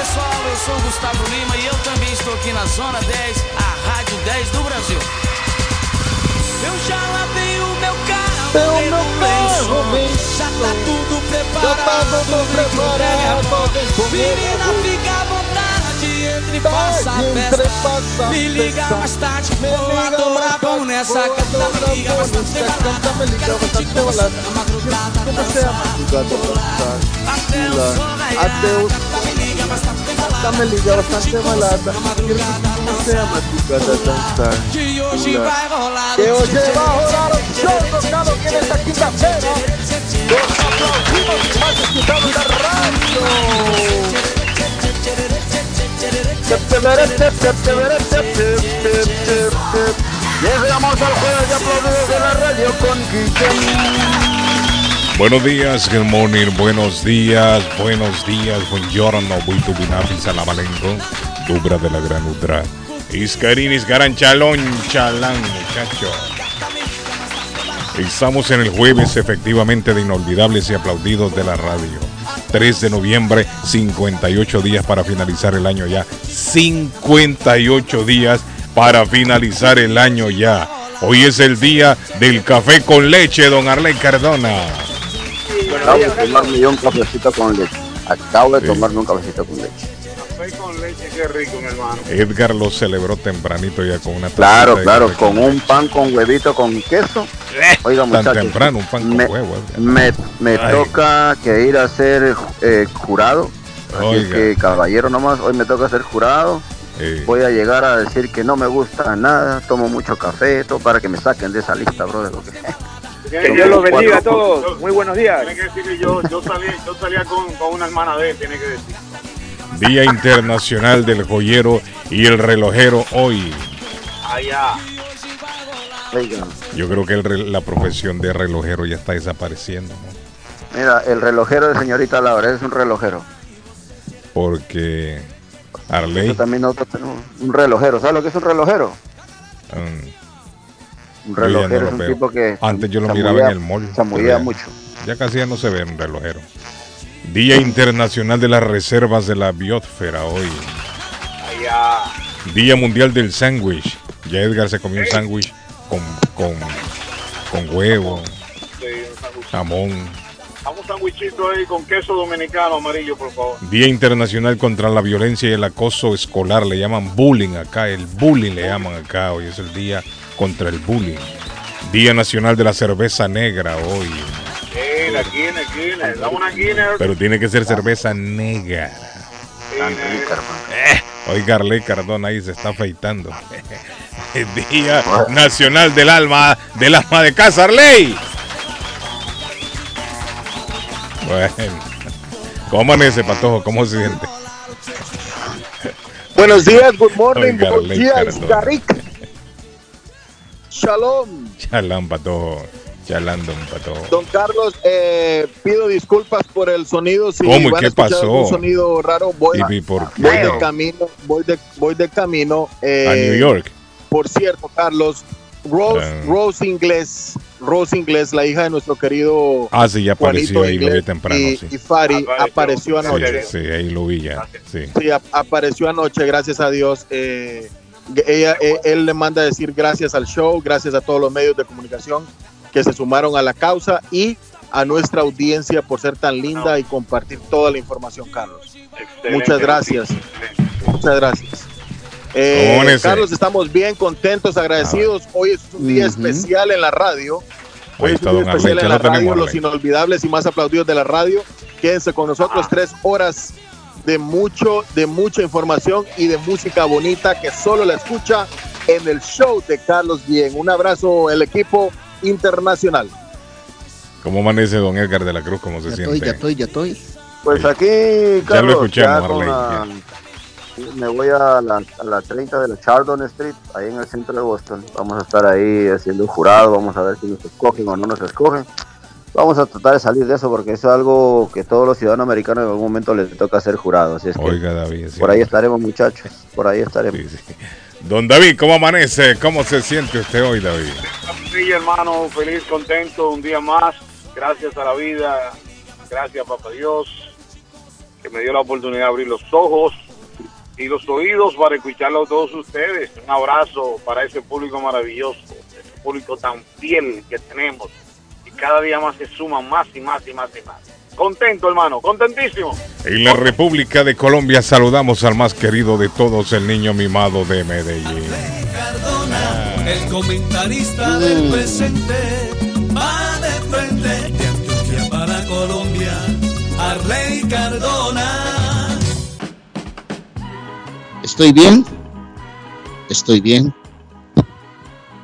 Pessoal, eu sou o Gustavo Lima e eu também estou aqui na Zona 10, a Rádio 10 do Brasil. Eu já lavei o meu carro, Meu, botei meu carro, lençol, bem já tá tudo Já preparado, tá tudo é preparado, comigo. Menina, fica à vontade, entre e faça a festa. Me liga mais tarde, vou adorar mais bom nessa vou canta, me liga mais tarde, balada. canta, me liga mais tarde, você balada. na madrugada, você é dançar. Até o sol raiar, tarde, tem balada. Tá me liga bastante Quero madrugada, que você é dançar. madrugada dançar. Que hoje Pula. vai rolar Que hoje vai rolar o show do Carlos Guillén esta quinta-feira. Los aplaudimos más escuchados da radio. Llegamos al jueves de aplaudidos de la radio con Guillén. Buenos días, good morning, buenos días, buenos días, buongiorno, buito binafi, salamalenco, dubra de la gran udra. Iscarín, isgaran, chalón, chalán, muchacho. Estamos en el jueves, efectivamente, de inolvidables y aplaudidos de la radio. 3 de noviembre, 58 días para finalizar el año ya. 58 días para finalizar el año ya. Hoy es el día del café con leche, don Arley Cardona. Acabo de tomarme yo un cafecito con leche. Acabo de tomarme un cafecito con leche. Café con leche, qué rico, mi hermano. Edgar lo celebró tempranito ya con una Claro, claro, con un pan con huevito con queso. Oiga, Tan muchachos, temprano, un pan con me, huevo. Me, me toca que ir a ser eh, jurado. Así es Oiga. que, caballero, nomás, hoy me toca ser jurado. Voy a llegar a decir que no me gusta nada, tomo mucho café, todo para que me saquen de esa lista, brother. Que Dios los bendiga a todos. Muy buenos días. Tiene que decir que yo, yo salía, yo salía con, con una hermana de él, tiene que decir. Día Internacional del Joyero y el Relojero hoy. Allá. Yo creo que el la profesión de relojero ya está desapareciendo, ¿no? mira, el relojero de señorita Laura es un relojero. Porque Arley, Yo también nosotros tenemos un relojero. ¿Sabes lo que es un relojero? mm, Un relojero no es un tipo que Antes yo lo miraba en el mall. ya- mucho. Ya casi ya no se ve un relojero. Día Internacional de las Reservas de la Biosfera hoy. Día Mundial del Sándwich. Ya Edgar se comió un sándwich con, con, con huevo, Sí, un sándwich. jamón. Vamos un sándwichito ahí con queso dominicano amarillo, por favor. Día Internacional contra la Violencia y el Acoso Escolar. Le llaman bullying acá. El bullying le llaman acá. Hoy es el día contra el bullying. Día Nacional de la Cerveza Negra hoy. Eh, la Guinness, Guinness. Dame una Guinness. Pero tiene que ser cerveza negra. Oiga, Arley Cardona ahí se está afeitando. Día Nacional del Alma, del Alma de Casa, Arley. Bueno. ¿Cómo amanece, Patojo? ¿Cómo se siente? Buenos días, good morning, buenos días, Cardona. Shalom. Chalán, Patojo. Chalán, don Patojo. Don Carlos, eh, pido disculpas por el sonido. Si ¿Cómo y van qué a escuchar pasó? algún sonido raro, voy, ¿Y por qué? voy de camino, voy de, voy de camino. eh, A New York. Por cierto, Carlos, Rose, Ah. Rose Inglés, Rose Inglés, la hija de nuestro querido Ah, sí, ya apareció Juanito ahí, lo vi Inglés temprano, y, sí. y Fari, Apareció. apareció Sí, anoche. sí, ahí lo vi ya. Sí. Sí, ap- apareció anoche, gracias a Dios. Eh, ella, eh, él le manda a decir gracias al show, gracias a todos los medios de comunicación que se sumaron a la causa y a nuestra audiencia por ser tan linda y compartir toda la información, Carlos. Excelente. Muchas gracias. Muchas gracias. Eh, ¿Cómo amanece? Carlos, estamos bien contentos, agradecidos. Hoy es un día especial en la radio. Ahí Hoy es un día especial en la lo tenemos, radio, los inolvidables y más aplaudidos de la radio. Quédense con nosotros tres horas de mucho, de mucha información y de música bonita que solo la escucha en el show de Carlos Bien. Un abrazo, el equipo internacional. ¿Cómo amanece don Edgar de la Cruz? ¿Cómo se Ya siente? estoy, ya estoy, ya estoy. Pues aquí, Ya lo Carlos, escuchamos, ya Arley, la- Me voy a la, a la 30 de la Chardon Street, ahí en el centro de Boston. Vamos a estar ahí haciendo un jurado, vamos a ver si nos escogen o no nos escogen. Vamos a tratar de salir de eso porque eso es algo que todos los ciudadanos americanos en algún momento les toca hacer jurado. Así es que Oiga, David. sí. por ahí estaremos, muchachos. Por ahí estaremos. Sí, sí. Don David, ¿cómo amanece? ¿Cómo se siente usted hoy, David? Sí, hermano, feliz, contento, un día más. Gracias a la vida, gracias, papá Dios, que me dio la oportunidad de abrir los ojos y los oídos para escucharlo a todos ustedes. Un abrazo para ese público maravilloso, ese público tan fiel que tenemos. Cada día más se suman más y más y más y más. Contento, hermano, contentísimo. En la República de Colombia saludamos al más querido de todos, el niño mimado de Medellín. Cardona, el comentarista del presente, va de frente de Antioquia para Colombia, Arley Cardona. ¿Estoy bien? ¿Estoy bien?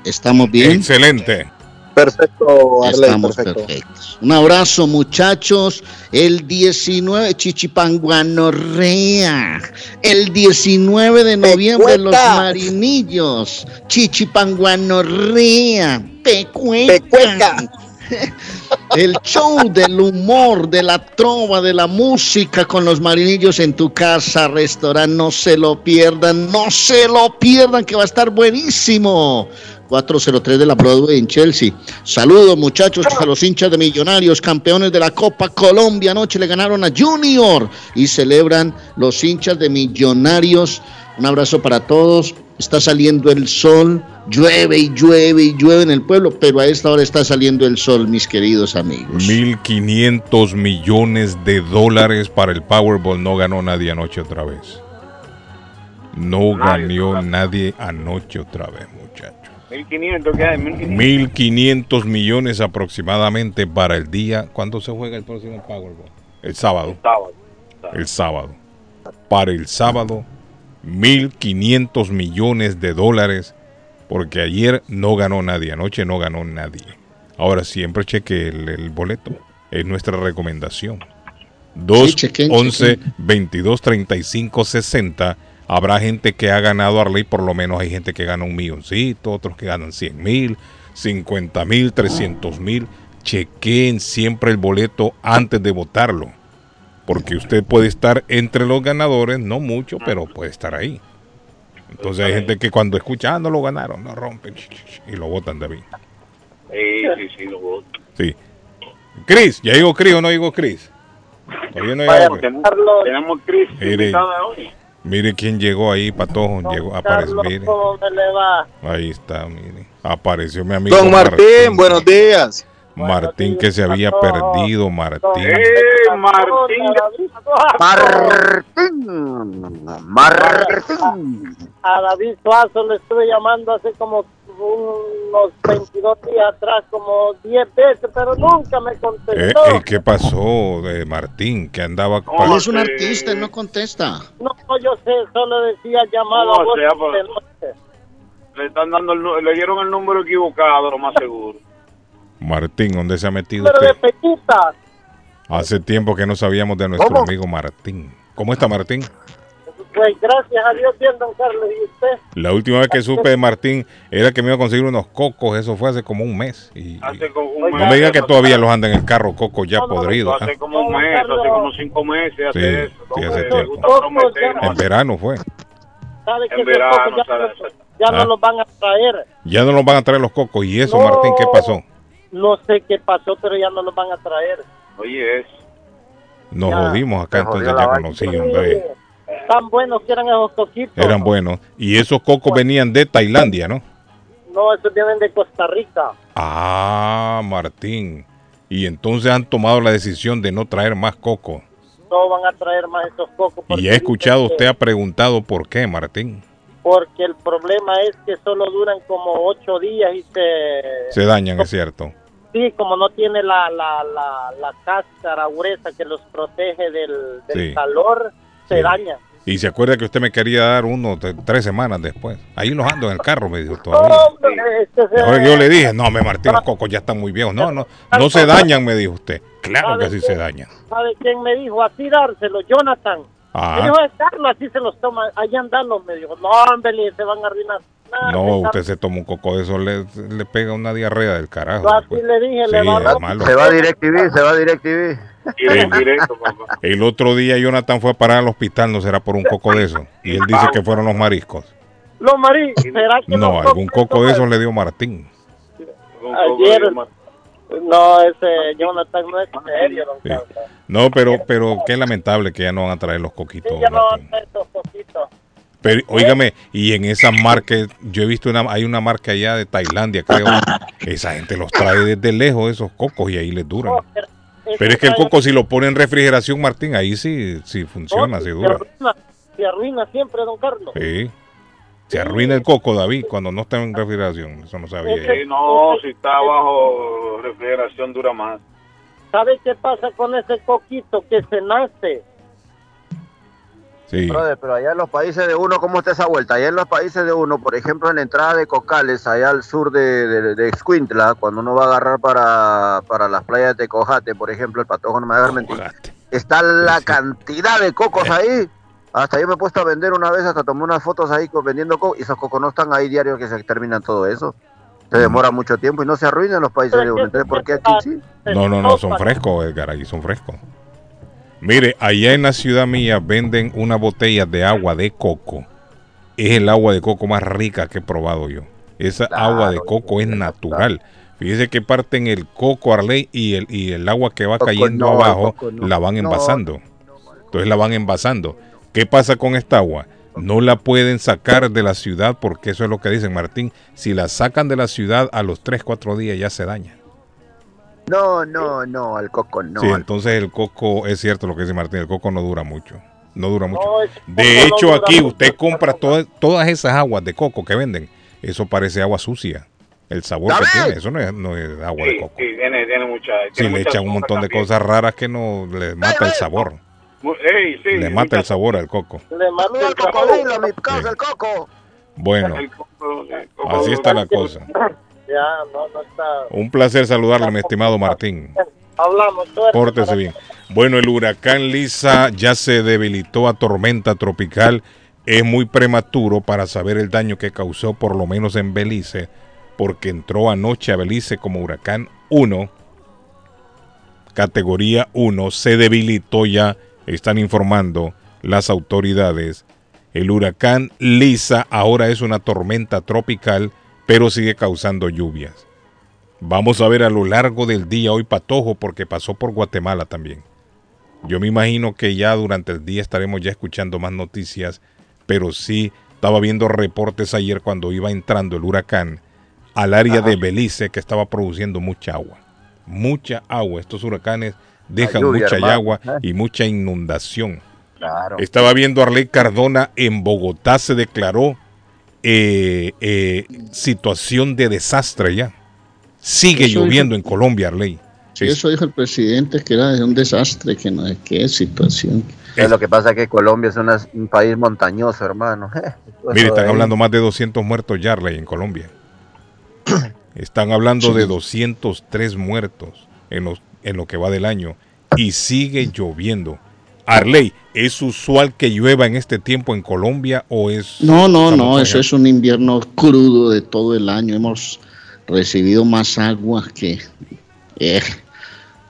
¿Estamos bien? Excelente. Perfecto, Arley, Estamos perfecto. perfectos. Un abrazo, muchachos. El 19, Chichipanguanorrea. El 19 de noviembre, los marinillos. Chichipanguanorrea. Pecueca. Pecueca. El show del humor, de la trova, de la música con los marinillos en tu casa, restaurante. No se lo pierdan, no se lo pierdan, que va a estar buenísimo. 403 de la Broadway en Chelsea. Saludos muchachos a los hinchas de Millonarios, campeones de la Copa Colombia. Anoche le ganaron a Junior y celebran los hinchas de Millonarios. Un abrazo para todos. Está saliendo el sol, llueve y llueve y llueve en el pueblo, pero a esta hora está saliendo el sol, mis queridos amigos. 1.500 millones de dólares para el Powerball. No ganó nadie anoche otra vez. No ganó nadie anoche otra vez. 1500, ¿qué hay? 1500. 1.500 millones aproximadamente para el día. ¿Cuándo se juega el próximo Powerball? El sábado. Sábado. El sábado. Para el sábado, 1.500 millones de dólares. Porque ayer no ganó nadie, anoche no ganó nadie. Ahora siempre cheque el, el boleto. Es nuestra recomendación. 2, chequen, 11, chequen. 22, 35, 60. Habrá gente que ha ganado Arley, por lo menos hay gente que gana un milloncito, otros que ganan 100 mil, 50 mil, 300 mil. Chequeen siempre el boleto antes de votarlo. Porque usted puede estar entre los ganadores, no mucho, pero puede estar ahí. Entonces hay gente que cuando escucha, ah, no lo ganaron, no rompen, y lo votan David. Sí, sí, sí, lo voto. Sí. Cris, ¿ya digo Cris o no digo Cris? Todavía no Vaya, llegó Cris. tenemos, Cris hoy. Mire quién llegó ahí, Patojo. Llegó, apareció, mire. Ahí está, mire. Apareció mi amigo. Don Martín, buenos días. Martín que se había perdido, Martín. ¡Eh, Martín! Martín, Martín. A David Suazo le estuve llamando hace como unos 22 días atrás, como 10 veces, pero nunca me Eh, contestó. eh, ¿Qué pasó de Martín? Que andaba... Él es un eh, artista, él no contesta. No, yo sé, solo decía llamado No, a voz sea, pues. de noche. Le están dando el, le dieron el número equivocado, lo más seguro. Martín, ¿dónde se ha metido Pero de usted? Pepita, Hace tiempo que no sabíamos de nuestro ¿Cómo? amigo Martín. ¿Cómo está Martín? Pues gracias a Dios, bien, don Carlos, y usted. La última vez que supe de Martín era que me iba a conseguir unos cocos. Eso fue hace como un mes. Y, y- Hace como un no mes, me diga que todavía los anda en el carro, cocos ya No, no, no, podridos. Hace ¿ah? como un mes, hace como cinco meses, hace Sí, eso. sí, hace tiempo. En verano fue. ¿Sabe que En esos verano, cocos ya, sabe, no- ya Ah. no los van a traer? Ya no nos van a traer los cocos. ¿Y eso, No. Martín, qué pasó? No sé qué pasó, pero ya no los van a traer. Oye, es. Nos Ya. jodimos acá, Se entonces ya hombre. Tan buenos que eran esos coquitos. Eran buenos. Y esos cocos venían de Tailandia, ¿no? No, esos vienen de Costa Rica. Ah, Martín. Y entonces han tomado la decisión de no traer más coco. No van a traer más esos cocos. Y he escuchado, que- usted ha preguntado por qué, Martín. Porque el problema es que solo duran como ocho días y se... Se dañan, es cierto. Sí, como no tiene la, la, la, la cáscara gruesa que los protege del, del Sí. calor, se Sí. daña. Y se acuerda que usted me quería dar uno de- tres semanas después. Ahí los ando en el carro, me dijo todavía. Este yo le dije, no, me Martín, los cocos ya están muy viejos. No, no, no se dañan, me dijo usted. Claro que sí se dañan. ¿Sabe quién me dijo? Así dárselo, Jonathan. Ajá. Me dijo, "Eh, Carlos, así se los toma. Ahí andando. Me dijo, no, hombre, se van a arruinar. No, me usted se toma un coco de eso, le, le pega una diarrea del carajo. Yo así le dije, Sí, le va a. Se va a DirecTV, se va a DirecTV. El, el otro día Jonathan fue a parar al hospital, no será por un coco de eso. Y él dice que fueron los mariscos. Los marí, ¿será que No, los algún coco de esos le dio Martín. Ayer, no, ese Jonathan no es serio, don Sí. Carlos. No, pero, pero qué lamentable que ya no van a traer los coquitos. Sí, ya no van a estos poquitos. Pero, óigame, y en esas marcas, yo he visto una, hay una marca allá de Tailandia, creo. Esa gente los trae desde lejos esos cocos y ahí les duran. Pero es que el coco si lo pone en refrigeración, Martín, ahí sí, sí funciona, sí se dura. arruina, se arruina siempre, don Carlos. Sí. Se arruina el coco, David, cuando no está en refrigeración. Eso no sabía. Sí, no, si está bajo refrigeración dura más. ¿Sabe qué pasa con ese coquito que se nace? Sí. Brother, pero allá en los países de uno, ¿cómo está esa vuelta? Allá en los países de uno, por ejemplo, en la entrada de Cocales, allá al sur de, de, de Escuintla, cuando uno va a agarrar para, para las playas de Cojate, por ejemplo, el patojo no me va a dejar mentir, está la cantidad de cocos ahí. Hasta yo me he puesto a vender una vez, hasta tomé unas fotos ahí vendiendo cocos, y esos cocos no están ahí diarios que se terminan todo eso. Se demora mucho tiempo y no se arruinan los países de uno. Entonces, ¿por qué aquí sí? No, no, no, son frescos, Edgar, ahí son frescos. Mire, allá en la ciudad mía venden una botella de agua de coco. Es el agua de coco más rica que he probado yo. Esa agua de coco es natural. Fíjese que parten el coco Arley y el, y el agua que va cayendo no, abajo no. la van No. envasando. Entonces la van envasando. ¿Qué pasa con esta agua? No la pueden sacar de la ciudad porque eso es lo que dicen Martín. Si la sacan de la ciudad a los 3, 4 días ya se daña. No, no, no, al coco no. sí, entonces el coco, es cierto lo que dice Martín, el coco no dura mucho. No dura mucho. No, De no hecho, aquí mucho, usted compra toda- todas esas aguas de coco que venden. Eso parece agua sucia. El sabor que tiene, eso no es, no es agua de Sí, coco. sí, tiene, tiene mucha. Si tiene le muchas echan un montón de cosas raras que no le mata el sabor. Ey, sí, Le mata el sabor al coco. Le mata el al cocodrilo, mi causa, Sí. el coco. Bueno, el coco, el coco así está la cosa. Ya, no, no está. Un placer saludarle, mi estimado Martín. Hablamos. Pórtese bien. Bueno, el huracán Lisa ya se debilitó a tormenta tropical. Es muy prematuro para saber el daño que causó, por lo menos en Belice, porque entró anoche a Belice como huracán 1, categoría 1, se debilitó ya, están informando las autoridades. El huracán Lisa ahora es una tormenta tropical, pero sigue causando lluvias. Vamos a ver a lo largo del día hoy Patojo porque pasó por Guatemala también. Yo me imagino que ya durante el día estaremos ya escuchando más noticias, pero sí estaba viendo reportes ayer cuando iba entrando el huracán al área de Belice que estaba produciendo mucha agua. Mucha agua. Estos huracanes dejan mucha hermano. agua Eh. y mucha inundación. Claro. Estaba viendo a Arley Cardona en Bogotá se declaró eh, eh, situación de desastre ya. Sigue Eso lloviendo en Colombia, Arley. Sí, eso dijo el presidente, que era un desastre, que no es qué situación. Es lo que pasa es que Colombia es una- un país montañoso, hermano. Mire, están hablando más de 200 muertos ya, Arley, en Colombia. Están hablando de 203 muertos en, los, en lo que va del año y sigue lloviendo. Arley, ¿es usual que llueva en este tiempo en Colombia o es... No, no, no, eso es un invierno crudo de todo el año. Hemos recibido más aguas que... eh,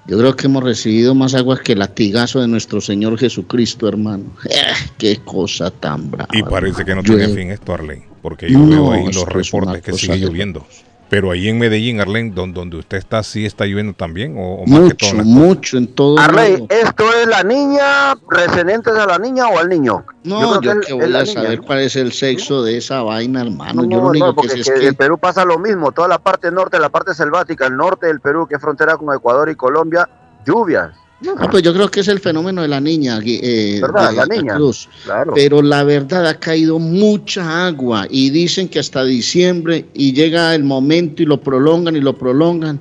yo creo que hemos recibido más aguas que el latigazo de nuestro Señor Jesucristo, hermano. Eh, qué cosa tan brava. Y parece que no tiene fin esto, Arley, porque yo No, veo ahí los reportes que sigue lloviendo. Pero ahí en Medellín, Arley, don- donde usted está, sí está lloviendo también, o, o más que todo Mucho, en mucho en todo lado. ¿esto es la niña, referentes a la niña o al niño? No, yo, creo que voy a niña, saber ¿no? cuál es el sexo de esa vaina, hermano. No, yo lo único no, que porque sé es que que en Perú pasa lo mismo, toda la parte norte, la parte selvática, el norte del Perú, que es frontera con Ecuador y Colombia, lluvias. Ah, pues yo creo que es el fenómeno de la niña, eh, ¿Verdad? de La niña. Cruz. Claro. Pero la verdad ha caído mucha agua y dicen que hasta diciembre y llega el momento y lo prolongan y lo prolongan.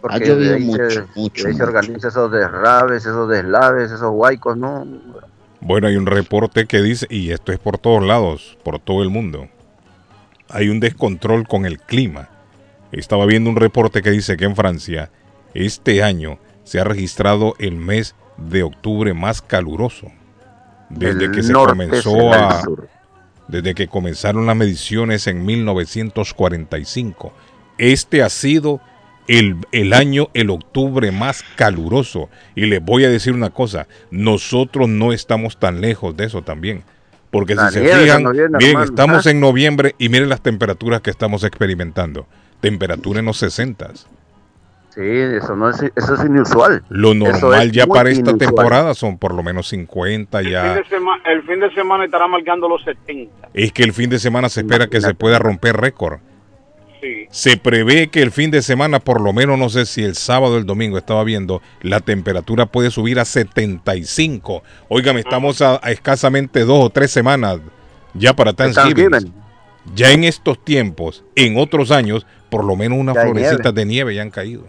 Porque ha llovido mucho, se, mucho, se mucho. organizan esos derrabes, esos deslaves, esos huaicos, ¿no? Bueno, hay un reporte que dice, y esto es por todos lados, por todo el mundo, hay un descontrol con el clima. Estaba viendo un reporte que dice que en Francia este año se ha registrado el mes de octubre más caluroso. desde El que se comenzó a desde que comenzaron las mediciones en 1945. Este ha sido el, el año, el octubre más caluroso. Y les voy a decir una cosa, nosotros no estamos tan lejos de eso también. Porque La si se fijan, miren, hermano. estamos Ah. en noviembre y miren las temperaturas que estamos experimentando. Temperatura en los 60. Sí, eso, no es, eso es inusual. Lo normal es ya para esta inusual. temporada son por lo menos 50 El fin, ya. de sema- el fin de semana estará marcando los 70. Es que el fin de semana se espera que se pueda romper récord. Sí. Se prevé que el fin de semana, por lo menos no sé si el sábado o el domingo estaba viendo, la temperatura puede subir a 75. Óigame, estamos a, a escasamente dos o tres semanas ya para Thanksgiving. Ya en estos tiempos, en otros años, por lo menos unas florecitas de nieve ya han caído.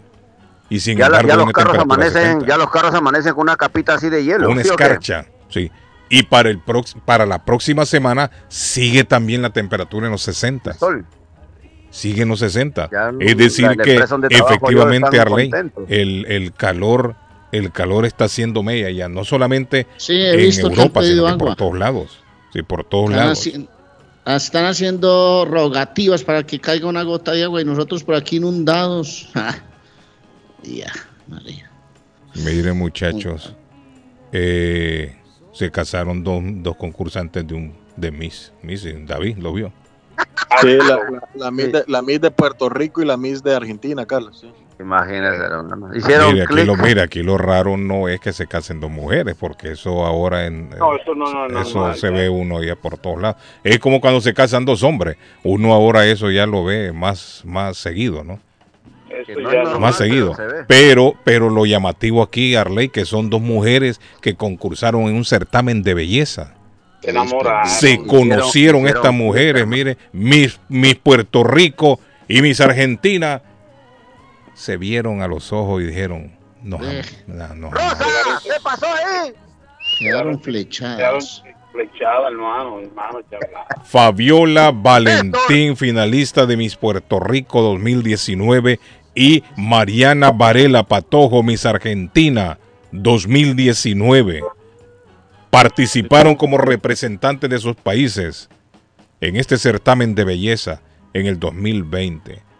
Y sin Ya, embargo, ya los carros amanecen, 70. ya los carros amanecen con una capita así de hielo. una escarcha, sí. Y para el prox- para la próxima semana sigue también la temperatura en los 60. Sol. Sigue en los 60. Ya no- es decir que efectivamente Arley, el, el calor el calor está haciendo mella ya no solamente Sí, he en visto Europa, sino que por todos lados. Sí, por todos Están, lados. haci- están haciendo rogativas para que caiga una gota de agua y nosotros por aquí inundados. Ah, Ya, María. Miren muchachos, eh, se casaron dos, dos concursantes de un de Miss, Miss David lo vio. Sí, la, la, la Miss de, la Miss de Puerto Rico y la Miss de Argentina, Carlos. sí. Imagínense, hermano. Hicieron Mire aquí, lo, mira, aquí lo raro no es que se casen dos mujeres, porque eso ahora en No, eso no, no, no. eso se ve uno ya por todos lados. Es como cuando se casan dos hombres. Uno ahora eso ya lo ve más, más seguido, ¿no? Eso no ya es no- normal. Más seguido. Pero, pero lo llamativo aquí, Arley, que son dos mujeres que concursaron en un certamen de belleza. se enamoraron. Se conocieron hicieron estas mujeres, hermano. mire, mis, mis Puerto Rico y mis Argentina se vieron a los ojos y dijeron, no, Eh. no, no, ¡Rosa! ¿Qué pasó ahí? Quedaron Quedaron flechadas. flechadas, hermano, hermano, chaval. Fabiola Valentín, finalista de Miss Puerto Rico 2019, y Mariana Varela Patojo, Miss Argentina 2019. Participaron como representantes de sus países en este certamen de belleza en el 2020.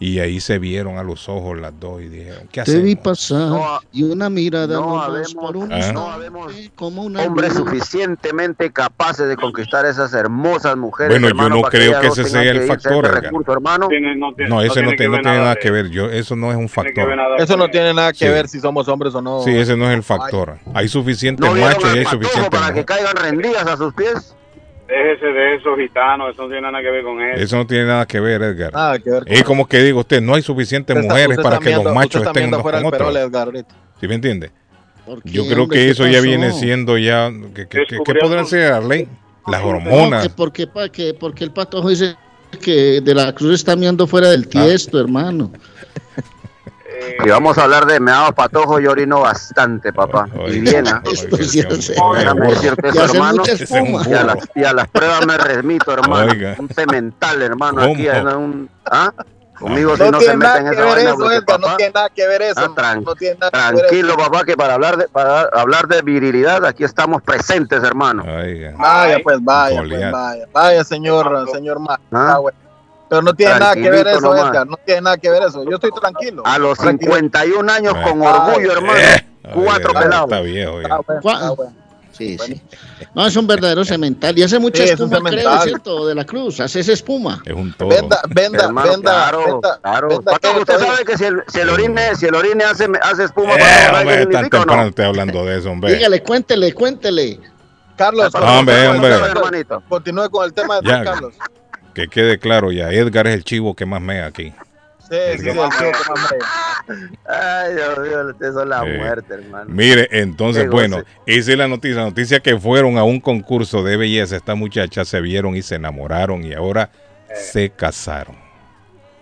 Y ahí se vieron a los ojos las dos y dijeron, ¿qué Te vi hacemos? pasar No, y una mirada no habemos- por un Ah. no habemos como una Hombres luz. suficientemente capaces de conquistar esas hermosas mujeres. Bueno, yo hermano, no para que creo que ese sea el factor, este recurso, hermano. Tiene- no, tiene- No, ese no, tiene no nada que ver. Yo, eso no es un factor. Eso no tiene nada que Sí. ver si somos hombres o no. Sí, ese no es el factor. Hay suficientes No machos y hay suficientes para que caigan rendidas a sus pies. Déjese de esos gitanos, eso no tiene nada que ver con eso. Eso no tiene nada que ver, Edgar. Nada que ver. con Es eso. como que digo usted, no hay suficientes Usted mujeres para que los machos estén unos fuera con el perol, otros. Edgar. ¿Sí me entiende? ¿Por qué, Yo creo hombre? que ¿Qué eso ya viene siendo ya... ¿Qué, qué- qué- podrán ser, Arley? Las No, hormonas. que porque, pa- que porque el patojo dice que de la cruz está mirando fuera Ah. del tiesto, hermano. Eh, Y vamos a hablar de meados patojos, yo orino bastante, papá. Y bien, ¿ah? Déjame decirte Y eso, hermano. Y a, las, y a las pruebas me remito, hermano. Oiga. Un cemental, hermano. Aquí en un. ¿Ah? Conmigo si No, no, se meten en esa vaina, eso, porque, Edgar. No papá, tiene nada que ver eso. Ah, tran- no tiene nada que ver Tranquilo, eso. papá, que para hablar de para hablar de virilidad aquí estamos presentes, hermano. Oiga. Vaya, pues vaya, pues vaya. Vaya, señor, señor Ma- ¿Ah? Pero no tiene nada que ver eso, nomás. Edgar. No tiene nada que ver eso. Yo estoy tranquilo. A los Tranquilo. 51 años con orgullo, hermano. Eh, Cuatro pelados. Está viejo bueno. Sí, sí. No, es un verdadero cemental. Y hace mucha Sí, es espuma, creo, cemental. ¿cierto? De la cruz. Hace esa espuma. Es un todo. Venda, venda, Hermano, venda, claro, venda, claro. venda usted sabe que si el, si el orine, si el orine hace, hace espuma, Eh, ¿sabe hombre, tan temprano no? estoy hablando de eso, hombre. Dígale, cuéntele, cuéntele. Carlos, Patojo, Hombre, usted hombre. continúe con el tema de Ya. Carlos. Que quede claro ya, Edgar es el chivo que más mea aquí. Sí, sí, sí, el chivo que más me- Ay, Dios mío, ustedes son la Eh, muerte, hermano. Mire, entonces, Qué bueno, goce. esa es la noticia. La noticia que fueron a un concurso de belleza, estas muchachas se vieron y se enamoraron y ahora se casaron.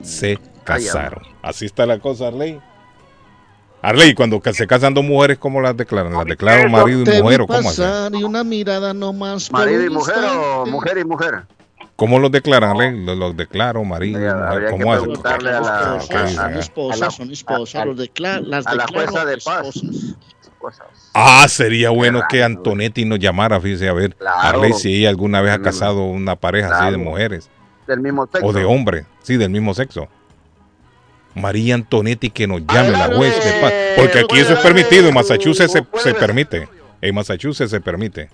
Se casaron. Así está la cosa, Arley. Arley, cuando se casan dos mujeres, ¿cómo las declaran? ¿Las declaran marido y mujer o cómo hacen? y una mirada nomás. ¿Marido y mujer o mujer y mujer? ¿Cómo los declaran? ¿Los, los declaro marido que ¿Cómo hacen? preguntarle a la- Son esposas, a la- son esposas, a- los decla- las a la declaro jueza de paz. esposas. cosas. Ah, sería bueno que Antonetti nos llamara, fíjese, a ver, Claro. Arley, si ella alguna vez ha casado una pareja así de mujeres. Del mismo sexo. O de hombres, sí, del mismo sexo. María Antonetti que nos llame la juez de paz. Porque aquí eso es permitido, en Massachusetts se, se permite. En Massachusetts se permite.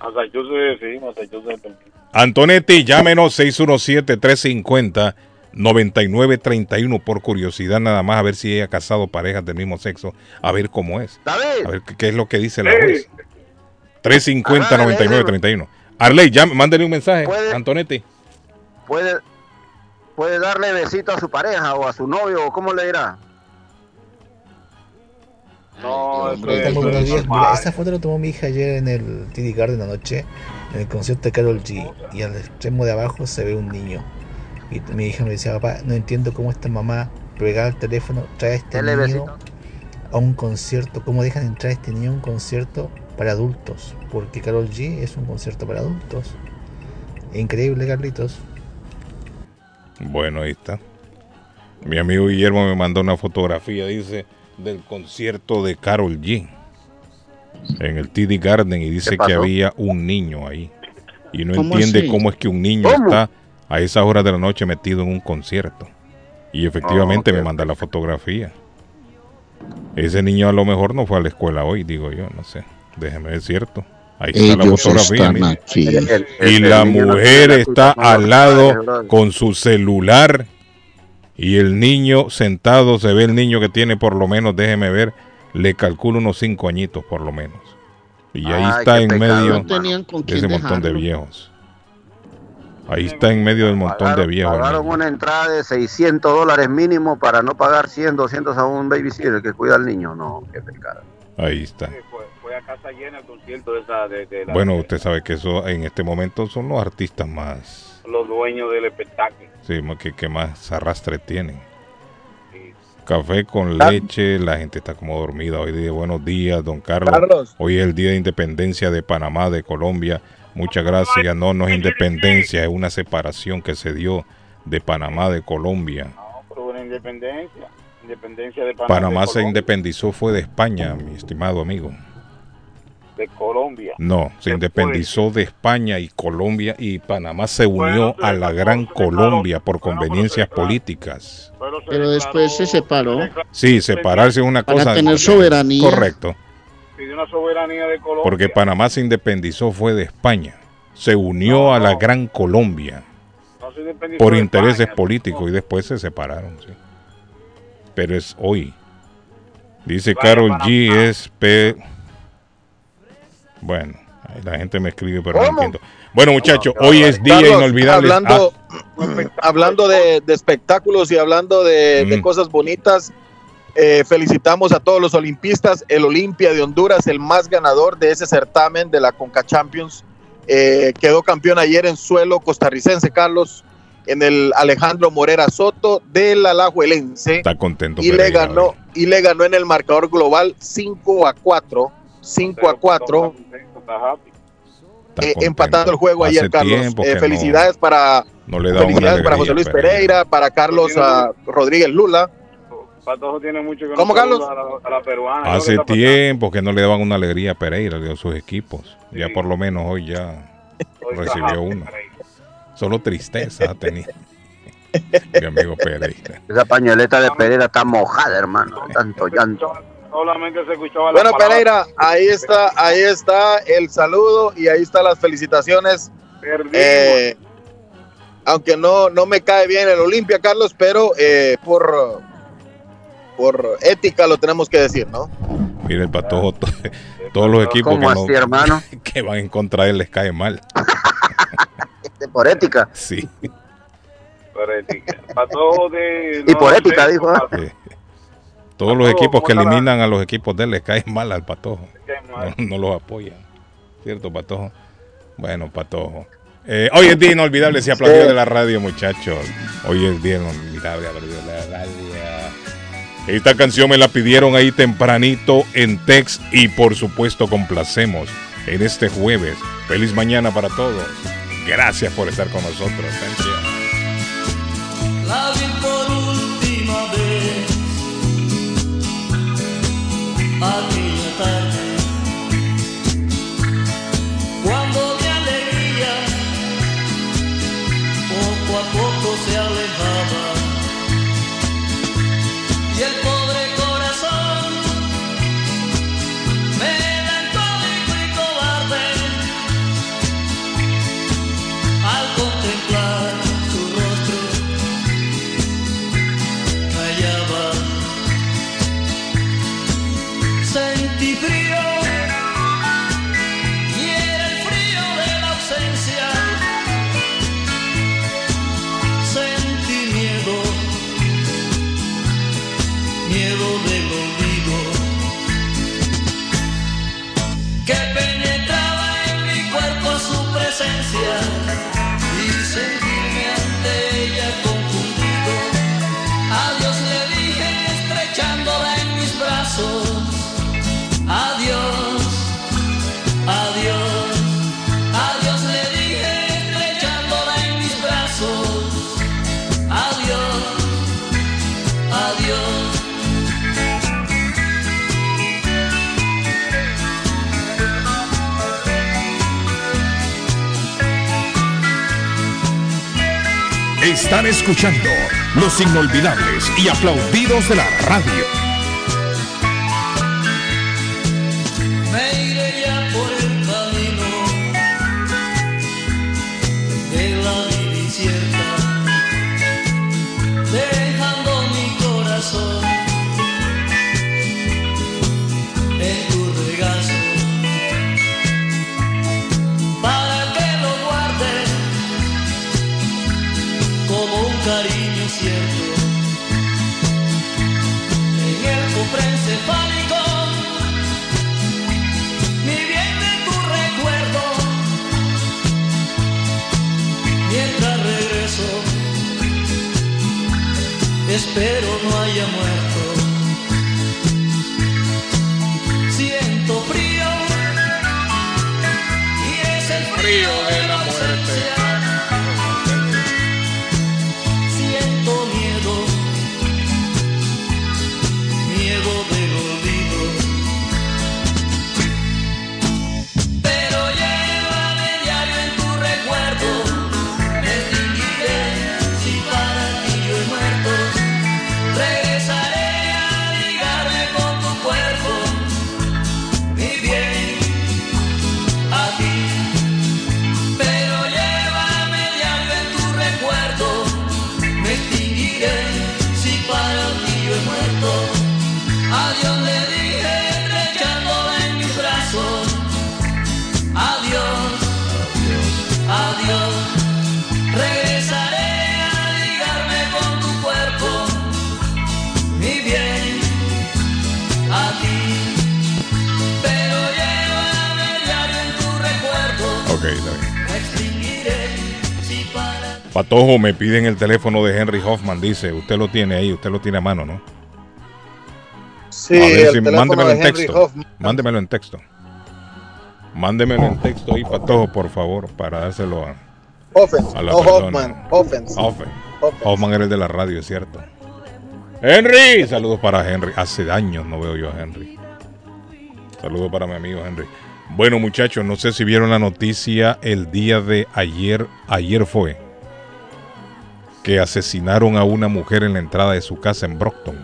Massachusetts, sí, Massachusetts. Antonetti, llámenos 617-350-9931 por curiosidad nada más, a ver si ella ha casado parejas del mismo sexo, a ver cómo es. David, A ver qué, es lo que dice la juez. 350-9931. Arley, llame, mándele un mensaje, Puede- Antonetti. puede, puede darle besito a su pareja o a su novio, o cómo le dirá. No, Ay, eso. Mira, esta foto la tomó mi hija ayer en el TD Garden anoche, en el concierto de Carol G. Y al extremo de abajo se ve un niño. Y mi hija me decía, papá, no entiendo cómo esta mamá pegaba el teléfono, trae a este niño besito. a un concierto. ¿Cómo dejan entrar a este niño a un concierto para adultos? Porque Carol G es un concierto para adultos. Increíble, Carlitos. Bueno, ahí está. Mi amigo Guillermo me mandó una fotografía, dice, del concierto de Carol G. En el TD Garden y dice ¿Qué que había un niño ahí. Y no ¿Cómo entiende así? cómo es que un niño ¿Cómo? está a esas horas de la noche metido en un concierto. Y efectivamente Ah, me manda la fotografía. Ese niño a lo mejor no fue a la escuela hoy, digo yo, no sé. Déjeme ver cierto. Ahí está la fotografía. están mire. aquí. El- el- Y la mujer está al lado con su celular y el niño sentado, se ve el niño que tiene por lo menos, déjeme ver, le calculo unos cinco añitos por lo menos. Y ahí Ay, está en pecado, medio No de ese montón de viejos. Ahí está en medio del montón de viejos. Pagaron una entrada de 600 dólares mínimo para no pagar 100, 200 a un babysitter que cuida al niño. No, qué pecado. Ahí está. Sí, Fue, fue a casa llena el concierto de esa de, de la- Bueno, de usted sabe que eso en este momento son los artistas más, los dueños del espectáculo. sí, más que, que más arrastre tienen. Café con leche, la gente está como dormida. Hoy día, buenos días, don Carlos. Carlos. Hoy es el día de independencia de Panamá, de Colombia. Muchas gracias. No, no es independencia, es una separación que se dio de Panamá, de Colombia. No, pero una independencia. Independencia de Panamá. Panamá de se independizó fue de España, mi estimado amigo. De Colombia. No, se Después. independizó de España y Colombia y Panamá se unió Bueno, a la gran. Colombia por pero conveniencias políticas. Pero, se Pero después se separó. Sí, separarse es una Para cosa. tener soberanía. Correcto. Pidió una soberanía de Colombia. Porque Panamá se independizó fue de España. Se unió a la gran Colombia No se independizó por intereses España. políticos y después se separaron. sí. Pero es hoy. Dice Carol. G es P. Bueno, la gente me escribe, pero no entiendo. Bueno, muchachos, No, hoy es día inolvidable. Hablando, Ah, hablando de, de espectáculos y hablando de, de Mm. cosas bonitas, eh, felicitamos a todos los olimpistas. El Olimpia de Honduras, el más ganador de ese certamen de la Conca Champions, eh, quedó campeón ayer en suelo costarricense, Carlos, en el Alejandro Morera Soto del Alajuelense. está contento. y le ganó y le ganó en el marcador global 5 a 4 5 a 4 Está eh, empatando el juego Hace ayer Carlos Eh, no- felicidades para No, le da una felicidades para José Luis Pereira para Carlos Rodríguez Lula Patojo tiene mucho que no ¿Cómo, Carlos? A la, a la peruana. ¿Qué es lo Hace que tiempo que no le daban una alegría a Pereira a sus equipos. Ya por lo menos hoy ya Hoy recibió uno. Solo tristeza ha tenido. Mi amigo Pereira. Esa pañoleta de Pereira está mojada, hermano. Tanto llanto. Solamente se escuchaba la bueno palabra Pereira ahí está ahí está el saludo y ahí están las felicitaciones. Eh, aunque no no me cae bien el Olimpia Carlos pero eh, por por ética lo tenemos que decir no Mira el patojo, to- todos los equipos que, ¿Cómo no- así, hermano? que van en contra de él les cae mal. Por ética. Sí. Por ética. Patojo de. Y por ética, dijo, ¿eh? Eh, Todos los equipos que eliminan a los equipos de él les cae mal al patojo. Mal. No, no los apoyan. ¿Cierto, patojo? Bueno, patojo. Eh, hoy es día inolvidable, se aplaudió de la radio, muchachos. Hoy es día inolvidable, aplaudió de la radio. Esta canción me la pidieron ahí tempranito en text y por supuesto complacemos en este jueves. Feliz mañana para todos. Gracias por estar con nosotros. Thank you. e sem Están escuchando los inolvidables y aplaudidos de la radio. Me piden el teléfono de Henry Hoffman. Dice, usted lo tiene ahí, usted lo tiene a mano, ¿no? Sí, ver teléfono mándemelo de en texto. Mándemelo en texto. Mándemelo en texto ahí, Patojo, por favor, para dárselo a, Offense, a la no. Hoffman, Offense. Hoffman. Offense. Hoffman era el de la radio, es cierto. Henry, saludos para Henry. Hace años no veo yo a Henry. Saludos para mi amigo Henry. Bueno, muchachos, no sé si vieron la noticia el día de ayer. Ayer fue que asesinaron a una mujer en la entrada de su casa en Brockton.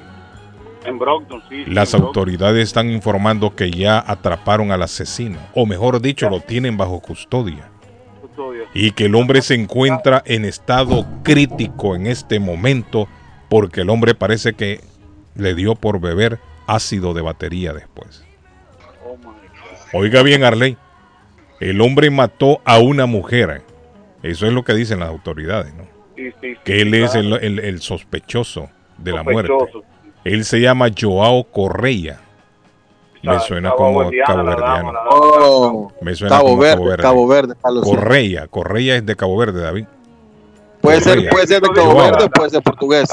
En Brockton, sí. Las Brockton. autoridades están informando que ya atraparon al asesino, o mejor dicho, lo tienen bajo custodia. Custodia. Y que el hombre se encuentra en estado crítico en este momento porque el hombre parece que le dio por beber ácido de batería después. Oiga bien, Arley, el hombre mató a una mujer. Eso es lo que dicen las autoridades, ¿no? Sí, sí, sí, Que él es el, el- el sospechoso de la muerte. Él se llama Joao Correia. Me suena como caboverdiana, la caboverdiano. dama, la dama. Oh, Me suena Cabo como Verde, Cabo Verde. Cabo Verde. Correia, Correia es de Cabo Verde, David. Puede ser, puede ser de Cabo Joao. Verde o puede ser portugués.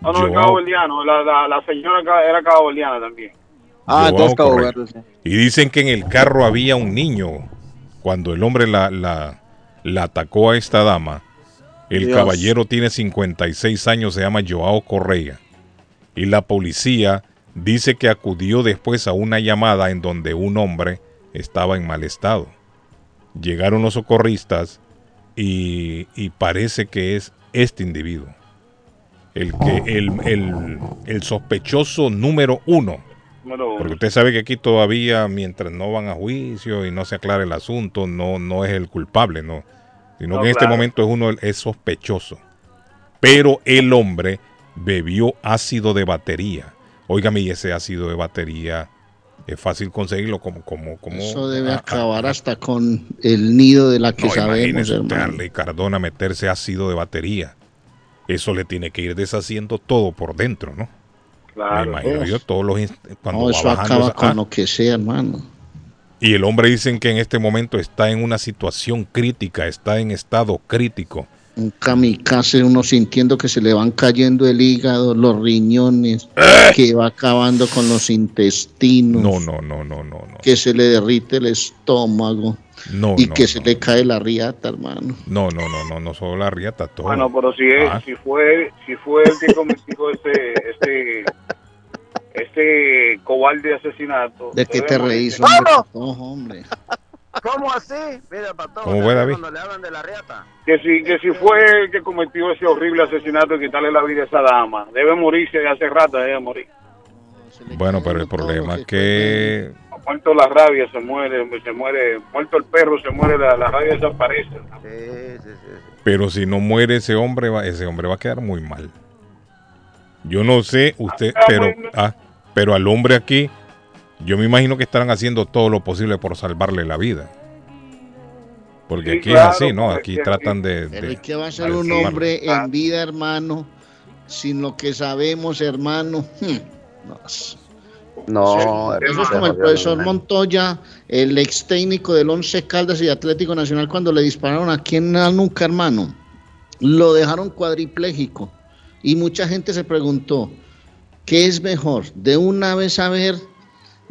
No, no, Joao. Cabo. La, la, la señora era Cabo Verdiana también. Ah, Joao entonces Cabo Correa. Verde, sí. Y dicen que en el carro había un niño. Cuando el hombre la, la, la atacó a esta dama, el Dios. caballero tiene 56 años, se llama Joao Correa. Y la policía Dice que acudió después a una llamada en donde un hombre estaba en mal estado. Llegaron los socorristas y, y parece que es este individuo. El, que, el, el- el sospechoso número uno. Porque usted sabe que aquí todavía, mientras no van a juicio y no se aclara el asunto, no, no es el culpable, no. Sino No, que en este momento es uno es sospechoso. Pero el hombre bebió ácido de batería. Óigame, y ese ácido de batería es fácil conseguirlo como, como, como. Eso debe acabar hasta con el nido de la que no, sabemos, hermano. Cardona meterse ácido de batería. Eso le tiene que ir deshaciendo todo por dentro, ¿no? Claro. Me imagino yo todos los cuando No, va eso bajando acaba esa- con ah, lo que sea, hermano. Y el hombre dicen que en este momento está en una situación crítica, está en estado crítico. Un kamikaze, uno sintiendo que se le van cayendo el hígado, los riñones, que va acabando con los intestinos, No, no, no, no, no, no. que se le derrite el estómago No, y no, que se le cae la riata, hermano. No, no, no, no, no solo la riata, todo. Bueno, pero si, es, Ah. si fue si fue el que cometió este este este cobarde asesinato. ¿De qué te reís, hombre? Patojo, hombre? ¿Cómo así? Mira, patrón. ¿Cómo fue, David? Cuando le hablan de la riata. Que si que si fue el que cometió ese horrible asesinato y quitarle la vida a esa dama, debe morirse de hace rato, debe morir. Bueno, pero el problema es que Muerto la rabia se muere, se muere, muerto el perro se muere, la, la rabia desaparece. Sí, sí, sí. Pero si no muere ese hombre, va, ese hombre va a quedar muy mal. Yo no sé usted, pero ah, pero al hombre aquí, yo me imagino que estarán haciendo todo lo posible por salvarle la vida. Porque Sí, aquí claro, es así, ¿no? Aquí tratan de... Pero de- ¿y qué va a ser un hombre en vida, hermano, sin lo que sabemos, hermano? Hmm, no. No, Eso es como el profesor Montoya, el ex técnico del Once Caldas y Atlético Nacional, cuando le dispararon aquí en la nuca, hermano. Lo dejaron cuadripléjico. Y mucha gente se preguntó, ¿qué es mejor? ¿De una vez haber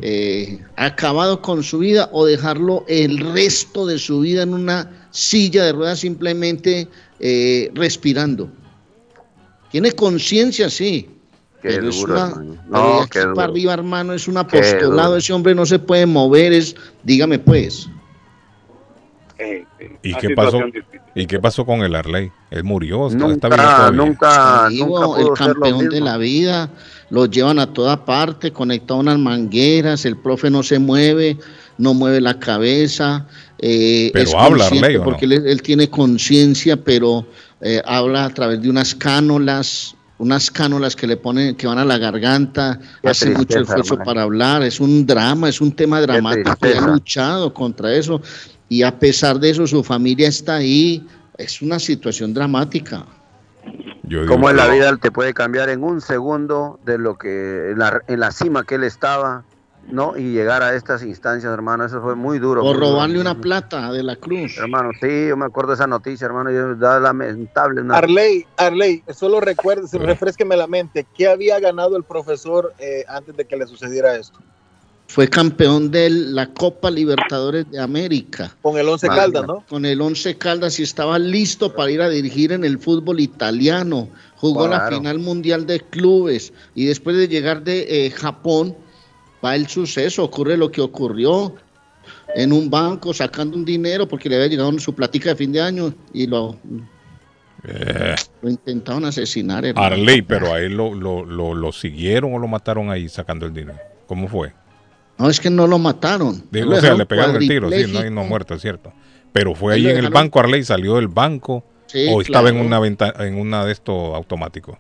eh, acabado con su vida o dejarlo el resto de su vida en una silla de ruedas simplemente eh, respirando? Tiene conciencia, sí. Qué pero es una- No, duro. para arriba, hermano, es un apostolado. Ese hombre no se puede mover. Es, dígame, pues. Eh, eh, ¿Y qué pasó? difícil. ¿Y qué pasó con el Arley? Él murió, está, Nunca, nunca, nunca el pudo campeón de la vida, lo llevan a toda parte, conectado a unas mangueras, el profe no se mueve, no mueve la cabeza. eh, Pero es habla, Arley, ¿o no? Porque él, él tiene conciencia, pero eh, habla a través de unas cánulas, unas cánulas que le ponen, que van a la garganta, Qué hace mucho esfuerzo hermano. para hablar, es un drama, es un tema dramático, y ha luchado contra eso, y a pesar de eso su familia está ahí, es una situación dramática. Cómo en la vida te puede cambiar en un segundo de lo que en la, en la cima que él estaba, ¿no? Y llegar a estas instancias, hermano, eso fue muy duro. O robarle una plata de la cruz. Hermano, sí, yo me acuerdo de esa noticia, hermano, yo da lamentable. Una... Arley, Arley, solo recuerde, refresqueme la mente, ¿qué había ganado el profesor eh, antes de que le sucediera esto? Fue campeón de la Copa Libertadores de América. Con el Once Imagínate. Caldas, ¿no? Con el Once Caldas y estaba listo para ir a dirigir en el fútbol italiano. Jugó la final mundial de clubes y después de llegar de eh, Japón va el suceso, ocurre lo que ocurrió en un banco sacando un dinero porque le había llegado su platica de fin de año y lo, Eh, lo intentaron asesinar. hermano. Arley, pero a él lo, lo, lo, lo siguieron o lo mataron ahí sacando el dinero. ¿Cómo fue? No, es que no lo mataron. Digo, o sea, le pegaron el tiro, sí, no, y no muerto, es cierto. Pero fue ahí en el banco, Arley salió del banco Sí, o estaba en una venta, en una de estos automáticos.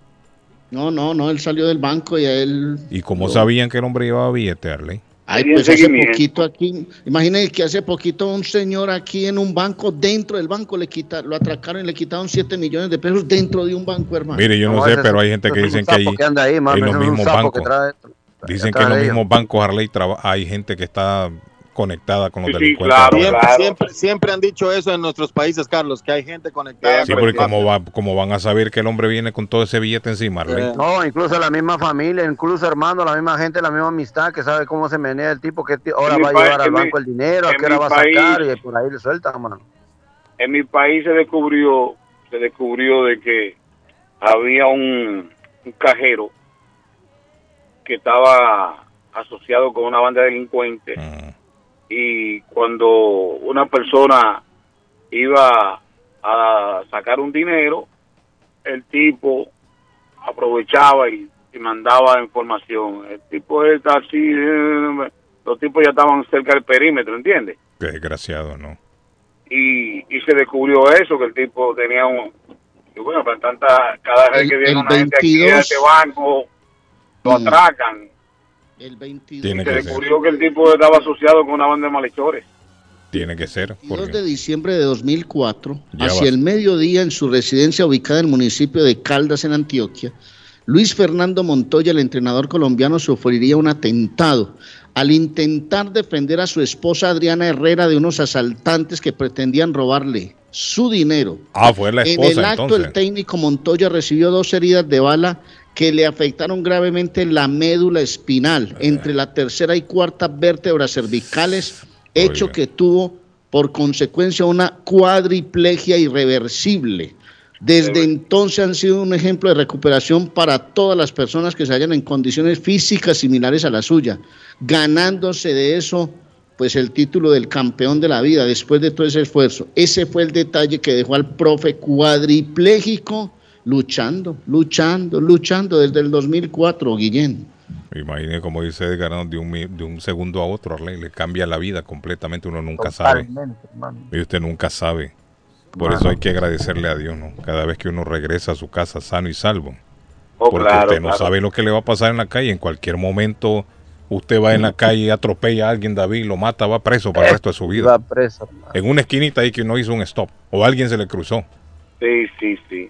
No, no, no, él salió del banco y a él... ¿Y cómo sabían que el hombre llevaba billete, Arley? Ay, pues hace poquito aquí, imagínense que hace poquito un señor aquí en un banco, dentro del banco, le quita, lo atracaron y le quitaron 7 millones de pesos dentro de un banco, hermano. Mire, yo no, No, sé, pero hay gente que dicen que ahí, que anda ahí, mano, en los mismos bancos, trae- dicen que en los mismos bancos, Arley, traba- hay gente que está conectada con los Sí, sí, delincuentes. claro. Siempre, claro. siempre, siempre han dicho eso en nuestros países, Carlos, que hay gente conectada. Sí, con porque como, va, como van a saber que el hombre viene con todo ese billete encima. Eh, No, incluso la misma familia, incluso hermano, la misma gente, la misma amistad que sabe cómo se menea el tipo, que ahora va a país- llevar al mi- banco el dinero, a qué hora va a sacar y por ahí le suelta, mano. En mi país se descubrió, se descubrió de que había un, un cajero que estaba asociado con una banda delincuente y cuando una persona iba a sacar un dinero, el tipo aprovechaba y, y mandaba información. El tipo está así, eh, los tipos ya estaban cerca del perímetro, ¿entiendes? Qué desgraciado, ¿no? Y, y se descubrió eso, que el tipo tenía un... Y bueno, pero tanta, cada vez que viene una gente aquí a 22, este banco, lo Mm. atracan. El 22 Tiene Se que ser. descubrió que el tipo estaba asociado con una banda de malhechores. Tiene que ser. 22 de diciembre de 2004, Ya hacia va. el mediodía en su residencia ubicada en el municipio de Caldas, en Antioquia, Luis Fernando Montoya, el entrenador colombiano, sufriría un atentado al intentar defender a su esposa Adriana Herrera de unos asaltantes que pretendían robarle su dinero. Ah, fue la en el esposa acto, entonces. el técnico Montoya recibió dos heridas de bala que le afectaron gravemente la médula espinal entre la tercera y cuarta vértebras cervicales, hecho que tuvo por consecuencia una cuadriplegia irreversible. Desde entonces han sido un ejemplo de recuperación para todas las personas que se hallan en condiciones físicas similares a la suya, ganándose de eso pues el título del campeón de la vida después de todo ese esfuerzo. Ese fue el detalle que dejó al profe cuadripléjico luchando, luchando, luchando desde el 2004, Guillén. Imagine como dice Edgar, ¿no? de un, de un segundo a otro, Arley, le cambia la vida completamente, uno nunca sabe. Hermano. Y usted nunca sabe. Por eso hay que agradecerle a Dios, ¿no? Cada vez que uno regresa a su casa sano y salvo. Oh, Porque claro, usted no claro. sabe lo que le va a pasar en la calle. En cualquier momento usted va en la calle y atropella a alguien, David, lo mata, va preso para el resto de su vida. Va preso. En una esquinita ahí que no hizo un stop. O alguien se le cruzó. Sí, sí, sí.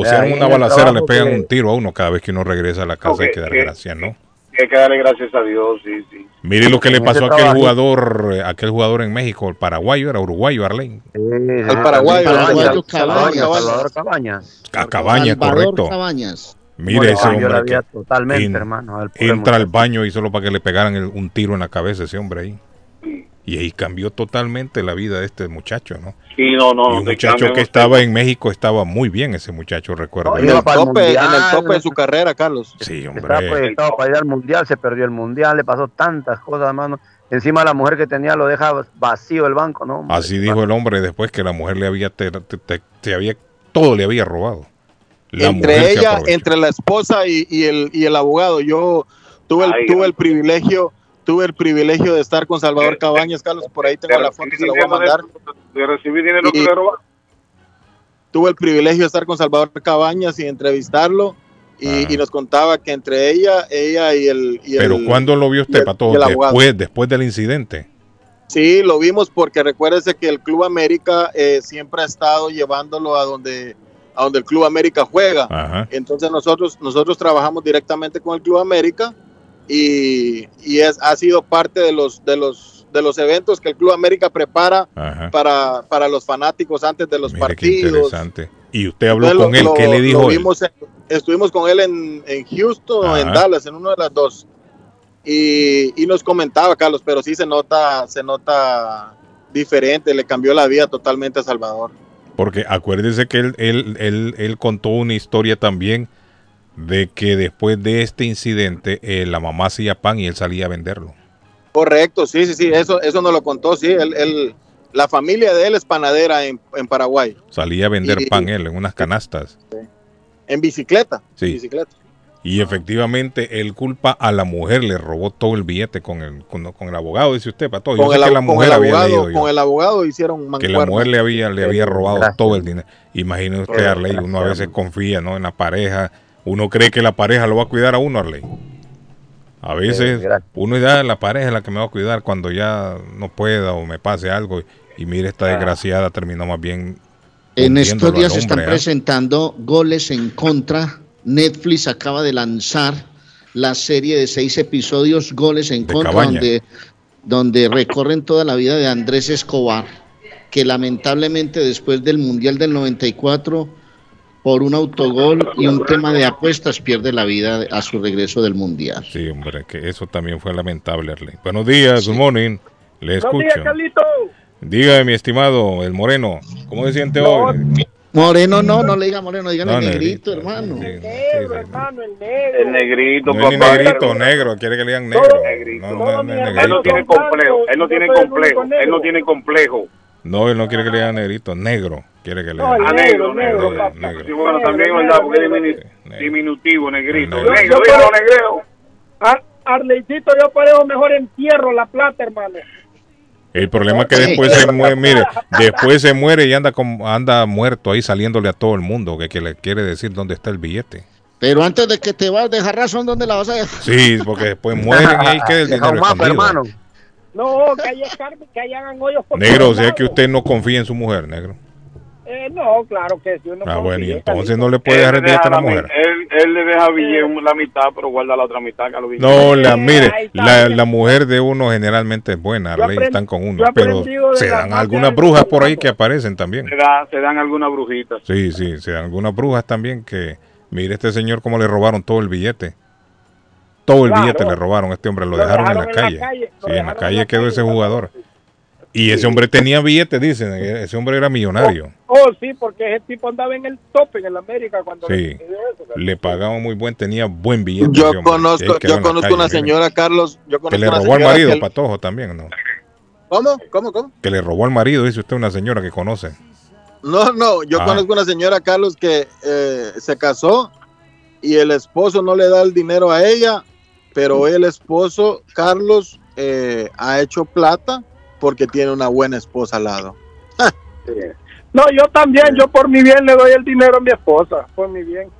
O sea, en una balacera le pegan que- un tiro a uno cada vez que uno regresa a la casa. hay Ok, que dar que- gracias, ¿no? Hay que darle gracias a Dios, sí, sí. Mire lo que le pasó a aquel trabajo- jugador, eh, aquel jugador en México, el paraguayo, era uruguayo, Arley. El paraguayo, Paraguayo Salvador, Cabañas. A Cabañas, correcto. Cabañas. Mire Bueno, ese hombre que totalmente, en- hermano, entra al baño y solo para que le pegaran el- un tiro en la cabeza ese hombre ahí. Y ahí cambió totalmente la vida de este muchacho, ¿no? Sí, no, no. y un muchacho que estaba en México estaba muy bien ese muchacho, recuerdo. En el, tope, en el tope de su carrera, Carlos. Sí, Estaba hombre. proyectado para ir al mundial, se perdió el mundial, le pasó tantas cosas, hermano. Encima la mujer que tenía lo deja vacío el banco, ¿no? hombre? Así dijo el hombre después que la mujer le había, te- te- te- te había todo le había robado. La entre ella, entre la esposa y, y el, y el abogado. Yo tuve el, Ay, tuve el privilegio, tuve el privilegio de estar con Salvador Cabañas, Carlos, por ahí tengo la foto, se la voy a mandar. De recibir dinero que le robaron. Tuve el privilegio de estar con Salvador Cabañas y entrevistarlo. Y, y nos contaba que entre ella, ella y el. y Pero el- ¿cuándo lo vio usted, Pato? Después, después del incidente. Sí, lo vimos porque recuérdese que el Club América eh, siempre ha estado llevándolo a donde, a donde el Club América juega. Ajá. Entonces nosotros, nosotros trabajamos directamente con el Club América y, y es, ha sido parte de los, de, los, de los eventos que el Club América prepara Ajá. para, para los fanáticos antes de los Mire qué partidos. interesante. Y usted habló Entonces, con lo- él, lo- ¿qué le lo dijo él? en- estuvimos con él en, en Houston o en Ajá. Dallas, en una de las dos. Y, y nos comentaba, Carlos, pero sí se nota, se nota diferente, le cambió la vida totalmente a Salvador. Porque acuérdese que él, él, él, él contó una historia también de que después de este incidente eh, la mamá hacía pan y él salía a venderlo. Correcto, sí, sí, sí, eso, eso nos lo contó, sí, él, él- la familia de él es panadera en, en Paraguay, Salía a vender Y- pan él en unas canastas. en bicicleta, Sí. bicicleta. Y efectivamente él culpa a la mujer, le robó todo el billete con el, con, con el abogado, dice usted, Pato. Yo Con sé el, que la ab- con mujer el había abogado, leído yo, con el abogado hicieron que la mujer le había, le había robado Gracias. todo el dinero. Imagine usted, Arley, uno a veces confía ¿no? en la pareja. Uno cree que la pareja lo va a cuidar a uno, Arley. A veces desgracia. uno ya la pareja es la que me va a cuidar cuando ya no pueda o me pase algo. Y mire, esta desgraciada terminó más bien. En estos días se están ¿ah? presentando goles en contra. Netflix acaba de lanzar la serie de seis episodios, goles en De contra, Cabaña. donde, donde recorren toda la vida de Andrés Escobar, que lamentablemente después del Mundial del 94, por un autogol y un tema de apuestas, pierde la vida a su regreso del Mundial. Sí, hombre, que eso también fue lamentable, Arley. Buenos días, good morning. Le Buenos días, escucho. Carlito. Dígame, mi estimado, el moreno, ¿cómo se siente No, hoy? Moreno no, no le diga moreno, dígale No, negrito, negrito, hermano. Negro, hermano, el negro. El negrito, No es negrito, negro, quiere que le digan negro. No, no, no, no es Él no negrito. tiene complejo, él no tiene complejo, él no tiene complejo. No, él no quiere que le digan negrito, negro. Quiere que le No, negro, negro, negro. negro, negro. Sí, bueno, también, ¿verdad? Porque es diminu- diminutivo, negrito. Negro. Negro, negreo. Ar- Arleycito, yo parezco mejor entierro la plata, hermano. El problema es que después se muere, mire, después se muere y anda como, anda muerto ahí saliéndole a todo el mundo, que, que le quiere decir dónde está el billete. Pero antes de que te vas dejar razón, ¿dónde la vas a dejar? Sí, porque después mueren y ahí queda el dinero un mapa, escondido. hermano. No, que ahí escarben, que ahí hagan hoyos por Negro, o sea que usted no confía en su mujer, negro. Eh, no, claro que sí. Uno Ah, bueno, y entonces no le puede dejar el billete a la mujer. Él, él le deja billete la mitad, pero guarda la otra mitad que lo billetes. No, la, mire, la, la mujer de uno generalmente es buena, Yo Arley, aprend- están con uno, pero se la dan algunas brujas por ahí que aparecen también. Se, da- se dan algunas brujitas. Sí, sí, se dan algunas brujas también que, mire este señor cómo le robaron todo el billete. Todo el Claro. billete le robaron a este hombre, lo, Lo dejaron, en la en la calle. lo Sí, en la calle la quedó ese jugador. Y ese hombre tenía billete, dicen, ese hombre era millonario. Oh, sí, porque ese tipo andaba en el tope en el América cuando Sí. le. Le pagaban muy buen, tenía buen billete. Yo conozco, yo conozco calle, una mire. señora, Carlos. Yo Que conozco le una robó al marido, que- Patojo, también, ¿no? ¿Cómo? ¿Cómo? ¿Cómo? Que le robó al marido, dice usted, una señora que conoce. No, no, yo Ah. conozco una señora, Carlos, que eh, se casó y el esposo no le da el dinero a ella, pero el esposo, Carlos, eh, ha hecho plata porque tiene una buena esposa al lado. No, yo también, yo por mi bien le doy el dinero a mi esposa, por mi bien.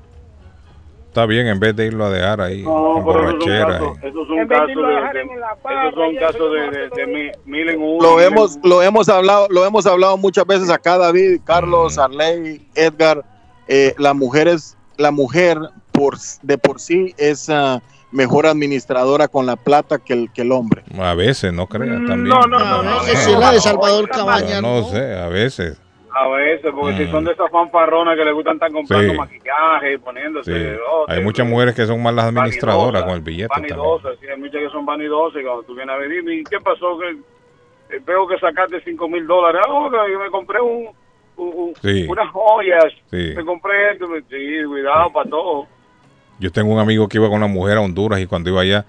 Está bien, en vez de irlo a dejar ahí, No, pero son borrachera. casos, y- esos son En vez de de, de- esos son casos eso, mil, en uno. Lo hemos, lo hemos hablado, lo hemos hablado muchas veces acá, David, Carlos, Arley, Edgar. eh, la mujer es, la mujer por de por sí es ah, mejor administradora con la plata que el, que el hombre. A veces, no crean Mm, también. no, no, A no, veces es la de Salvador Cabaña. No, ¿no? sé, a veces. A veces, porque Mm. si son de esas fanfarronas que le gustan estar comprando Sí. maquillaje y poniéndose. Sí. oh, Hay que- muchas mujeres que son malas administradoras con el billete también. Vanidosas, sí, hay muchas que son vanidosas y cuando tú vienes a ver, dime, ¿y qué pasó? Que, eh, veo que sacaste 5 mil dólares. Ah, yo me compré un, un- un- Sí. unas joyas. Sí. Me compré esto. me- Sí, cuidado para todo. Yo tengo un amigo que iba con una mujer a Honduras y cuando iba allá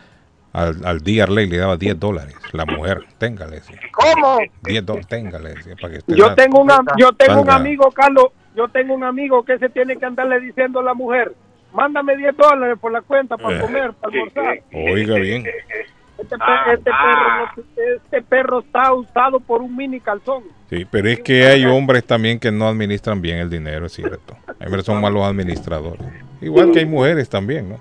al, al día Arley le daba 10 dólares. La mujer, téngale. decía. ¿Cómo? 10 dólares, téngale. decía, para que Yo la- tengo, un, am- yo tengo un amigo, Carlos, yo tengo un amigo que se tiene que andarle diciendo a la mujer, mándame 10 dólares por la cuenta para Eh. comer, para almorzar. Oiga bien. Este, pe- Ah, este ah. perro, no- este perro está usado por un mini calzón. Sí, pero es que hay hombres también que no administran bien el dinero, es cierto. Hay hombres que son malos administradores. Igual que hay mujeres también, ¿no?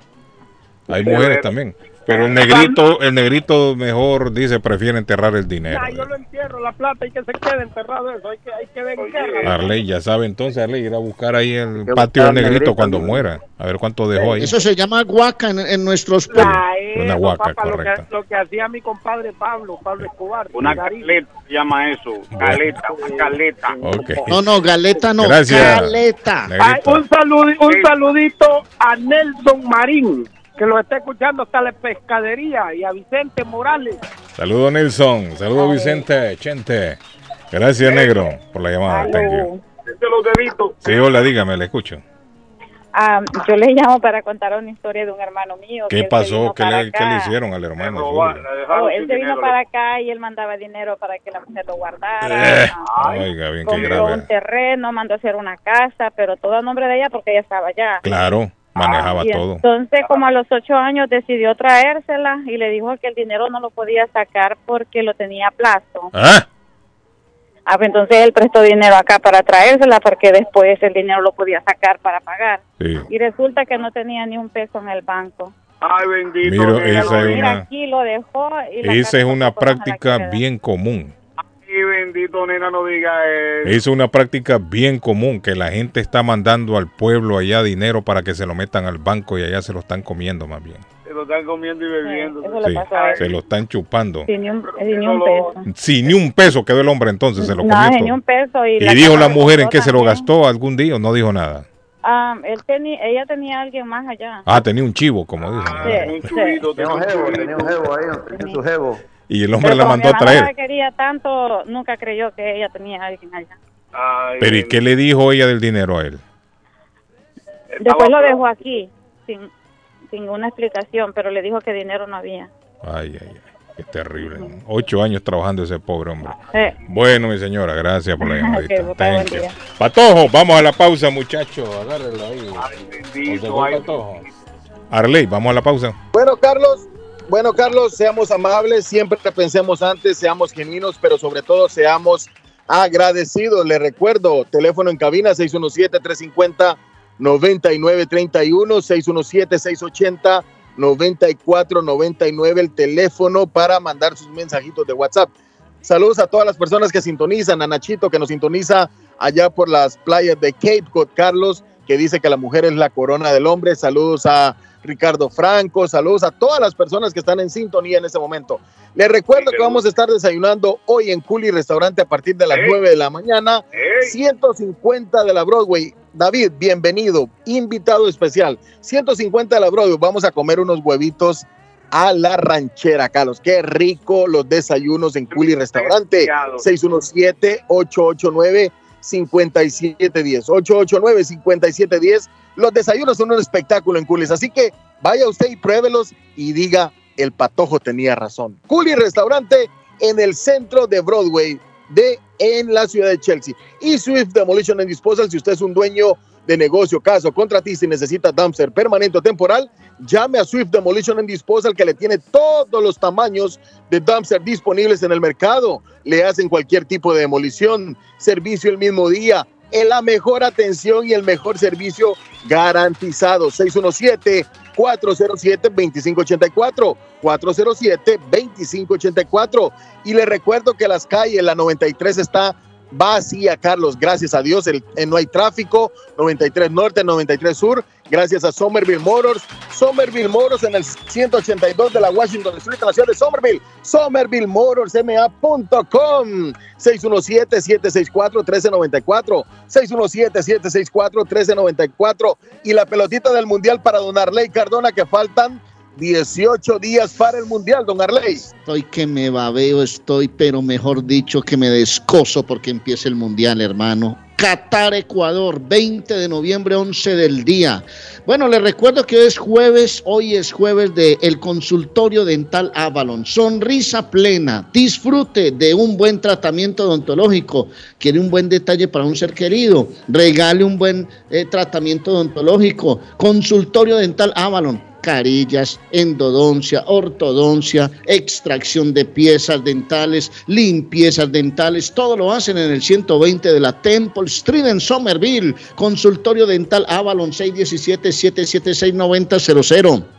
Hay mujeres también. Pero el negrito, el negrito mejor dice prefiere enterrar el dinero. Ya, yo lo entierro, la plata, y que se quede enterrado eso, hay que, hay que venderla. Arley, ya sabe entonces, Arley, ir a buscar ahí el patio del negrito negrito cuando también. muera. A ver cuánto dejó ahí. Eso se llama guaca en, en nuestros pueblos. Ya, una eso, huaca, papá, lo que, correcto. lo que hacía mi compadre Pablo, Pablo Escobar. Una caleta se llama eso. Caleta, una caleta. Ok. No, no, galeta no. Gracias. Caleta. Ay, un, saludi- un saludito a Nelson Marín, que lo está escuchando hasta la pescadería, y a Vicente Morales. Saludo Nelson, saludo Vicente, Chente. Gracias, negro, por la llamada. Thank you. Sí, hola, dígame, le escucho. Ah, yo le llamo para contar una historia de un hermano mío. que ¿Qué pasó? ¿Qué le, qué le acá. hicieron al hermano Oh, él se vino para acá y él mandaba dinero para que la mujer lo guardara. Eh, oiga, bien, qué grave. un terreno, mandó a hacer una casa, pero todo a nombre de ella porque ella estaba allá. Claro, manejaba Y todo. entonces, como a los ocho años, decidió traérsela y le dijo que el dinero no lo podía sacar porque lo tenía a plazo. ¿Ah? Ah, pues entonces él prestó dinero acá para traérsela porque después el dinero lo podía sacar para pagar. Sí. Y resulta que no tenía ni un peso en el banco. Ay, bendito. Esa es Mira, una, aquí lo dejó. Y la esa es una práctica bien común. Bendito, nena, no diga eso. Es una práctica bien común que la gente está mandando al pueblo allá dinero para que se lo metan al banco y allá se lo están comiendo más bien. Se lo están comiendo y bebiendo. Eso Sí, se lo están chupando. Sin ni un, sin ni un peso. Sin ni un peso quedó el hombre entonces, se lo No, comió sin ni todo. un peso. Y, Y la dijo la mujer en qué se lo gastó algún día o no dijo nada. Ah, él tenía, ella tenía a alguien más allá. Ah, tenía un chivo, como dicen. Sí, Un sí. Tenía un jevo, tenía un jevo ahí, tenía su jevo. Y el hombre Pero la mandó a mi traer. la quería tanto, nunca creyó que ella tenía a alguien allá. Ay, Pero ¿y qué le dijo ella del dinero a él? Después lo dejó aquí, sin, sin ninguna explicación, pero le dijo que dinero no había. Ay, ay, ay. Qué terrible. Ocho años trabajando ese pobre hombre. Bueno, mi señora, gracias por la llamadita. Ok, buen Thank you. día. Patojo, vamos a la pausa, muchachos. Agárrelo ahí. bendito, José ay, Patojo. Arley, vamos a la pausa. Bueno, Carlos, bueno, Carlos, seamos amables, siempre pensemos antes, seamos genuinos, pero sobre todo seamos agradecidos. Le recuerdo, teléfono en cabina 617-350-9931, 617-680-9499, el teléfono para mandar sus mensajitos de WhatsApp. Saludos a todas las personas que sintonizan, a Nachito que nos sintoniza allá por las playas de Cape Cod, Carlos, que dice que la mujer es la corona del hombre. Saludos a Ricardo Franco, saludos a todas las personas que están en sintonía en este momento. Les recuerdo que vamos a estar desayunando hoy en Culi Restaurante a partir de las 9 de la mañana, 150 de la Broadway. David, bienvenido, invitado especial. 150 de la Broadway, vamos a comer unos huevitos a la ranchera, Carlos. Qué rico los desayunos en Culi Restaurante. 617-889. 5710 889 5710 los desayunos son un espectáculo en Culis así que vaya usted y pruébelos y diga el patojo tenía razón Culi Restaurante en el centro de Broadway de en la ciudad de Chelsea y Swift Demolition and Disposal si usted es un dueño de negocio, caso, contratista y necesita dumpster permanente o temporal, llame a Swift Demolition and Disposal que le tiene todos los tamaños de dumpster disponibles en el mercado. Le hacen cualquier tipo de demolición, servicio el mismo día, en la mejor atención y el mejor servicio garantizado. 617-407-2584. 407-2584. Y le recuerdo que las calles, la 93 está vacía, Carlos. Gracias a Dios, el, eh, no hay tráfico. 93 Norte, 93 Sur. Gracias a Somerville Motors. Somerville Motors en el 182 de la Washington Street, en la ciudad de Somerville. Somerville ma.com. 617-764-1394. 617-764-1394. Y la pelotita del Mundial para Don Arley Cardona, que faltan 18 días para el Mundial, Don Arley. Estoy que me babeo, estoy, pero mejor dicho que me descoso porque empieza el Mundial, hermano. Qatar, Ecuador, 20 de noviembre, 11 del día. Bueno, les recuerdo que hoy es jueves, hoy es jueves de el consultorio dental Avalon. Sonrisa plena, disfrute de un buen tratamiento odontológico. Quiere un buen detalle para un ser querido, regale un buen eh, tratamiento odontológico. Consultorio dental Avalon carillas, endodoncia, ortodoncia, extracción de piezas dentales, limpiezas dentales, todo lo hacen en el 120 de la Temple Street en Somerville. Consultorio dental Avalon 617-776-9000.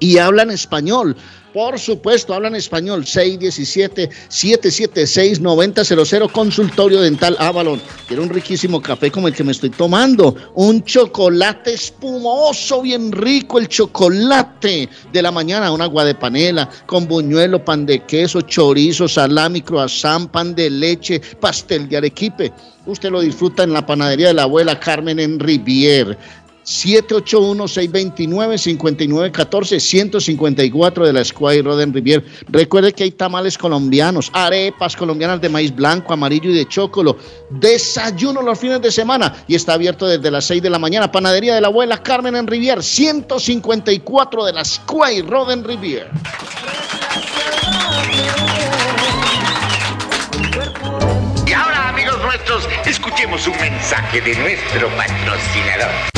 Y hablan español. Por supuesto, hablan español. 617-776-9000. Consultorio Dental Avalon. Quiero un riquísimo café como el que me estoy tomando. Un chocolate espumoso, bien rico. El chocolate de la mañana. Un agua de panela con buñuelo, pan de queso, chorizo, salami, croissant, pan de leche, pastel de arequipe. Usted lo disfruta en la panadería de la abuela Carmen en Rivier. 781-629-5914, 154 de la Square Road en Rivier. Recuerde que hay tamales colombianos, arepas colombianas de maíz blanco, amarillo y de chocolo. Desayuno los fines de semana y está abierto desde las 6 de la mañana. Panadería de la abuela Carmen en Rivier, 154 de la Square Road en Rivier. Y ahora, amigos nuestros, escuchemos un mensaje de nuestro patrocinador.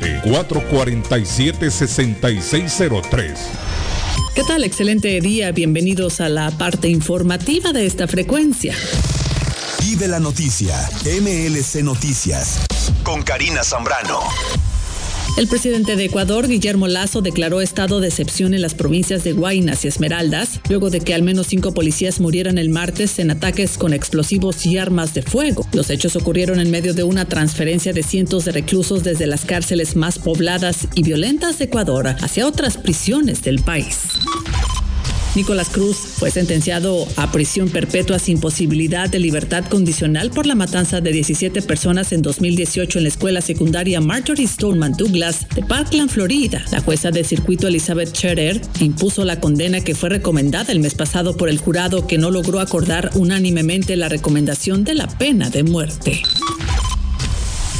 447-6603. ¿Qué tal? Excelente día. Bienvenidos a la parte informativa de esta frecuencia. Vive la noticia. MLC Noticias. Con Karina Zambrano. El presidente de Ecuador, Guillermo Lazo, declaró estado de excepción en las provincias de Guaynas y Esmeraldas, luego de que al menos cinco policías murieran el martes en ataques con explosivos y armas de fuego. Los hechos ocurrieron en medio de una transferencia de cientos de reclusos desde las cárceles más pobladas y violentas de Ecuador hacia otras prisiones del país. Nicolás Cruz fue sentenciado a prisión perpetua sin posibilidad de libertad condicional por la matanza de 17 personas en 2018 en la escuela secundaria Marjorie Stoneman Douglas de Parkland, Florida. La jueza de circuito Elizabeth Scherer impuso la condena que fue recomendada el mes pasado por el jurado que no logró acordar unánimemente la recomendación de la pena de muerte.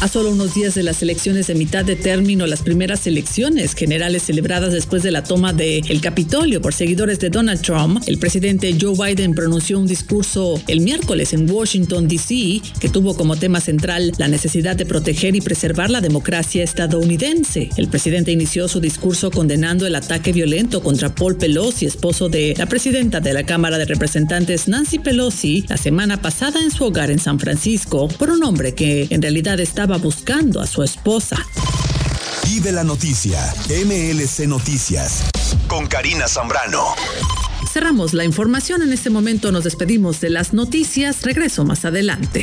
A solo unos días de las elecciones de mitad de término, las primeras elecciones generales celebradas después de la toma del el Capitolio por seguidores de Donald Trump, el presidente Joe Biden pronunció un discurso el miércoles en Washington, D.C., que tuvo como tema central la necesidad de proteger y preservar la democracia estadounidense. El presidente inició su discurso condenando el ataque violento contra Paul Pelosi, esposo de la presidenta de la Cámara de Representantes Nancy Pelosi, la semana pasada en su hogar en San Francisco, por un hombre que en realidad estaba buscando a su esposa. Vive la noticia. MLC Noticias. Con Karina Zambrano. Cerramos la información. En este momento nos despedimos de las noticias. Regreso más adelante.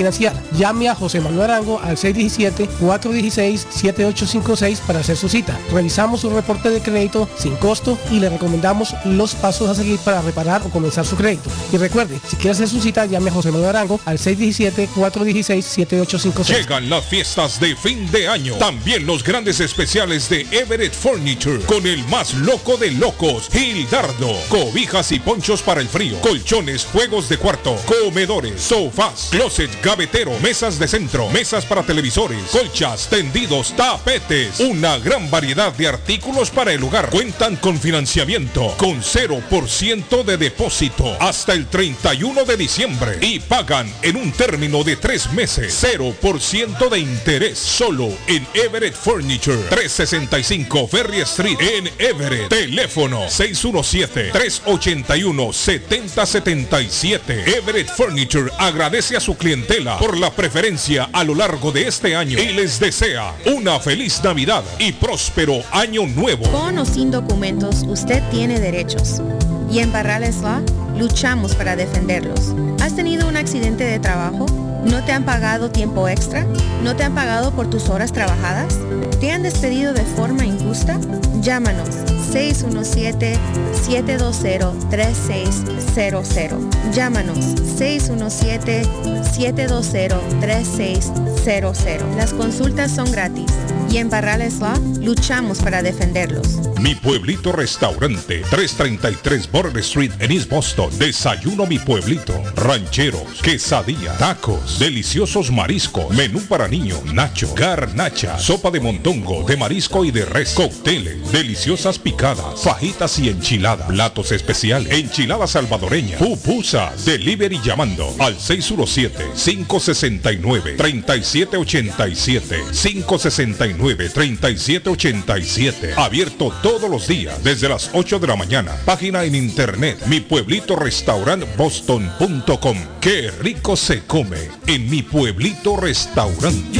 Llame a José Manuel Arango al 617-416-7856 para hacer su cita. Revisamos su reporte de crédito sin costo y le recomendamos los pasos a seguir para reparar o comenzar su crédito. Y recuerde, si quiere hacer su cita, llame a José Manuel Arango al 617-416-7856. Llegan las fiestas de fin de año. También los grandes especiales de Everett Furniture con el más loco de locos, Gildardo. Cobijas y ponchos para el frío, colchones, juegos de cuarto, comedores, sofás, closet, gavetero, mesas de centro, mesas para televisores, colchas, tendidos, tapetes. Una gran variedad de artículos para el hogar. Cuentan con financiamiento con 0% de depósito hasta el 31 de diciembre y pagan en un término de tres meses. 0% de interés solo en Everett Furniture 365 Ferry Street en Everett. Teléfono 617-381-7077. Everett Furniture agradece a su por la preferencia a lo largo de este año y les desea una feliz Navidad y próspero año nuevo. Con o sin documentos, usted tiene derechos. Y en Barrales Law luchamos para defenderlos. ¿Has tenido un accidente de trabajo? ¿No te han pagado tiempo extra? ¿No te han pagado por tus horas trabajadas? ¿Te han despedido de forma injusta? Llámanos 617-720-3600. Llámanos 617-720-3600. Las consultas son gratis y en Barrales Law luchamos para defenderlos. Mi pueblito restaurante, 333 Border Street en East Boston. Desayuno mi pueblito. Rancheros, quesadilla, tacos, deliciosos mariscos, menú para niños, nacho, garnacha, sopa de montongo, de marisco y de res, cócteles, deliciosas picadas, fajitas y enchiladas, platos especiales, enchilada salvadoreña, pupusas, delivery llamando al 617-569-3787, 569-3787, abierto todos los días desde las 8 de la mañana, página en internet, mi pueblito restaurant boston.com, qué rico se come en mi pueblito restaurante.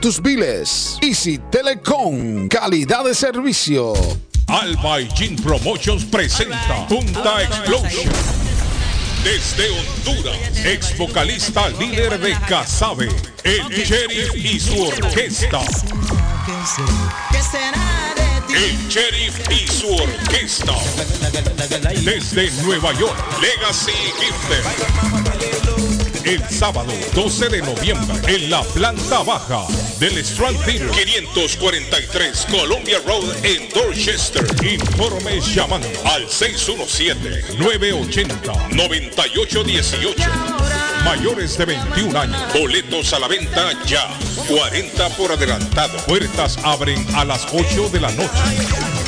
tus biles. Easy Telecom, calidad de servicio. Alba y Jean Promotions presenta Punta Explosion. Desde Honduras, ex vocalista líder de Casabe, el sheriff y su orquesta. El sheriff y su orquesta. Desde Nueva York, Legacy Gifted. El sábado 12 de noviembre en la planta baja del Strand Theater 543 Columbia Road en Dorchester. Informes llamando al 617-980-9818. Mayores de 21 años. Boletos a la venta ya. 40 por adelantado. Puertas abren a las 8 de la noche.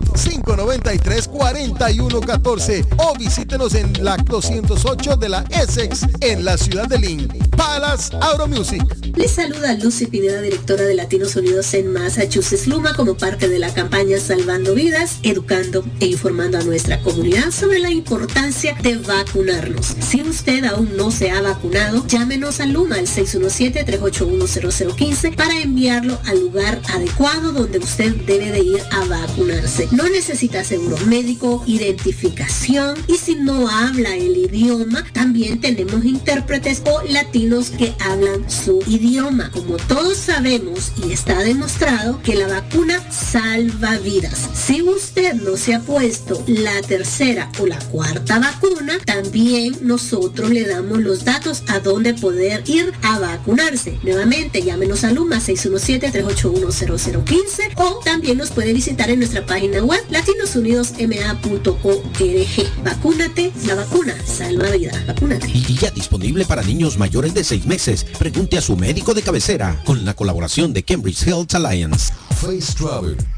593-4114 o visítenos en la 208 de la Essex en la ciudad de Lynn. Palace Auto Music. Les saluda Lucy Pineda, directora de Latinos Unidos en Massachusetts Luma, como parte de la campaña Salvando Vidas, educando e informando a nuestra comunidad sobre la importancia de vacunarnos. Si usted aún no se ha vacunado, llámenos a Luma al 617-381-0015 para enviarlo al lugar adecuado donde usted debe de ir a vacunarse. No necesita seguro médico, identificación y si no habla el idioma, también tenemos intérpretes o latinos que hablan su idioma. Como todos sabemos y está demostrado que la vacuna salva vidas. Si usted no se ha puesto la tercera o la cuarta vacuna, también nosotros le damos los datos a dónde poder ir a vacunarse. Nuevamente, llámenos a Luma 617-381-0015 o también nos puede visitar en nuestra página web latinosunidosma.org. Vacúnate, la vacuna salva vida. Vacúnate. Y ya disponible para niños mayores de 6 meses. Pregunte a su médico de cabecera con la colaboración de Cambridge Health Alliance. Face Travel.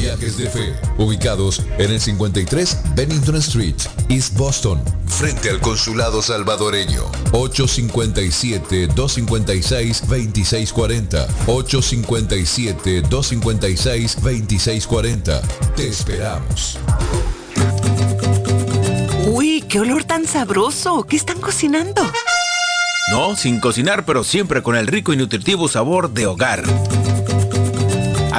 Viajes de Fe, ubicados en el 53 Bennington Street, East Boston, frente al Consulado Salvadoreño. 857-256-2640. 857-256-2640. Te esperamos. Uy, qué olor tan sabroso. ¿Qué están cocinando? No, sin cocinar, pero siempre con el rico y nutritivo sabor de hogar.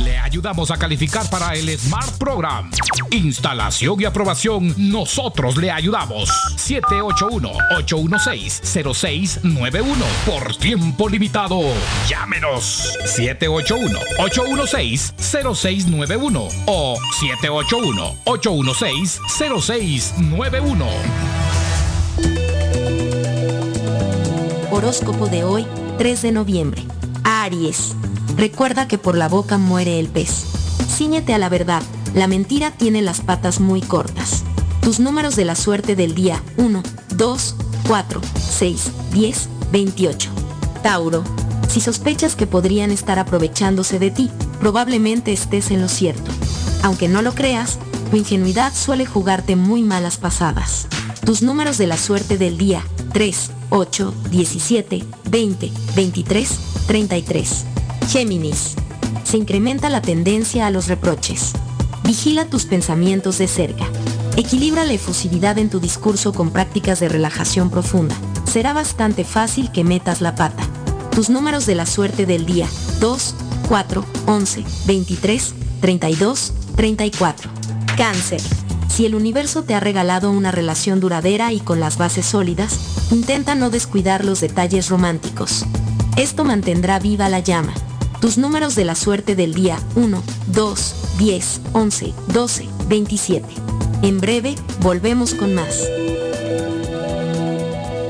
Le ayudamos a calificar para el Smart Program. Instalación y aprobación, nosotros le ayudamos. 781-816-0691 por tiempo limitado. Llámenos 781-816-0691 o 781-816-0691. Horóscopo de hoy, 3 de noviembre. Aries. Recuerda que por la boca muere el pez. Cíñete a la verdad. La mentira tiene las patas muy cortas. Tus números de la suerte del día 1, 2, 4, 6, 10, 28. Tauro. Si sospechas que podrían estar aprovechándose de ti, probablemente estés en lo cierto. Aunque no lo creas, tu ingenuidad suele jugarte muy malas pasadas. Tus números de la suerte del día 3, 8, 17, 20, 23, 33. Géminis. Se incrementa la tendencia a los reproches. Vigila tus pensamientos de cerca. Equilibra la efusividad en tu discurso con prácticas de relajación profunda. Será bastante fácil que metas la pata. Tus números de la suerte del día 2, 4, 11, 23, 32, 34. Cáncer. Si el universo te ha regalado una relación duradera y con las bases sólidas, intenta no descuidar los detalles románticos. Esto mantendrá viva la llama. Tus números de la suerte del día 1, 2, 10, 11, 12, 27. En breve, volvemos con más.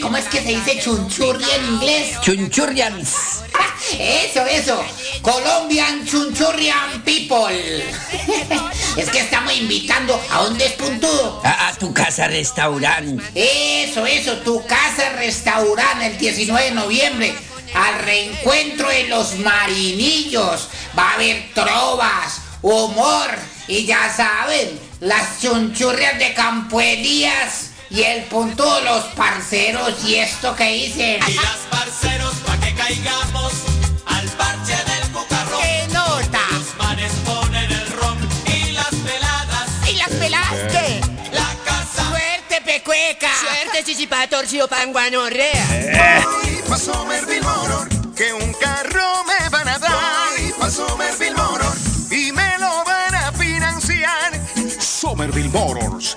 ¿Cómo es que se dice chunchurri en inglés? Chunchurrians. Eso, eso. Colombian Chunchurrian People. es que estamos invitando a dónde es puntudo. A, a tu casa restaurante. Eso, eso, tu casa restaurante el 19 de noviembre. Al reencuentro de los marinillos. Va a haber trovas, humor y ya saben, las chunchurrias de Campo Elías y el punto de los parceros y esto que dicen. Y las parceros pa' que caigamos al parche del cucarrón. ¡Qué nota! Los manes ponen el ron y las peladas. ¿Y las peladas qué? La casa. ¡Suerte, pecueca! Suerte, chichipa, torcido, panguanorrea. Voy pa' Somerville Motor, que un carro me van a dar. Voy pa' Somerville Motor y me lo van a financiar. Somerville Motors.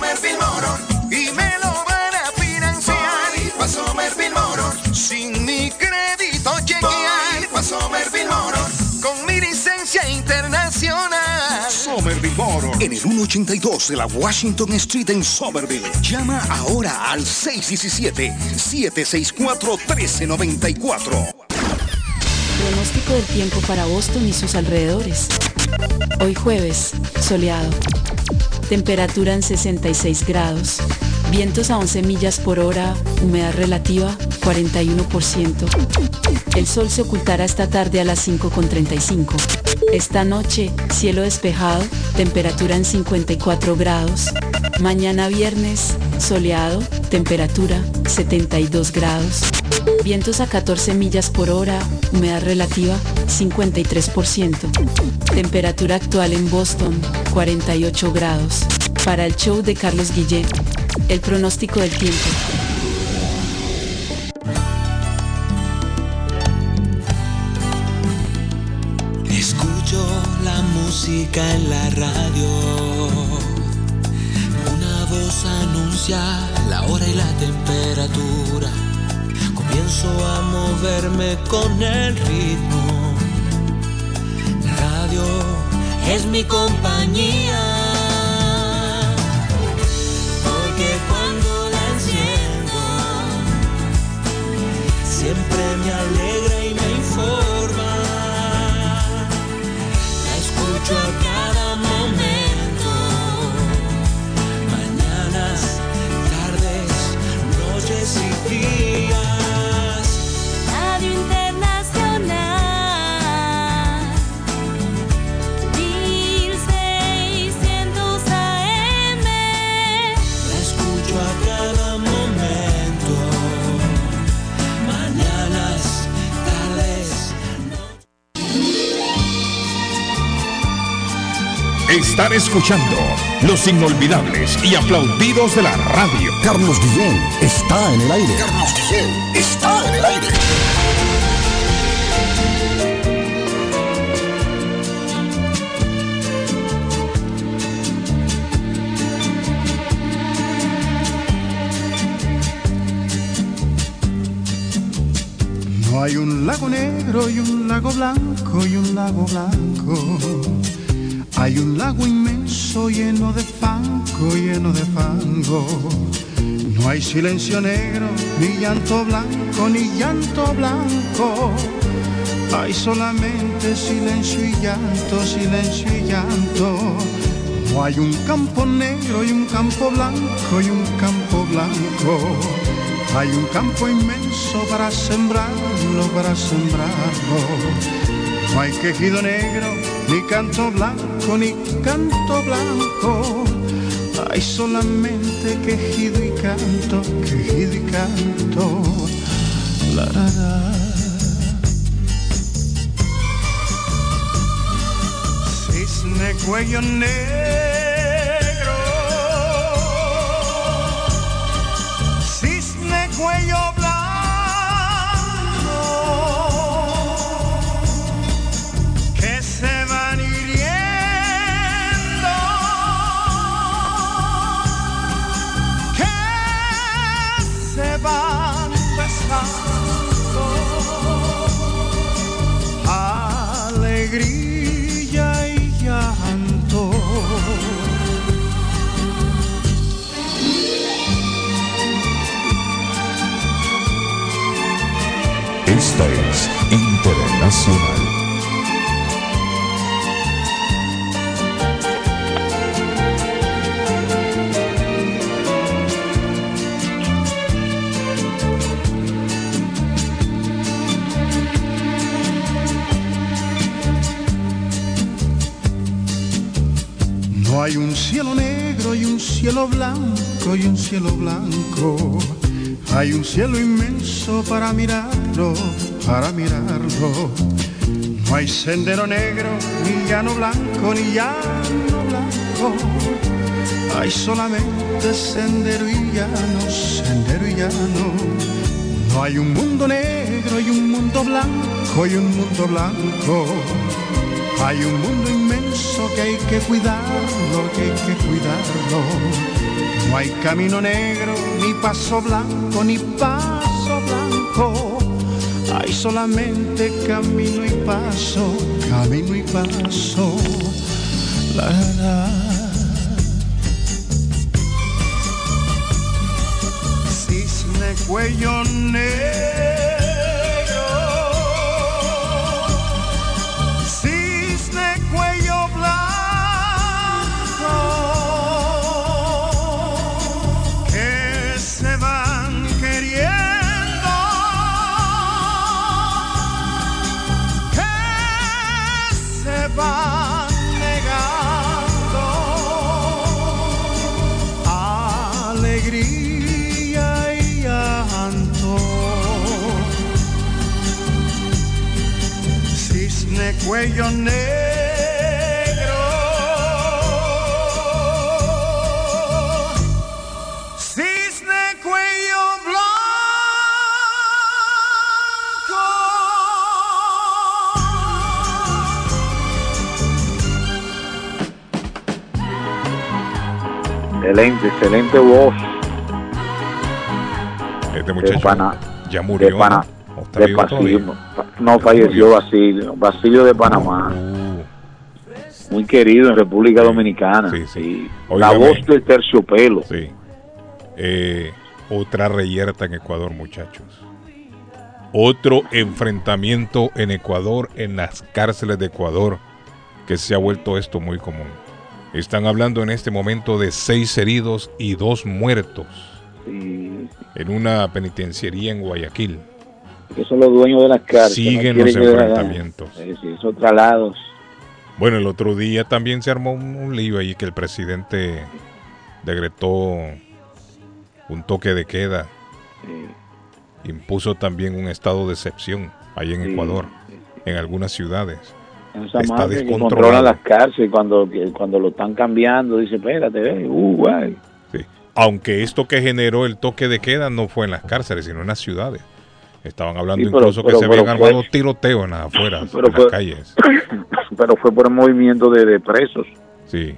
Somerville Motors. En el 182 de la Washington Street en Somerville. Llama ahora al 617-764-1394. Pronóstico del tiempo para Boston y sus alrededores. Hoy jueves, soleado. Temperatura en 66 grados. Vientos a 11 millas por hora. Humedad relativa 41%. El sol se ocultará esta tarde a las 5.35. Esta noche, cielo despejado. Temperatura en 54 grados. Mañana viernes, soleado. Temperatura 72 grados. Vientos a 14 millas por hora, humedad relativa 53%. Temperatura actual en Boston 48 grados. Para el show de Carlos Guillén, El pronóstico del tiempo. Escucho la música en la radio. Una voz anuncia la hora y la temperatura. Comienzo a moverme con el ritmo. La radio es mi compañía. Siempre me alegra y me informa. La escucho a Están escuchando los inolvidables y aplaudidos de la radio. Carlos Guillén está en el aire. Carlos Guillén está en el aire. No hay un lago negro y un lago blanco y un lago blanco. Hay un lago inmenso lleno de fango, lleno de fango. No hay silencio negro, ni llanto blanco, ni llanto blanco. Hay solamente silencio y llanto, silencio y llanto. No hay un campo negro y un campo blanco y un campo blanco. Hay un campo inmenso para sembrarlo, para sembrarlo. No hay quejido negro, ni canto blanco, ni canto blanco. Hay solamente quejido y canto, quejido y canto. La, la, la. Cisne cuello negro. Cisne cuello No hay un cielo negro y un cielo blanco y un cielo blanco. Hay un cielo inmenso para mirarlo, para mirarlo. No hay sendero negro, ni llano blanco, ni llano blanco. Hay solamente sendero y llano, sendero y llano. No hay un mundo negro y un mundo blanco y un mundo blanco. Hay un mundo inmenso que hay que cuidarlo, que hay que cuidarlo. No hay camino negro, ni paso blanco, ni paso. Hay solamente camino y paso, camino y paso. La, la. Cisne cuello. cuello negro. Cisne cuello blanco. Excelente, excelente voz. Este muchacho ya murió. De, pana, ¿no? de, pasismo, no falleció Basilio. Basilio de Panamá. Muy querido en República Dominicana. Sí. La Óigame. voz del terciopelo. Sí. Eh, otra reyerta en Ecuador, muchachos. Otro enfrentamiento en Ecuador, en las cárceles de Ecuador, que se ha vuelto esto muy común. Están hablando en este momento de seis heridos y dos muertos Sí. en una penitenciaría en Guayaquil. Que son los dueños de las cárceles. Siguen no los enfrentamientos. Sí, sí, esos traslados. Bueno, el otro día también se armó un, un lío ahí que el presidente decretó un toque de queda. Impuso también un estado de excepción ahí en Sí, Ecuador, en algunas ciudades. Esa Está madre que controlan las cárceles cuando, cuando lo están cambiando, dice, espérate, ve, uh, guay. Aunque esto que generó el toque de queda no fue en las cárceles, sino en las ciudades. Estaban hablando Sí, pero- incluso pero- que se habían armado tiroteos en las afueras, en las fue- calles. Pero fue por el movimiento de, de presos. Sí.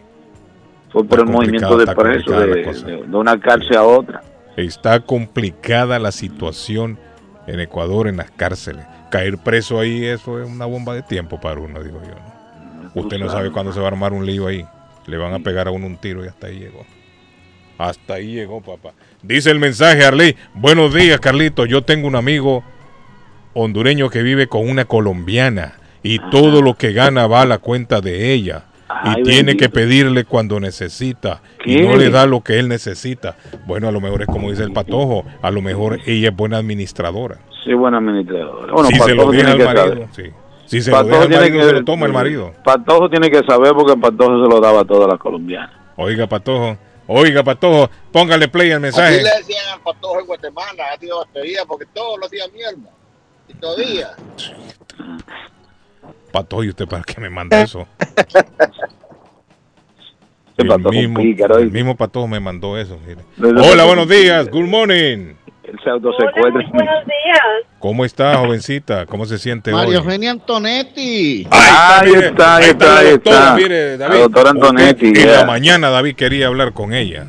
Fue por Está el movimiento de presos, de, una cárcel a otra. Está complicada la situación en Ecuador en las cárceles. Caer preso ahí, eso es una bomba de tiempo para uno, digo yo. ¿no? Usted no sabe cuándo se va a armar un lío ahí. Le van a pegar a uno un tiro y hasta ahí llegó. Hasta ahí llegó, papá. Dice el mensaje, Arley. Buenos días, Carlito. Yo tengo un amigo hondureño que vive con una colombiana y todo lo que gana va a la cuenta de ella. Ay, y tiene bendito. que pedirle cuando necesita y no le da lo que él necesita. Bueno, a lo mejor es como dice el patojo, a lo mejor ella es buena administradora. Sí, buen administrador. Bueno, si se lo deja al marido, sí. Si se lo deja al marido, que- se lo toma el marido. Patojo tiene que saber porque Patojo se lo daba a todas las colombianas. Oiga, patojo, oiga, patojo, póngale play al mensaje. Así le decían al patojo en Guatemala, ha tenido batería porque todos los días mierda. Y todavía. Patojo, ¿y usted para qué me manda eso? El mismo, el mismo patojo me mandó eso. mire. Hola, buenos días, good morning. Él se autosecuestra. Buenos días. ¿Cómo está, jovencita? ¿Cómo se siente Mario hoy? Eugenia Antonetti. Ahí mire, está, ahí está, la ahí doctora, está. mire, La David. doctora Antonetti, Usted, En la mañana David quería hablar con ella.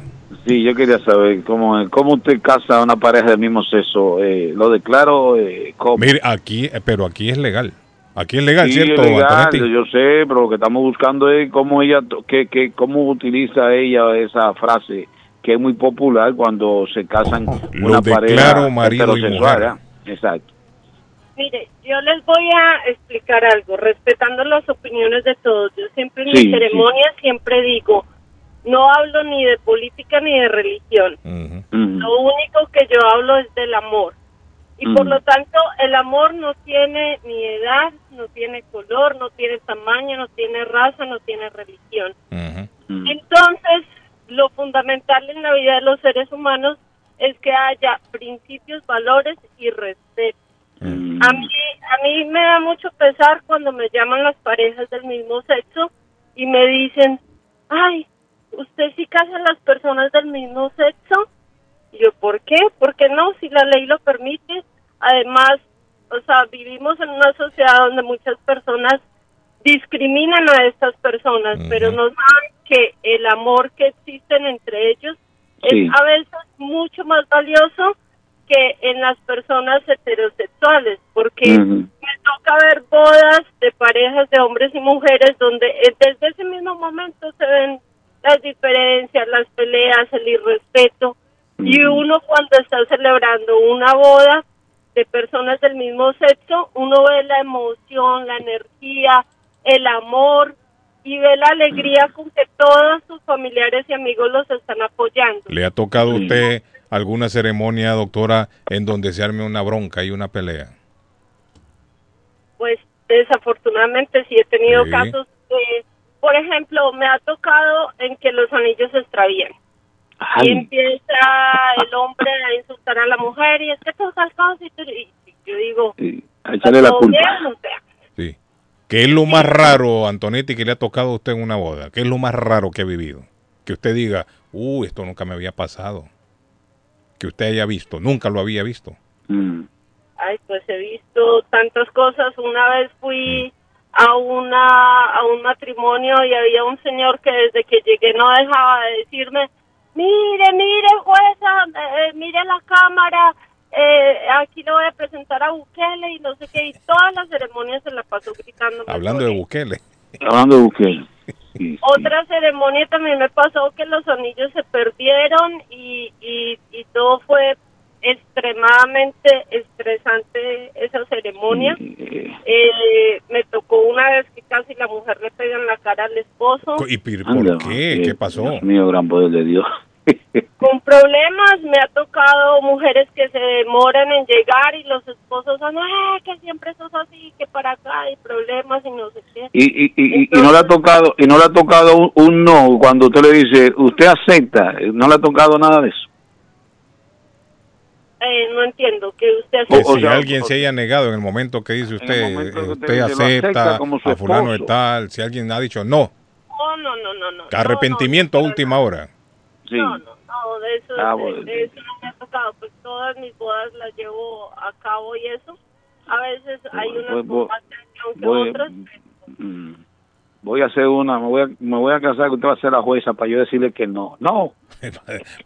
Sí, yo quería saber cómo, cómo usted casa a una pareja del mismo sexo. Eh, lo declaro eh, como. Mire, aquí, eh, pero aquí es legal. Aquí es legal, Sí, ¿cierto, es legal, yo sé, pero lo que estamos buscando es cómo ella, que, que, cómo utiliza ella esa frase que es muy popular cuando se casan Lo una pareja marido y mujer. ¿eh? Exacto. Mire, yo les voy a explicar algo, respetando las opiniones de todos. Yo siempre en Sí, mi ceremonia siempre digo, no hablo ni de política ni de religión. Lo único que yo hablo es del amor. Y por lo tanto, el amor no tiene ni edad, no tiene color, no tiene tamaño, no tiene raza, no tiene religión. Entonces, lo fundamental en la vida de los seres humanos es que haya principios, valores y respeto. A mí, a mí me da mucho pesar cuando me llaman las parejas del mismo sexo y me dicen, ay, ¿usted sí casa a las personas del mismo sexo? Y yo, ¿por qué? Porque no, si la ley lo permite. Además, o sea, vivimos en una sociedad donde muchas personas discriminan a estas personas, pero no saben que el amor que existen entre ellos Sí. es a veces mucho más valioso que en las personas heterosexuales, porque me toca ver bodas de parejas de hombres y mujeres donde eh, desde ese mismo momento se ven las diferencias, las peleas, el irrespeto, y uno cuando está celebrando una boda de personas del mismo sexo, uno ve la emoción, la energía, el amor y ve la alegría con que todos sus familiares y amigos los están apoyando. ¿Le ha tocado a usted alguna ceremonia, doctora, en donde se arme una bronca y una pelea? Pues desafortunadamente sí he tenido Sí. casos de, por ejemplo, me ha tocado en que los anillos se extravían. Y empieza el hombre a insultar a la mujer y es que tú estás y, y yo digo, A echarle la "¿Todo culpa. bien?", o sea, Sí. ¿Qué es lo más raro, Antonetti, que le ha tocado a usted en una boda? ¿Qué es lo más raro que ha vivido? Que usted diga, uh, esto nunca me había pasado. Que usted haya visto, nunca lo había visto. Ay, pues he visto tantas cosas. Una vez fui a una a un matrimonio y había un señor que desde que llegué no dejaba de decirme, mire, mire, jueza, eh, mire la cámara, eh, aquí le voy a presentar a Bukele y no sé qué, y todas las ceremonias se la pasó gritando. Hablando de Bukele. Hablando de Bukele. Otra ceremonia también me pasó que los anillos se perdieron y, y, y todo fue extremadamente estresante esa ceremonia. Eh, me tocó una vez que casi la mujer le pega en la cara al esposo. ¿Y por Anda, qué? ¿Qué pasó? Dios mío, gran poder de Dios. Con problemas me ha tocado mujeres que se demoran en llegar y los esposos son, "Ah, que siempre sos así, que para acá hay problemas y no sé qué. Y, y, y, y no le ha tocado y no le ha tocado un, un no cuando usted le dice usted acepta no le ha tocado nada de eso Eh, no entiendo que usted Que hace- si alguien se haya negado en el momento que dice usted, momento que eh, usted usted acepta acepta como a fulano de tal, si alguien ha dicho no, No, no, no, no, no. arrepentimiento a última hora. Sí No, no, no, de eso, Ah, de- bueno. de eso no me ha tocado. Pues todas mis bodas las llevo a cabo y eso. A veces hay unas voy- con voy- más tensión que voy, otras. mm, voy a hacer una me voy a, me voy a casar que usted va a ser la jueza para yo decirle que no no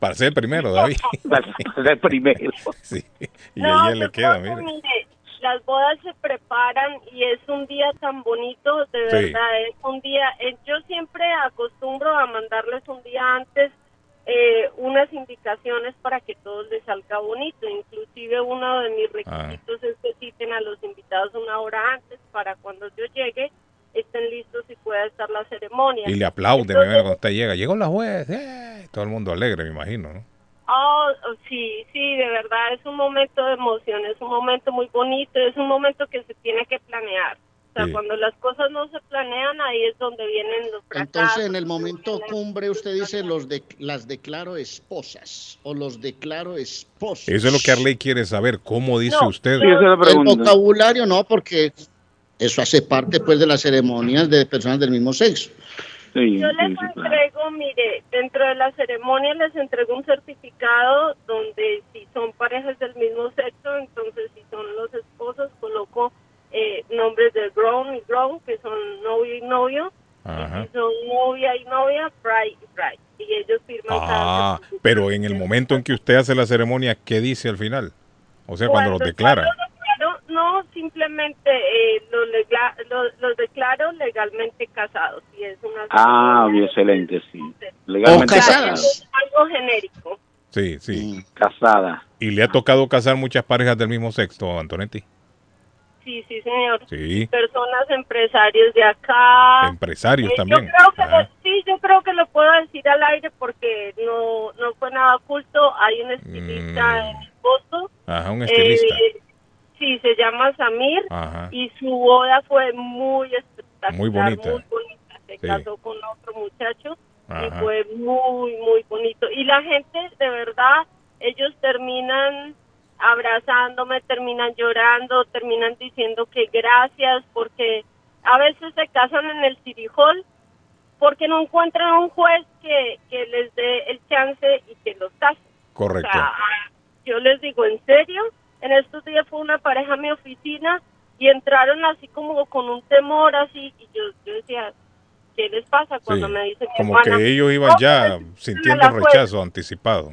Para ser el primero, David. para ser primero Sí. Y No, a ella le pues, queda, mire. mire, las bodas se preparan y es un día tan bonito, de Sí. verdad, es un día, eh, yo siempre acostumbro a mandarles un día antes eh, unas indicaciones para que todo les salga bonito, inclusive uno de mis requisitos es que citen a los invitados una hora antes para cuando yo llegue estén listos y pueda estar la ceremonia. Y le aplauden Entonces, cuando usted llega. Llegó la juez. ¡eh! Todo el mundo alegre, me imagino. ¿no? Oh, oh, sí, sí, de verdad es un momento de emoción, es un momento muy bonito, es un momento que se tiene que planear. O sea, Sí. cuando las cosas no se planean, ahí es donde vienen los fracasos. Entonces, en el momento cumbre, usted dice los de, las declaro esposas o los declaro esposos. Eso es lo que Arley quiere saber. ¿Cómo dice No, usted? El vocabulario no, porque eso hace parte pues de las ceremonias de personas del mismo sexo. Yo les entrego, mire, dentro de la ceremonia les entrego un certificado donde si son parejas del mismo sexo, entonces si son los esposos, coloco eh, nombres de grown y grown, que son novio y novio, Ajá. y son novia y novia, bride y bride. Y ellos firman cada Ah, pero en el momento en que usted hace la ceremonia, ¿qué dice al final? O sea, cuando los declara. los declaro, no, simplemente eh, los, legla- los, los declaro legalmente casados. Y es una ah bien excelente sí legalmente casadas. Es algo genérico. Sí, sí. casada ¿Y le ha tocado casar muchas parejas del mismo sexo, Antonetti? Sí, sí, señor. Sí. Personas, empresarios de acá. Empresarios Eh, también. Yo creo que Ah. lo- sí, yo creo que lo puedo decir al aire porque no, no fue nada oculto. Hay un estilista en Boston. Ajá, un estilista. Eh, sí, se llama Samir Ajá. y su boda fue muy espectacular, Muy bonita. muy bonita. Se Sí. casó con otro muchacho y Ajá. fue muy, muy bonito. Y la gente, de verdad, ellos terminan abrazándome, terminan llorando, terminan diciendo que gracias porque a veces se casan en el City Hall porque no encuentran un juez que, que les dé el chance y que los case. Correcto. O sea, yo les digo, ¿en serio? En estos días fue una pareja a mi oficina y entraron así como con un temor así y yo, yo decía, ¿qué les pasa cuando Sí. me dicen mi Como hermana, que ellos iban "No, ya pues, sintiendo la juez". rechazo anticipado.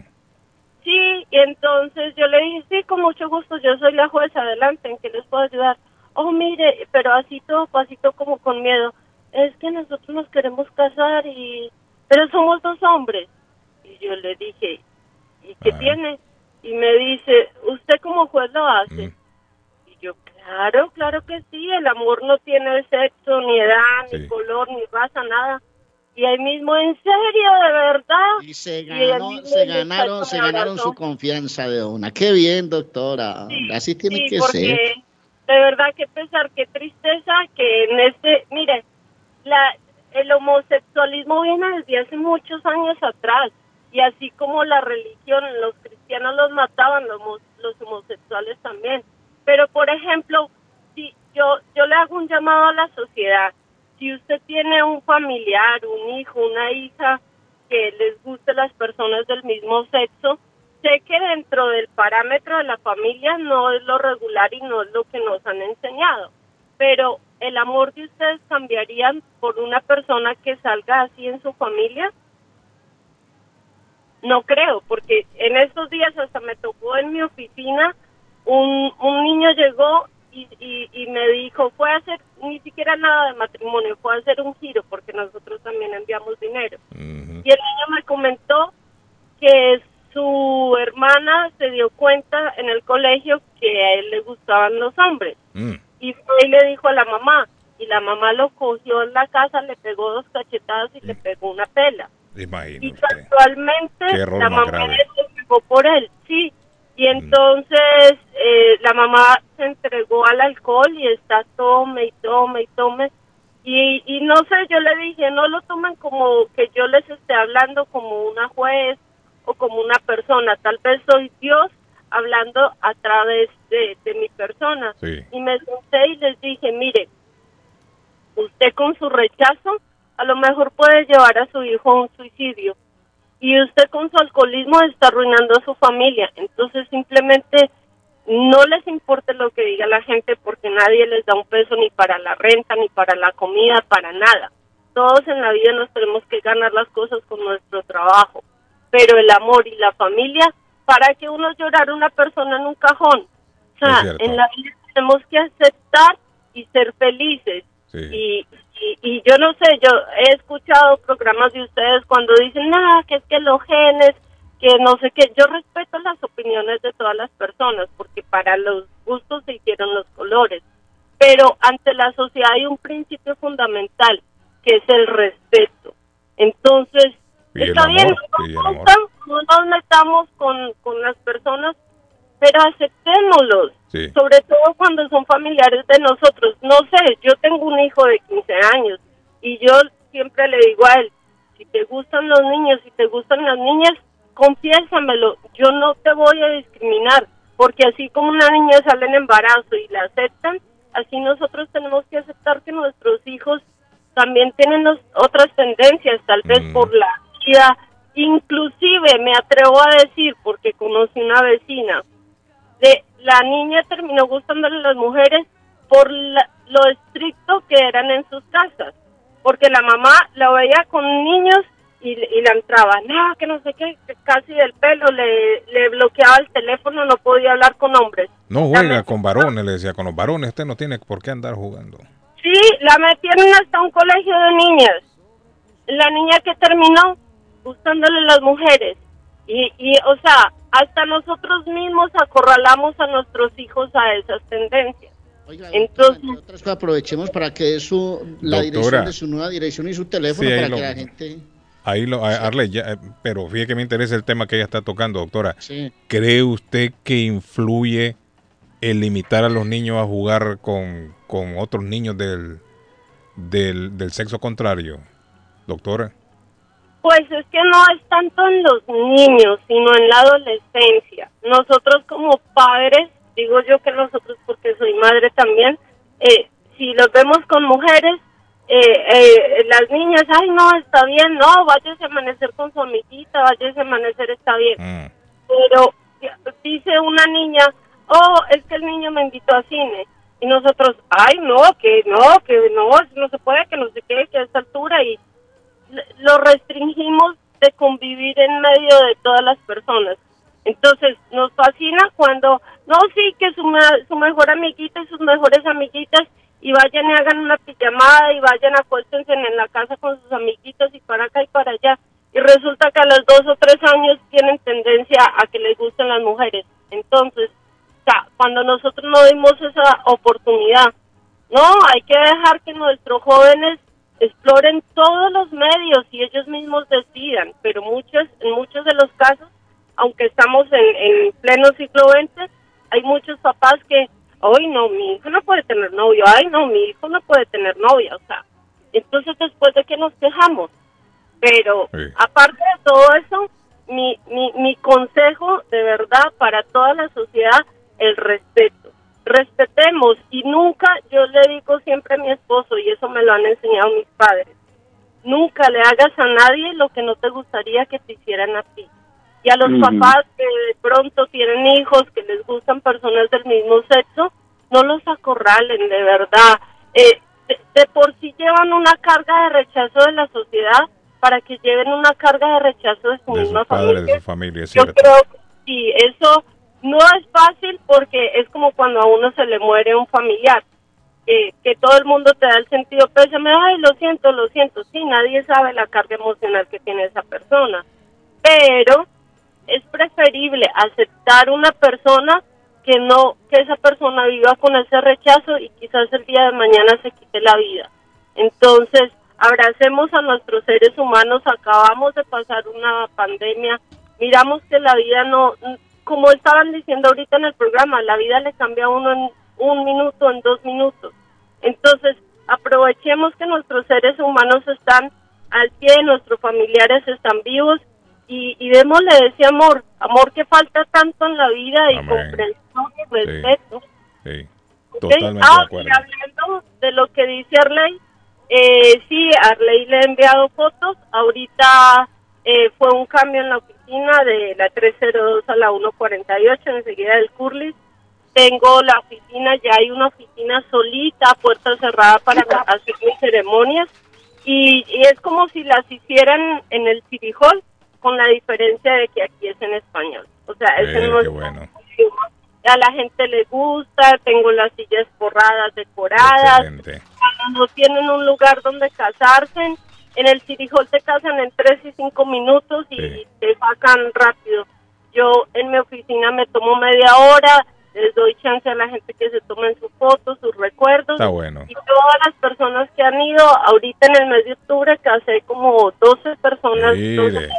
Sí, y entonces yo le dije, sí, con mucho gusto, yo soy la jueza, adelante, ¿en qué les puedo ayudar? Oh, mire, pero así todo pasito como con miedo. Es que nosotros nos queremos casar y... Pero somos dos hombres. Y yo le dije, ¿y qué tiene? Y me dice, ¿usted como juez lo hace? Y yo, claro, claro que sí, el amor no tiene sexo, ni edad, ni color, ni raza, nada. Y ahí mismo, ¿en serio, de verdad? Y se, ganó, se ganaron, se su confianza de una. Qué bien, doctora. Así tiene Sí, que porque ser. de verdad que pesar, qué tristeza que en este, mire, la, el homosexualismo viene desde hace muchos años atrás y así como la religión, los cristianos los mataban, los, los homosexuales también. Pero por ejemplo, si yo yo le hago un llamado a la sociedad, si usted tiene un familiar, un hijo, una hija que les guste las personas del mismo sexo, sé que dentro del parámetro de la familia no es lo regular y no es lo que nos han enseñado, pero el amor de ustedes cambiarían por una persona que salga así en su familia. no creo, porque en estos días hasta me tocó en mi oficina, un, un niño llegó y, y, y me dijo, fue a hacer ni siquiera nada de matrimonio, fue a hacer un giro, porque nosotros también enviamos dinero. Y el niño me comentó que su hermana se dio cuenta en el colegio que a él le gustaban los hombres. Y fue y le dijo a la mamá, y la mamá lo cogió en la casa, le pegó dos cachetadas y le pegó una pela. Imagínate. Y error la mamá pegó por él, sí. Y entonces eh, la mamá se entregó al alcohol y está tome y tome y tome. Y, y no sé, yo le dije, no lo tomen como que yo les esté hablando como una juez o como una persona. Tal vez soy Dios hablando a través de, de mi persona. Sí. Y me senté y les dije, mire, usted con su rechazo a lo mejor puede llevar a su hijo a un suicidio y usted con su alcoholismo está arruinando a su familia. Entonces simplemente no les importa lo que diga la gente porque nadie les da un peso ni para la renta, ni para la comida, para nada. Todos en la vida nos tenemos que ganar las cosas con nuestro trabajo, pero el amor y la familia, ¿para que uno llorar a una persona en un cajón? O sea, en la vida tenemos que aceptar y ser felices. Y, y, y yo no sé, yo he escuchado programas de ustedes cuando dicen, nada, que es que los genes, que no sé qué. Yo respeto las opiniones de todas las personas, porque para los gustos se hicieron los colores. Pero ante la sociedad hay un principio fundamental, que es el respeto. Entonces, está amor, bien, no, nos- no nos metamos con, con las personas, pero aceptémoslos Sí. sobre todo cuando son familiares de nosotros. No sé, yo tengo un hijo de 15 años y yo siempre le digo a él, si te gustan los niños, si te gustan las niñas, confiésamelo, yo no te voy a discriminar, porque así como una niña sale en embarazo y la aceptan, así nosotros tenemos que aceptar que nuestros hijos también tienen los- otras tendencias, tal vez por la vida, inclusive me atrevo a decir, porque conocí una vecina, de la niña terminó gustándole a las mujeres por la- lo estricto que eran en sus casas, porque la mamá la veía con niños y, y la entraba, no, que no sé qué, casi del pelo, le, le bloqueaba el teléfono, no podía hablar con hombres. No juega con varones, le decía, con los varones usted no tiene por qué andar jugando. Sí, la metieron hasta un colegio de niñas. La niña que terminó gustándole las mujeres. Y, y, o sea, hasta nosotros mismos acorralamos a nuestros hijos a esas tendencias. Entonces, Otras cosas, aprovechemos para que su, la Doctora. dirección de su nueva dirección y su teléfono Sí, para lo- que la gente... Ahí lo, a- Arley, ya, eh, pero fíjate que me interesa el tema que ella está tocando, doctora. Sí. ¿Cree usted que influye el limitar a los niños a jugar con, con otros niños del, del, del sexo contrario, doctora? Pues es que no es tanto en los niños, sino en la adolescencia. Nosotros como padres, digo yo que nosotros porque soy madre también, eh, si los vemos con mujeres, eh, eh, las niñas, ay no, está bien, no, váyase a amanecer con su amiguita, váyase a amanecer, está bien. Pero dice una niña, oh, es que el niño me invitó a cine. Y nosotros, ay no, que no, que no, no se puede, que no sé qué, que a esta altura. Y lo restringimos de convivir en medio de todas las personas. Entonces, nos fascina cuando, no, sí, que su, su mejor amiguita y sus mejores amiguitas, y vayan y hagan una pijamada, y vayan acuéstense en la casa con sus amiguitos, y para acá y para allá. Y resulta que a los dos o tres años tienen tendencia a que les gusten las mujeres. Entonces, cuando nosotros no dimos esa oportunidad, no, hay que dejar que nuestros jóvenes exploren todos los medios y ellos mismos decidan, pero muchos, en muchos de los casos, aunque estamos en, en pleno siglo XX, hay muchos papás que, hoy no, mi hijo no puede tener novio, ay no, mi hijo no puede tener novia, o sea, entonces después de que nos quejamos, pero aparte de todo eso, mi, mi, mi consejo de verdad para toda la sociedad, el respeto. Respetemos y nunca, yo le digo siempre a mi esposo, y eso me lo han enseñado mis padres, nunca le hagas a nadie lo que no te gustaría que te hicieran a ti. Y a los papás que de pronto tienen hijos que les gustan personas del mismo sexo, no los acorralen, de verdad. Eh, de, de por sí llevan una carga de rechazo de la sociedad para que lleven una carga de rechazo de su De misma sus padres, de familia. su familia, es Yo creo que sí, eso no es fácil porque es como cuando a uno se le muere un familiar, que todo el mundo te da el sentido pésame, ay, lo siento, lo siento, sí, nadie sabe la carga emocional que tiene esa persona, pero es preferible aceptar una persona que no, que esa persona viva con ese rechazo y quizás el día de mañana se quite la vida. Entonces, abracemos a nuestros seres humanos, acabamos de pasar una pandemia, miramos que la vida no, como estaban diciendo ahorita en el programa, la vida le cambia a uno en un minuto, en dos minutos. Entonces, aprovechemos que nuestros seres humanos están al pie, nuestros familiares están vivos y, y démosle ese amor, amor que falta tanto en la vida y comprensión y respeto. Sí, ¿ok? totalmente Ah, de acuerdo. y hablando de lo que dice Arley, eh, sí, Arley le he enviado fotos. Ahorita eh, fue un cambio en la oficina de la 302 a la 148, enseguida del Curlis. Tengo la oficina, ya hay una oficina solita, puerta cerrada para hacer mis ceremonias. Y, y es como si las hicieran en el City Hall, con la diferencia de que aquí es en español. O sea, es Eh, en qué nuestro bueno. idioma. A la gente le gusta, tengo las sillas forradas, decoradas. Excelente. Cuando no tienen un lugar donde casarse, en el City Hall te casan en 3 y 5 minutos y te sacan rápido. Yo en mi oficina me tomo media hora, les doy chance a la gente que se tomen sus fotos, sus recuerdos. Está bueno. Y todas las personas que han ido, ahorita en el mes de octubre casé como 12 personas. Mire. 12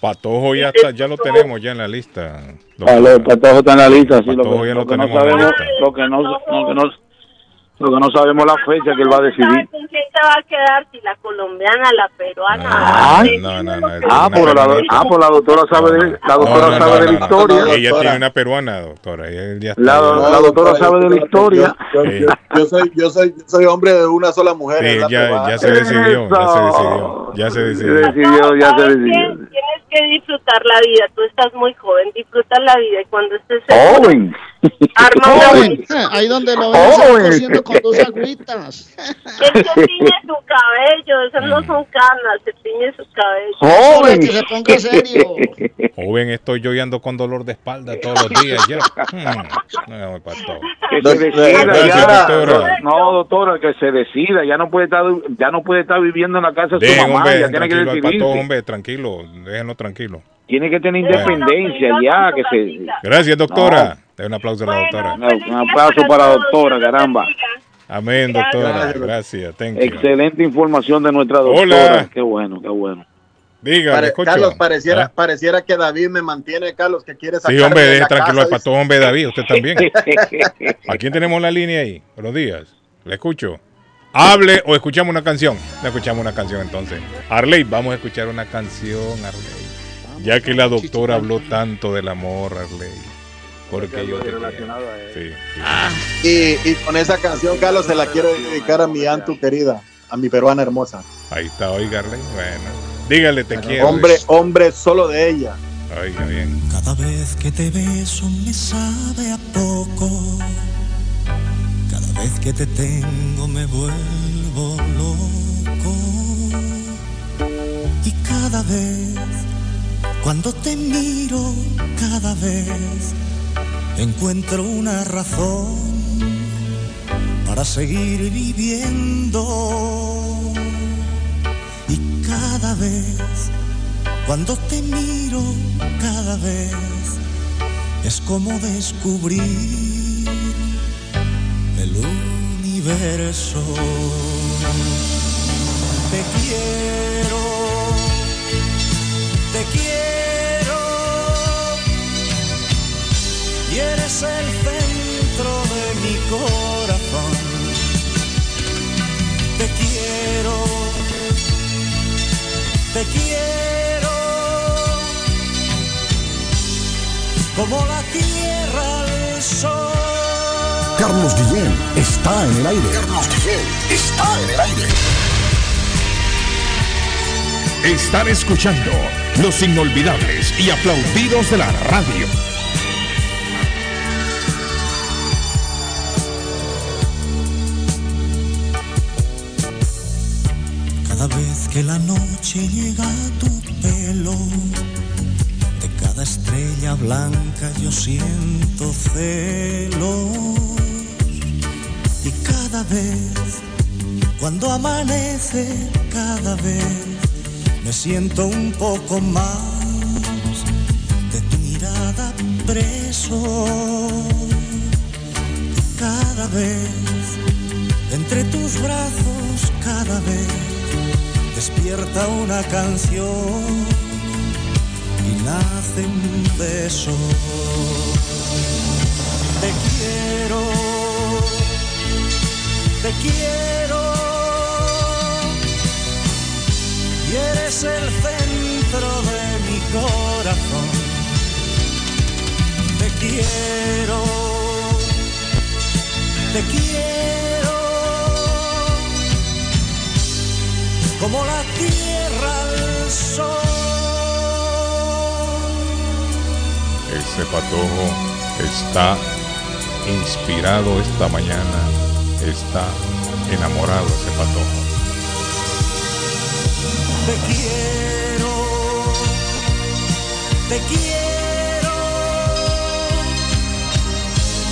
Patojo ya está, ya lo tenemos ya en la lista. Vale, Patojo está en la lista, sí, lo Patojo que, ya lo lo que no tenemos en la sabemos, lista. lo que no, lo que no, lo que no sabemos la fecha que él va a decidir. ¿Con quién se va a quedar? Si la colombiana, la peruana. Ay. No, no, no. Ah, la, peruana. ah, pues la doctora sabe de, la doctora sabe de la historia. Ella tiene una peruana, doctora. Ella La, la doctora sabe de la historia. Yo, soy, yo, soy, yo soy hombre de una sola mujer. Ya, ya se decidió, ya se decidió, ya se decidió. ya se ¿Sabes decidió. Tienes que disfrutar la vida. Tú estás muy joven. Disfruta la vida y cuando estés Joven. Arma una Joven. bonita- Ahí donde lo cociendo con dos agüitas. Él se tiñe su cabello. Esas no son canas. Se tiñe su cabello. Joven. Que se ponga serio. Joven, estoy yo y ando con dolor de espalda todos los días. Ya. Hmm, no, me pasó. Que se decida ya. doctora. No, doctora, que se decida. Ya no puede estar, ya no puede estar viviendo en la casa de su mamá. hombre, ya tiene que decidirse. patojo, hombre, tranquilo, déjenlo tranquilo. Tiene que tener independencia ya. Que se. Gracias, doctora. De un aplauso a la doctora. No, un aplauso para la doctora, caramba. Amén, doctora. Gracias, thank you. Excelente información de nuestra doctora. Hola. Qué bueno, qué bueno. Diga, Pare-. Carlos, pareciera, ¿Ah? pareciera que David me mantiene, Carlos, que quiere sacar Sí, hombre, de tranquilo casa, al patojo, hombre, David, usted también. ¿A quién tenemos la línea ahí? Buenos días. Le escucho. Hable o escuchamos una canción. Le escuchamos una canción entonces. Arley, vamos a escuchar una canción, Arley. Ya que la doctora habló tanto del amor, Arley. Porque yo te. Sí, sí. Y, y con esa canción, Carlos, se la quiero dedicar a mi Antu querida, a mi peruana hermosa. Ahí está, oiga, Arley. Bueno, dígale, te quiero. Hombre, hombre solo de ella. Oiga bien. Cada vez que te beso me sabe a poco. Cada vez que te tengo me vuelvo loco. Y cada vez, cuando te miro, cada vez encuentro una razón para seguir viviendo. Y cada vez, cuando te miro, cada vez es como descubrir el universo. Te quiero, te quiero, y eres el centro de mi corazón. Te quiero, te quiero, como la tierra al sol. Carlos Guillén está en el aire. Carlos Guillén está en el aire. Están escuchando los inolvidables y aplaudidos de la radio. Cada vez que la noche llega a tu pelo. De cada estrella blanca yo siento celos. Y cada vez, cuando amanece, cada vez me siento un poco más de tu mirada preso. Y cada vez, entre tus brazos, cada vez despierta una canción y nace un beso. Te quiero, te quiero. Y eres el centro de mi corazón. Te quiero, te quiero. Como la tierra al sol. Ese patojo está inspirado esta mañana, está enamorado ese patojo. Te quiero, te quiero.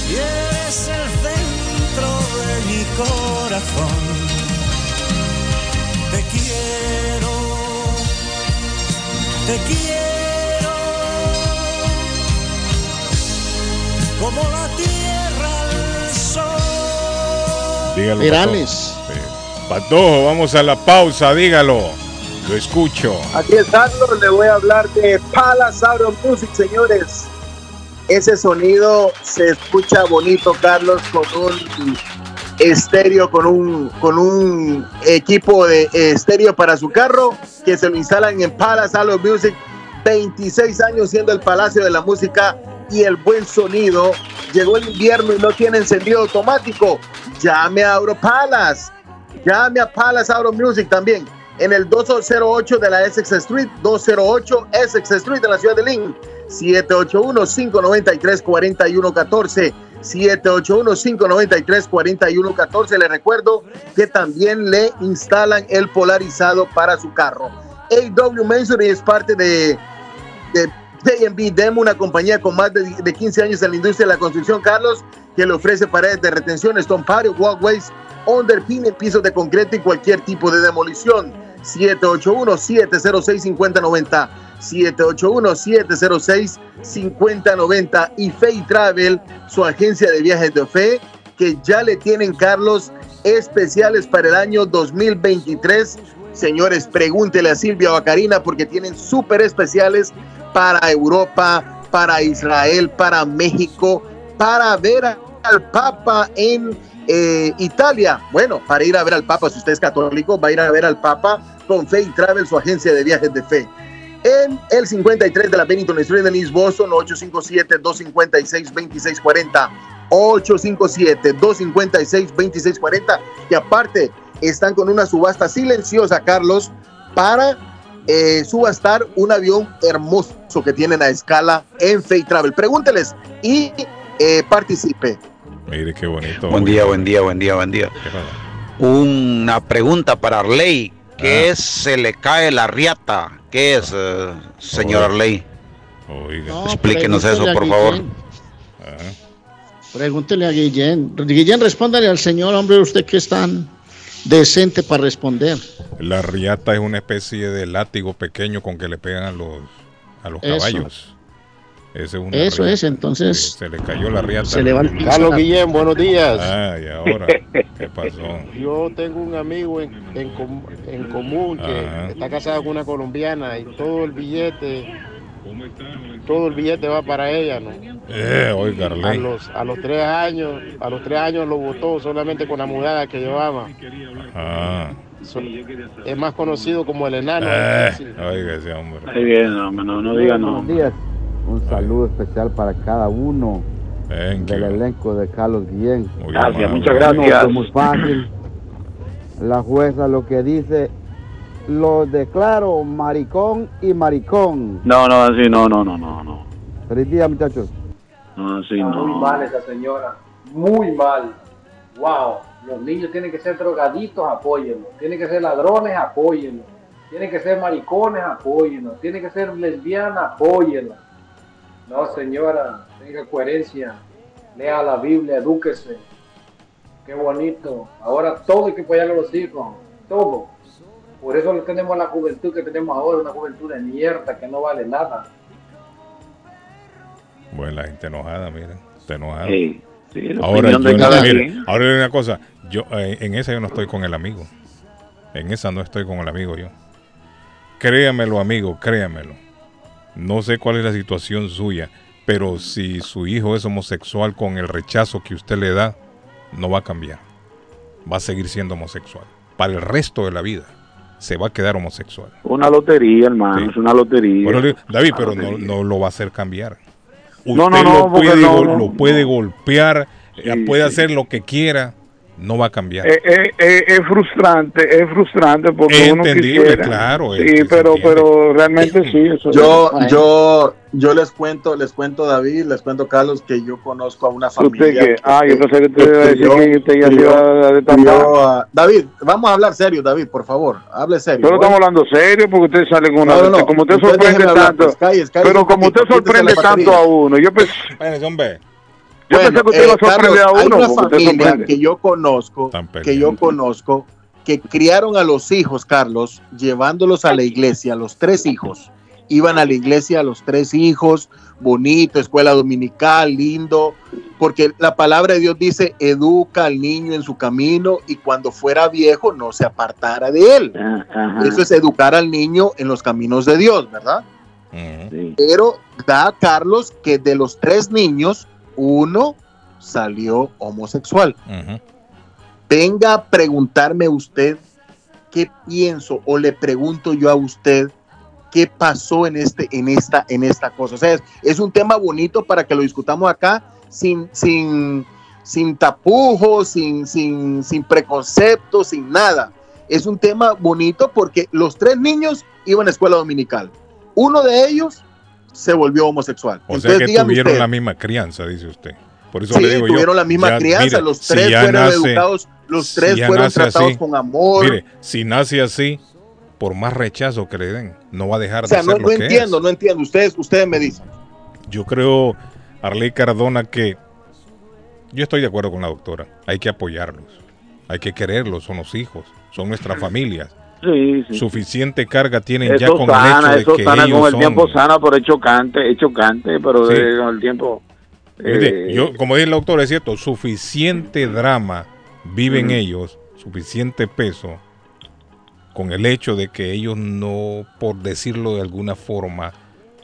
Y eres el centro de mi corazón. Te quiero, te quiero. Como la tierra al sol. Dígalo. Virales. Patojo. Patojo, vamos a la pausa, dígalo. Lo escucho. Aquí es Carlos, le voy a hablar de Palace Music, señores. Ese sonido se escucha bonito, Carlos, con un estéreo, con un, con un equipo de estéreo para su carro que se lo instalan en Palace Audio Music. 26 años siendo el Palacio de la Música y el buen sonido. Llegó el invierno y no tiene encendido automático. Llame a Auro Palace. Llame a Palace Auto Music también en el 208 de la Essex Street, 208 Essex Street de la ciudad de Lynn, 781-593-4114. 781-593-4114. Le recuerdo que también le instalan el polarizado para su carro. AW Masonry es parte de, de J&B Demo, una compañía con más de, de 15 años en la industria de la construcción, Carlos, que le ofrece paredes de retención, stone patio, walkways, underpin, pisos de concreto y cualquier tipo de demolición. 781-706-5090. 781-706-5090. Y Fay Travel, su agencia de viajes de fe, que ya le tienen, Carlos, especiales para el año 2023. Señores, pregúntele a Silvia o a Karina porque tienen súper especiales para Europa, para Israel, para México, para ver al Papa en eh, Italia. Bueno, para ir a ver al Papa, si usted es católico, va a ir a ver al Papa con Faith Travel, su agencia de viajes de fe. En el 53 de la Bennington Street de East Boston, 857-256-2640. 857-256-2640. Y aparte, están con una subasta silenciosa, Carlos, para eh, subastar un avión hermoso que tienen a escala en Faith Travel. Pregúnteles y eh, participe. Mire qué bonito. Buen día, buen día, buen día, buen día. Una pregunta para Arley. ¿Qué es se le cae la riata? ¿Qué es, eh, señor Arley? No, Explíquenos eso, por favor. Guillén. Pregúntele a Guillén. Guillén, respóndale al señor, hombre, usted que es tan decente para responder. La riata es una especie de látigo pequeño con que le pegan a los, a los Eso. caballos. Ese es una Eso riata. es, entonces. Se le cayó la riata. Se le va el piso. Carlos Guillén, buenos días. Ah, y ahora, ¿qué pasó? Yo tengo un amigo en, en com- en común que Ajá. está casado con una colombiana y todo el billete, todo el billete va para ella, ¿no? Eh, oiga, A los, a los tres años, a los tres años lo votó solamente con la mudada que llevaba. Ah, So- es más conocido como el enano. eh, oiga ese hombre. Ahí viene, no, no, no diga no. Buenos días. Un saludo especial para cada uno Thank del you. elenco de Carlos Guillén. Muy Gracias, amable. muchas No, gracias. fue muy fácil. La jueza lo que dice, lo declaro maricón y maricón. No, no, así no, no, no, no, no. Feliz día, muchachos. No, así Muy no. mal esa señora, muy mal. Wow, los niños tienen que ser drogaditos, apóyenlos. Tienen que ser ladrones, apóyenlos. Tienen que ser maricones, apóyenlos. Tienen que ser lesbianas, apóyenlas. No, señora, tenga coherencia. Lea la Biblia, edúquese. Qué bonito. Ahora todo hay que apoyar a los hijos. Todo. Por eso tenemos la juventud que tenemos ahora, una juventud de mierda que no vale nada. Bueno, la gente enojada, mira. Está enojada. Sí, sí, ahora, yo de no- cada mire, quien. ahora una cosa. Yo, eh, en esa yo no estoy con el amigo. En esa no estoy con el amigo yo. Créamelo, amigo, créamelo. No sé cuál es la situación suya, pero si su hijo es homosexual con el rechazo que usted le da, no va a cambiar. Va a seguir siendo homosexual. Para el resto de la vida, se va a quedar homosexual. Una lotería, hermano, es una lotería. Bueno, David, Una pero no, lo va a hacer cambiar. Usted No, lo, puede, lo puede golpear, Sí, puede sí. hacer lo que quiera, no va a cambiar. Eh, eh, eh, es frustrante, es frustrante porque Es uno entendible, quisiera. claro, es Sí, que pero, pero realmente sí. Eso Yo, Bueno. yo, yo les cuento, les cuento David, les cuento Carlos que yo conozco a una ¿Usted familia. qué? Ah, yo pensé que usted iba a decir que usted ya se iba a David, vamos a hablar serio, David, por favor, hable serio. Pero estamos hablando serio porque usted sale con una... No, no, no. Como usted Usted sorprende déjeme hablar, tanto. pues, cállese, cállese pero como usted sorprende tanto a uno. Yo, pens- Espérense, hombre. Yo Bueno, pensé que usted iba a eh, sorprender Carlos, a hay una familia que yo conozco, que yo conozco, que criaron a los hijos, Carlos, llevándolos a la iglesia, los tres hijos. Iban a la iglesia los tres hijos, bonito, escuela dominical, lindo, porque la palabra de Dios dice, educa al niño en su camino y cuando fuera viejo no se apartara de él. Ajá. Eso es educar al niño en los caminos de Dios, ¿verdad? Pero da Carlos que de los tres niños, uno salió homosexual. Venga a preguntarme usted qué pienso o le pregunto yo a usted qué pasó en este en esta en esta cosa. O sea, es, es un tema bonito para que lo discutamos acá sin sin sin tapujos, sin sin sin preconceptos, sin nada. Es un tema bonito porque los tres niños iban a escuela dominical. Uno de ellos se volvió homosexual. O sea Entonces, que dígame tuvieron usted, la misma crianza, dice usted. Por eso Sí, le digo yo. tuvieron la misma ya, crianza, mire, los tres fueron nace- educados, los tres fueron tratados así, con amor. Mire, si nace así, por más rechazo que le den, no va a dejar o sea, de no, lo no que entiendo, no entiendo. Ustedes, ustedes me dicen. Yo creo, Arley Cardona, que yo estoy de acuerdo con la doctora. Hay que apoyarlos. Hay que quererlos, son los hijos, son nuestras familias. Sí, sí. Suficiente carga tienen ya con sana, el hecho de que sana ellos con el son- tiempo sana, pero es chocante, es chocante, pero Sí. con el tiempo... Eh, yo, como dice el doctor, es cierto, suficiente drama vive en Ujú. ellos, suficiente peso, con el hecho de que ellos no, por decirlo de alguna forma,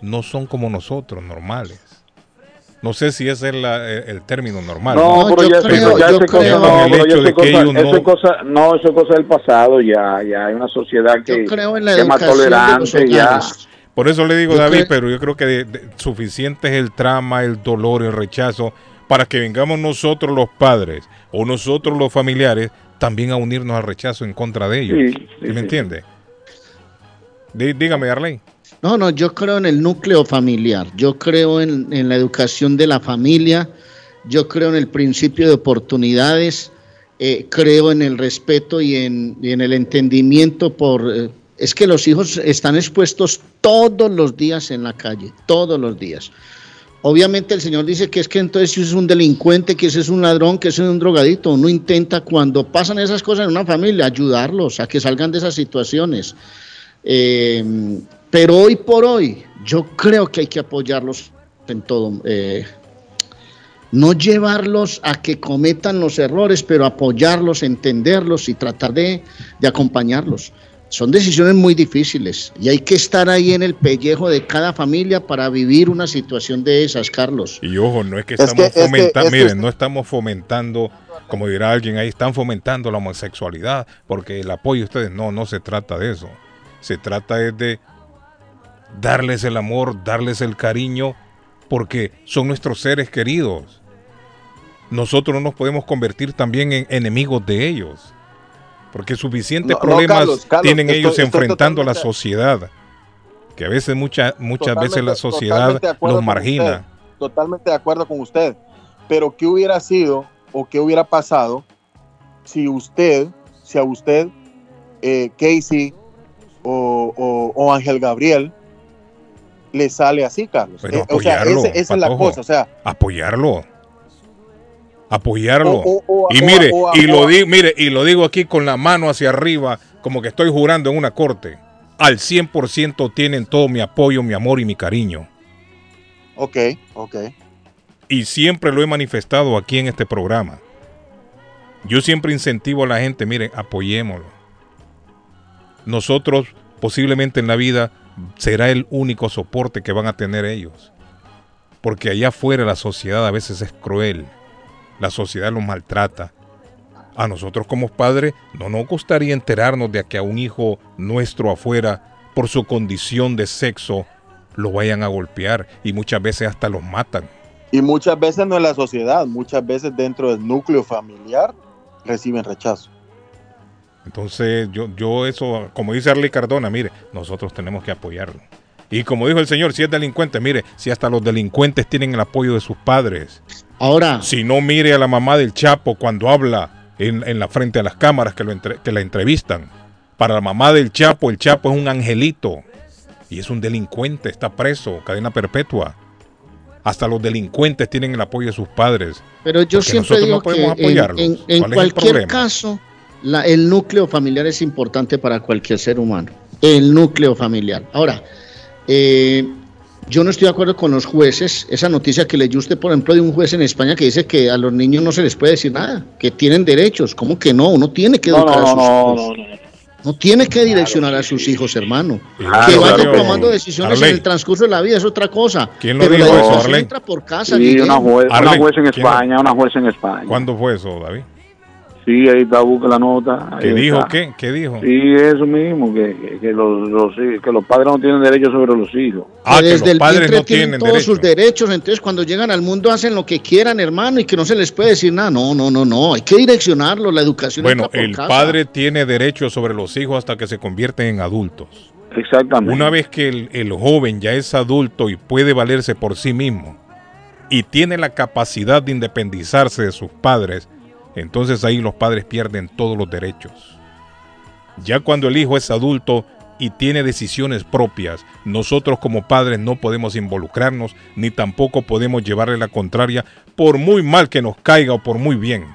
no son como nosotros, normales. No sé si ese es la- el, el término normal. No, pero ya, Pero- pero no, ya cosa, eso es no... cosa, no, eso es cosa del pasado ya, ya hay una sociedad que, creo es más tolerante ya. Por eso le digo, Yo David, creo- pero yo creo que de- de- suficiente es el trama, el dolor, el rechazo, para que vengamos nosotros los padres o nosotros los familiares también a unirnos al rechazo en contra de ellos. Sí, ¿Sí, sí, me sí. entiende? Dí- dígame, Arley. No, no, yo creo en el núcleo familiar, yo creo en, en la educación de la familia, yo creo en el principio de oportunidades, eh, creo en el respeto y en, y en el entendimiento por... eh, es que los hijos están expuestos todos los días en la calle, todos los días. Obviamente el Señor dice que es que entonces si es un delincuente, que ese es un ladrón, que ese es un drogadito. Uno intenta cuando pasan esas cosas en una familia ayudarlos a que salgan de esas situaciones. Eh, pero hoy por hoy yo creo que hay que apoyarlos en todo. eh, no llevarlos a que cometan los errores, pero apoyarlos, entenderlos y tratar de, de acompañarlos. Son decisiones muy difíciles y hay que estar ahí en el pellejo de cada familia para vivir una situación de esas, Carlos. Y ojo, no es que Es estamos que- es que- fomentando, es que miren, no estamos fomentando, como dirá alguien ahí, están fomentando la homosexualidad porque el apoyo a ustedes, no, no se trata de eso. Se trata es de darles el amor, darles el cariño, porque son nuestros seres queridos. Nosotros no nos podemos convertir también en enemigos de ellos, porque suficientes No, no, problemas Carlos, Carlos, tienen estoy- ellos estoy enfrentando a la sociedad, que a veces, muchas muchas veces la sociedad los margina. usted, totalmente de acuerdo con usted. Pero ¿qué hubiera sido o qué hubiera pasado si usted, si a usted, eh, Casey, o, o- o Ángel Gabriel le sale así, Carlos. Pero Eh, o sea, ese- esa es la cosa. O sea, apoyarlo. Apoyarlo. O- o- o- y mire, y lo digo, mire, y lo digo aquí con la mano hacia arriba, como que estoy jurando en una corte. Al 100% tienen todo mi apoyo, mi amor y mi cariño. ok, ok. Y siempre lo he manifestado aquí en este programa. Yo siempre incentivo a la gente, miren, apoyémoslo. Nosotros posiblemente en la vida será el único soporte que van a tener ellos. Porque allá afuera la sociedad a veces es cruel. La sociedad los maltrata. A nosotros como padres no nos gustaría enterarnos de que a un hijo nuestro afuera, por su condición de sexo, lo vayan a golpear y muchas veces hasta los matan. Y muchas veces no en la sociedad, muchas veces dentro del núcleo familiar reciben rechazo. Entonces, yo, yo eso, como dice Arley Cardona, mire, nosotros tenemos que apoyarlo. Y como dijo el señor, si es delincuente, mire, si hasta los delincuentes tienen el apoyo de sus padres. Ahora, Si no, mire a la mamá del Chapo cuando habla en, en la frente a las cámaras que, lo entre- que la entrevistan. Para la mamá del Chapo, el Chapo es un angelito. Y es un delincuente, está preso, cadena perpetua. Hasta los delincuentes tienen el apoyo de sus padres. pero yo siempre nosotros digo no podemos que en, apoyarlos. en- en ¿Cuál es el cualquier caso, la- el núcleo familiar es importante para cualquier ser humano. El núcleo familiar. Ahora, eh, yo no estoy de acuerdo con los jueces. Esa noticia que leyó usted, por ejemplo, de un juez en España que dice que a los niños no se les puede decir nada, que tienen derechos. ¿Cómo que no? Uno tiene que No, educar no, a sus no, hijos. no, no. No tiene que direccionar a sus hijos, hermano. Claro, que vayan claro. tomando decisiones Arley. en el transcurso de la vida es otra cosa. ¿Quién lo Pero dijo la eso, educación Arley? entra por casa. Sí, una, jue- una jueza en ¿quién lo- España, una jueza en España. ¿Cuándo fue eso, David? Sí, ahí está, busca la nota. ¿Qué dijo? está. ¿Qué? ¿Qué dijo? Sí, eso mismo, que, que, los, los, que los padres no tienen derecho sobre los hijos. Ah, que desde los el padres no tienen tienen todos derecho. sus derechos, entonces cuando llegan al mundo hacen lo que quieran, hermano, y que no se les puede decir nada. No, no, no, no, hay que direccionarlo, la educación Bueno, por el casa. padre tiene derecho sobre los hijos hasta que se convierten en adultos. Exactamente. Una vez que el, el joven ya es adulto y puede valerse por sí mismo y tiene la capacidad de independizarse de sus padres, entonces ahí los padres pierden todos los derechos. Ya cuando el hijo es adulto y tiene decisiones propias, nosotros como padres no podemos involucrarnos ni tampoco podemos llevarle la contraria por muy mal que nos caiga o por muy bien.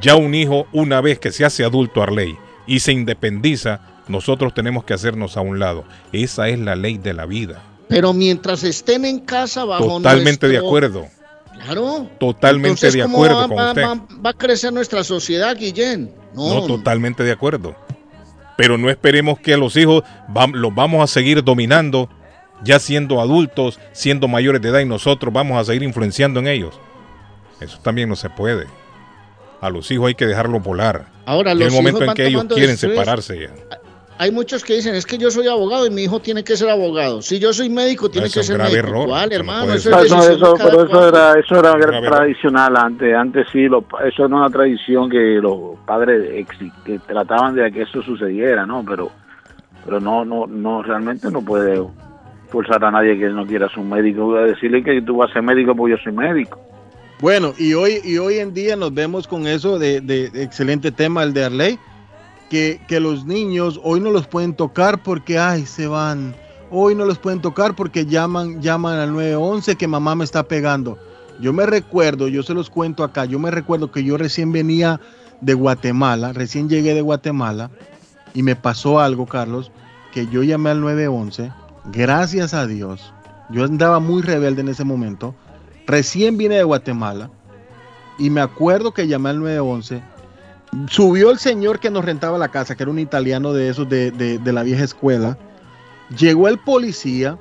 Ya un hijo, una vez que se hace adulto a ley y se independiza, nosotros tenemos que hacernos a un lado. Esa es la ley de la vida. Pero mientras estén en casa bajo Totalmente de acuerdo. Claro. Totalmente Entonces, de ¿cómo acuerdo va, con va- usted. va- va a crecer nuestra sociedad, Guillén? No, No, totalmente de acuerdo. Pero no esperemos que a los hijos los vamos a seguir dominando, ya siendo adultos, siendo mayores de edad, y nosotros vamos a seguir influenciando en ellos. Eso también no se puede. A los hijos hay que dejarlos volar. Ahora, los el momento hijos en que ellos quieren separarse ya. Hay muchos que dicen, es que yo soy abogado y mi hijo tiene que ser abogado. Si yo soy médico, tiene que ser grave médico. error. ¿Cuál, no hermano? Eso es pero eso era, eso era Grave error. tradicional antes. Antes sí, lo- eso era una tradición que los padres que trataban de que eso sucediera, ¿no? Pero, pero no, no, no, realmente no puede forzar a nadie que no quiera ser un médico. A decirle que tú vas a ser médico porque yo soy médico. Bueno, y hoy, y hoy en día nos vemos con eso de, de- de excelente tema, el de Arley, que, que los niños hoy no los pueden tocar porque, ay, se van. Hoy no los pueden tocar porque llaman, llaman al 911 que mamá me está pegando. Yo me recuerdo, yo se los cuento acá, yo me recuerdo que yo recién venía de Guatemala, recién llegué de Guatemala y me pasó algo, Carlos, que yo llamé al 911, gracias a Dios, yo andaba muy rebelde en ese momento, recién vine de Guatemala y me acuerdo que llamé al 911. Subió el señor que nos rentaba la casa, que era un italiano de esos de, de- la vieja escuela. Llegó el policía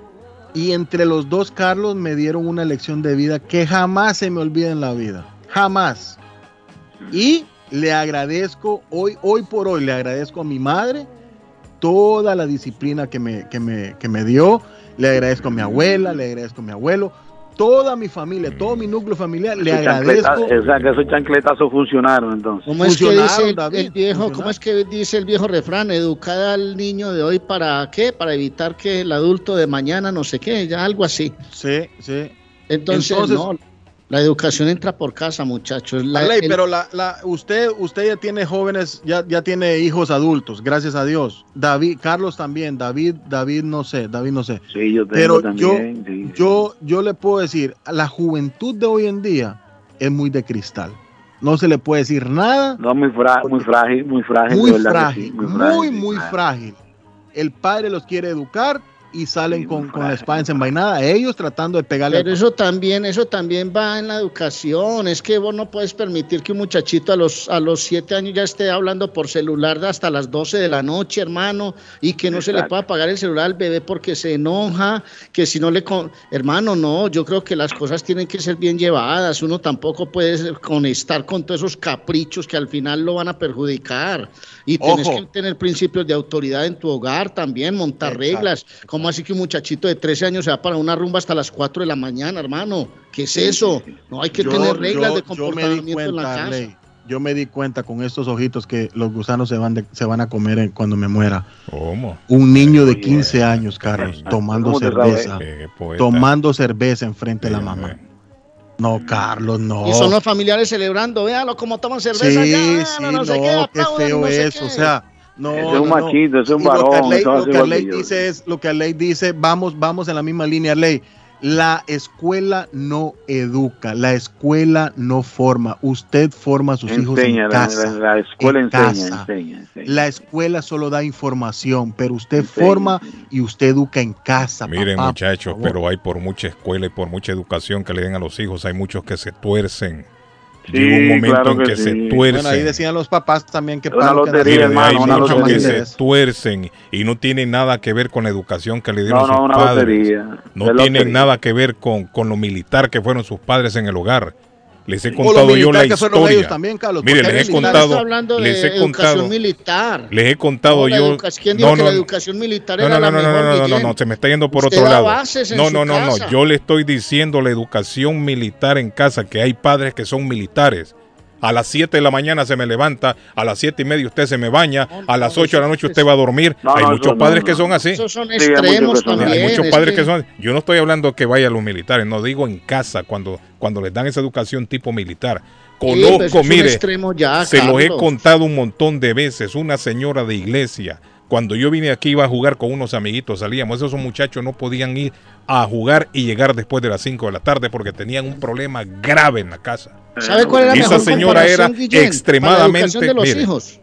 y entre los dos, Carlos, me dieron una lección de vida que jamás se me olvida en la vida. Jamás. Y le agradezco, hoy, hoy por hoy, le agradezco a mi madre toda la disciplina que me, que me, que me dio. Le agradezco a mi abuela, le agradezco a mi abuelo, toda mi familia, todo mi núcleo familiar. Le agradezco. o sea, que esos chancletazos funcionaron entonces. ¿Cómo es que dice el- David, el viejo, cómo es que dice el viejo refrán, educar al niño de hoy para qué? Para evitar que el adulto de mañana no sé qué, ya algo así. Sí, sí. Entonces, Entonces, no, La educación entra por casa, muchachos. La, el- pero la, la, usted, usted ya tiene jóvenes, ya, ya tiene hijos adultos, gracias a Dios. David, Carlos también, David, David no sé, David no sé. Sí, yo tengo Pero también. yo, sí. yo, yo le puedo decir, la juventud de hoy en día es muy de cristal. No se le puede decir nada. No, muy, fra- muy frágil, muy frágil. Muy frágil, sí, muy, frágil, muy, sí. frágil. El padre los quiere educar y salen con, con la espada desenvainada, ellos tratando de pegarle. Pero eso también, eso también va en la educación. Es que vos no puedes permitir que un muchachito a los a los siete años ya esté hablando por celular hasta las 12 de la noche, hermano, y que no se le pueda pagar el celular al bebé porque se enoja, que si no le con... hermano, no, yo creo que las cosas tienen que ser bien llevadas. Uno tampoco puede conectar con todos esos caprichos que al final lo van a perjudicar. Y tienes Ojo. que tener principios de autoridad en tu hogar también, montar Exacto. reglas. ¿Cómo así que un muchachito de 13 años se va para una rumba hasta las 4 de la mañana, hermano? ¿Qué es eso? No hay que Yo- tener reglas yo- de comportamiento en la casa. Yo me di cuenta con estos ojitos que los gusanos se van, de- se van a comer en- cuando me muera. ¿Cómo? Un niño de 15 años, Carlos, tomando ¿Cómo te cerveza. Tomando cerveza enfrente de la mamá. No, Carlos, no. Y son los familiares celebrando, véalo cómo toman cerveza. Sí, ya, sí, no, no, no sé qué, feo no sé eso. qué. O sea, no. Es un no, machito, es un Y lo que varón, Lo que Arley dice es, lo que Arley dice, vamos, vamos en la misma línea, Arley. La escuela no educa, la escuela no forma. Usted forma a sus hijos Enseña, en la, casa. la- la escuela en enseña, casa. enseña, enseña. La escuela solo da información, pero usted Enseña, forma y usted educa en casa. Miren papá, muchachos, pero hay por mucha escuela y por mucha educación que le den a los hijos, hay muchos que se tuercen. Sí, Llega un momento claro en que que, se sí. tuercen. Bueno, ahí decían los papás también que Una que lotería, hermano, hay una muchos que lotería. se tuercen y no tienen nada que ver con la educación que le dieron No, no, sus una padres. lotería. No tienen lotería. nada que ver con, con lo militar que fueron sus padres en el hogar. Les he contado yo la que historia. ellos también, Carlos, Mire, les he contado, hablando les he contado, militar. les he contado No, yo. ¿Quién dijo no, que no, la educación militar no, era no, la no, no, mejor, no, no, no, no, se me está yendo por Usted otro da lado. bases en No, su no, no, no. Yo le estoy diciendo la educación militar en casa, que hay padres que son militares. A las 7 de la mañana se me levanta, a las 7 y media usted se me baña, a las 8 de la noche usted va a dormir. No, hay no, muchos padres no. que son así. Esos son Sí, hay extremos son también. Hay muchos es padres que... que- son. Yo no estoy hablando que vaya a los militares, no digo en casa cuando, cuando les dan esa educación tipo militar. Conozco, mire, ya, se los he contado un montón de veces. Una señora de iglesia, cuando yo vine aquí iba a jugar con unos amiguitos, salíamos. Esos muchachos no podían ir a jugar y llegar después de las 5 de la tarde porque tenían un problema grave en la casa. ¿Sabe cuál es la Esa mejor señora era Guillén, extremadamente- para la educación de los mire. hijos?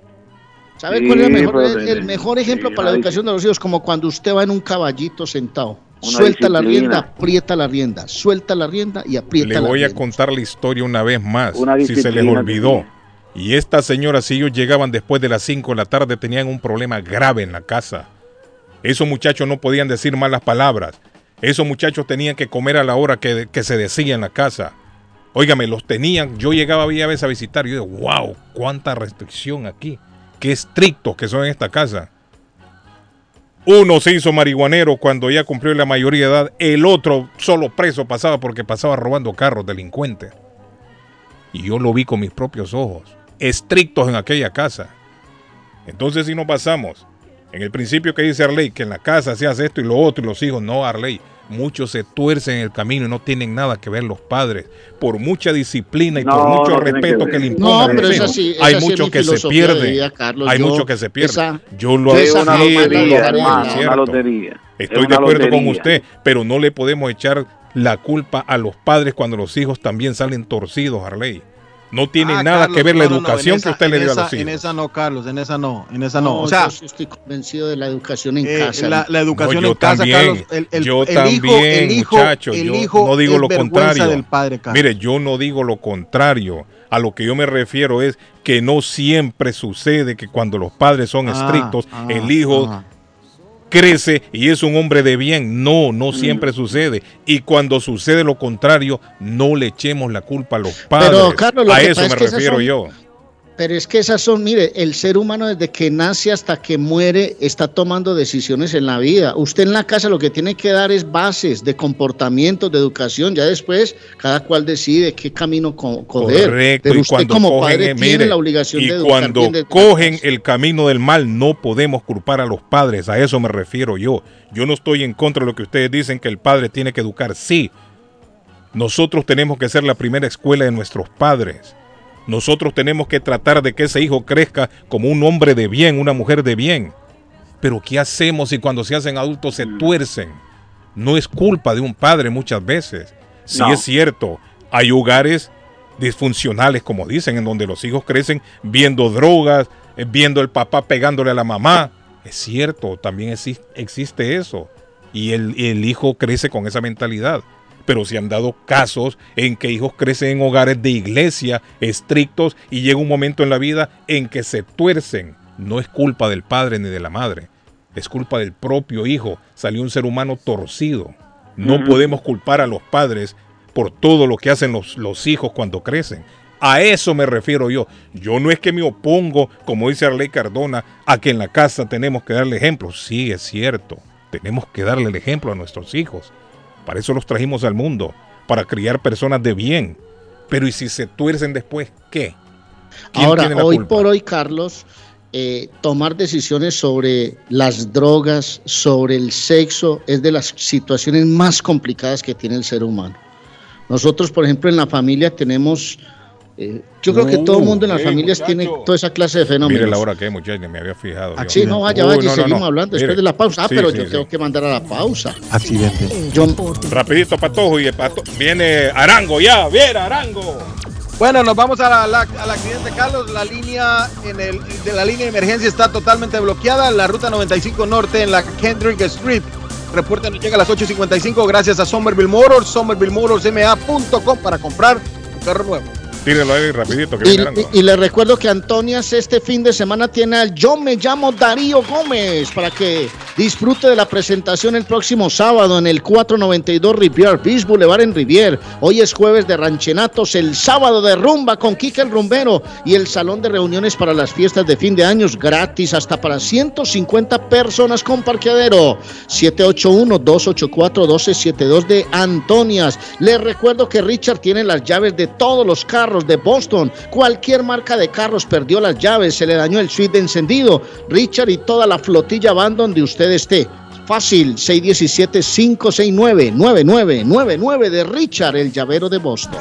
¿Sabe Sí, cuál es mejor- el, mejor ejemplo sí, para la educación de los hijos? Como cuando usted va en un caballito sentado. Suelta la rienda, aprieta la rienda, suelta la rienda y aprieta Le la voy a rienda. contar la historia una vez más, Una si se les disciplina olvidó. Y esta señora, si ellos llegaban después de las 5 de la tarde, tenían un problema grave en la casa. Esos muchachos no podían decir malas palabras. Esos muchachos tenían que comer a la hora que, se decía en la casa. Óigame, los tenían. Yo llegaba había veces a visitar y yo digo, wow, cuánta restricción aquí. Qué estrictos que son en esta casa. Uno se hizo marihuanero cuando ya cumplió la mayoría de edad. El otro solo preso pasaba porque pasaba robando carros, delincuente. Y yo lo vi con mis propios ojos. Estrictos en aquella casa. Entonces si no pasamos. En el principio que dice Arley, que en la casa se hace esto y lo otro y los hijos, no Arley. Muchos se tuercen en el camino y no tienen nada que ver los padres. Por mucha disciplina y No, por mucho no respeto que le No, impongan a pero sí- esa hay muchos que se pierden. vida, Carlos. hay muchos que se pierden. yo lo Es una lotería, hermano, una lotería. Estoy de acuerdo con usted, pero no le podemos echar la culpa a los padres cuando los hijos también salen torcidos, Arley. No tiene Ah, nada Carlos, que ver la no, no, educación esa- que usted le dio a los hijos. En esa no, Carlos, en esa no, en esa no. No, o sea, yo sí estoy convencido de la educación en eh, casa. la, la educación No, yo en casa, también, Carlos, el, el- yo el hijo, también, el hijo, muchacho, el yo hijo no digo es lo contrario. del padre, Carlos. Mire, yo no digo lo contrario. A lo que yo me refiero es que no siempre sucede que cuando los padres son Ah, estrictos, ah, el hijo ah. Crece y es un hombre de bien. No, no siempre sucede. Y cuando sucede lo contrario, no le echemos la culpa a los padres. Pero, Carlos, lo a eso me refiero son- yo. Pero es que esas son, mire, el ser humano desde que nace hasta que muere está tomando decisiones en la vida. Usted en la casa lo que tiene que dar es bases de comportamiento, de educación. Ya después cada cual decide qué camino co- coger. Correcto, Pero y usted cuando como cogen, padre eh, tiene la obligación y de educar cuando cogen el camino del mal, no podemos culpar a los padres, a eso me refiero yo. Yo no estoy en contra de lo que ustedes dicen que el padre tiene que educar, sí, Nosotros tenemos que ser la primera escuela de nuestros padres. Nosotros tenemos que tratar de que ese hijo crezca como un hombre de bien, una mujer de bien. Pero ¿qué hacemos si cuando se hacen adultos se tuercen? No es culpa de un padre muchas veces. Sí No. es cierto, hay hogares disfuncionales, como dicen, en donde los hijos crecen viendo drogas, eh, viendo el papá pegándole a la mamá. Es cierto, también exi- existe eso. Y el, y el hijo crece con esa mentalidad. Pero se han dado casos en que hijos crecen en hogares de iglesia estrictos y llega un momento en la vida en que se tuercen. No es culpa del padre ni de la madre. Es culpa del propio hijo. Salió un ser humano torcido. No podemos culpar a los padres por todo lo que hacen los, los hijos cuando crecen. A eso me refiero yo. Yo no es que me opongo, como dice Arley Cardona, a que en la casa tenemos que darle ejemplo. Sí, es cierto. Tenemos que darle el ejemplo a nuestros hijos. Para eso los trajimos al mundo, para criar personas de bien. Pero ¿y si se tuercen después, qué? ¿Quién Ahora, hoy culpa? por hoy, Carlos, eh, tomar decisiones sobre las drogas, sobre el sexo, es de las situaciones más complicadas que tiene el ser humano. Nosotros, por ejemplo, en la familia tenemos, eh, yo creo que todo el mundo en las hey, familias tiene toda esa clase de fenómenos. Mire la hora que hay, muchachos, me había fijado. Ah, yo. sí, no, vaya, Uy, vaya, y no, no, seguimos no. hablando después Mire. de la pausa. Ah, Sí, pero sí, yo sí. tengo que mandar a la pausa. Accidente. Yo, Rapidito, Patojo, y el pato... viene Arango ya, viene Arango. Bueno, nos vamos a la- la- al accidente, Carlos. La línea en el, de la línea de emergencia está totalmente bloqueada. La ruta 95 Norte en la Kendrick Street. Reporte nos llega a las 8.55 gracias a Somerville Motors, somervillemotorsma.com para comprar un carro nuevo. Tírelo ahí rapidito, que Y, y- y les recuerdo que Antonias este fin de semana tiene al Yo me llamo Darío Gómez para que disfrute de la presentación el próximo sábado en el 492 Rivier Beach Boulevard en Rivier. Hoy es jueves de ranchenatos, el sábado de rumba con Kike el Rumbero y el salón de reuniones para las fiestas de fin de años gratis hasta para 150 personas con parqueadero. 781-284-1272 de Antonias. Les recuerdo que Richard tiene las llaves de todos los carros de Boston. Cualquier marca de carros perdió las llaves, se le dañó el switch de encendido. Richard y toda la flotilla van donde usted esté. Fácil, 617-569-9999 de Richard, el llavero de Boston.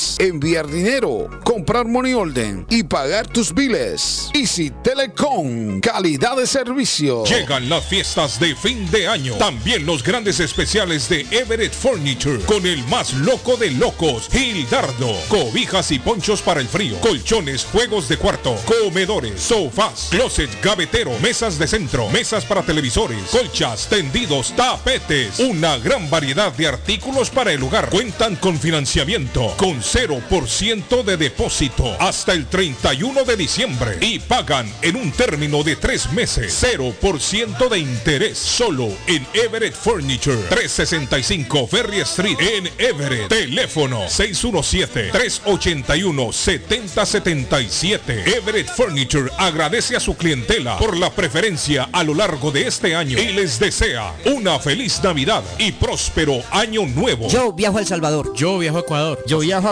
enviar dinero, comprar money order y pagar tus biles. Easy Telecom, calidad de servicio. Llegan las fiestas de fin de año. También los grandes especiales de Everett Furniture. Con el más loco de locos, Gildardo. Cobijas y ponchos para el frío. Colchones, juegos de cuarto, comedores, sofás, closet, gavetero, mesas de centro, mesas para televisores, colchas, tendidos, tapetes. Una gran variedad de artículos para el hogar. Cuentan con financiamiento, 0% de depósito hasta el 31 de diciembre y pagan en un término de tres meses 0% de interés solo en Everett Furniture 365 Ferry Street en Everett. Teléfono 617-381-7077. Everett Furniture agradece a su clientela por la preferencia a lo largo de este año y les desea una feliz Navidad y próspero año nuevo. Yo viajo a El Salvador. Yo viajo a Ecuador. Yo viajo a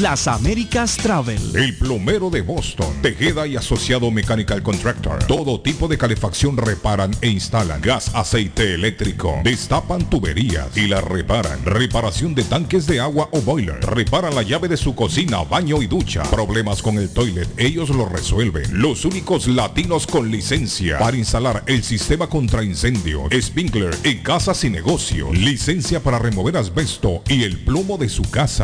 Las Américas Travel. El plomero de Boston, Tejeda y Asociado Mechanical Contractor. Todo tipo de calefacción reparan e instalan. Gas, aceite eléctrico. Destapan tuberías y las reparan. Reparación de tanques de agua o boiler. Reparan la llave de su cocina, baño y ducha. Problemas con el toilet, ellos lo resuelven. Los únicos latinos con licencia para instalar el sistema contra incendio, sprinkler en casas y negocios. Licencia para remover asbesto y el plomo de su casa.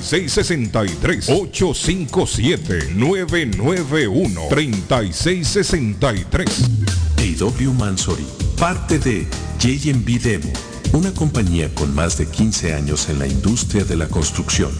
857-991-3663. 991-3663. 857-991-3663. A.W. Mansory, parte de JMB Demo, una compañía con más de 15 años en la industria de la construcción.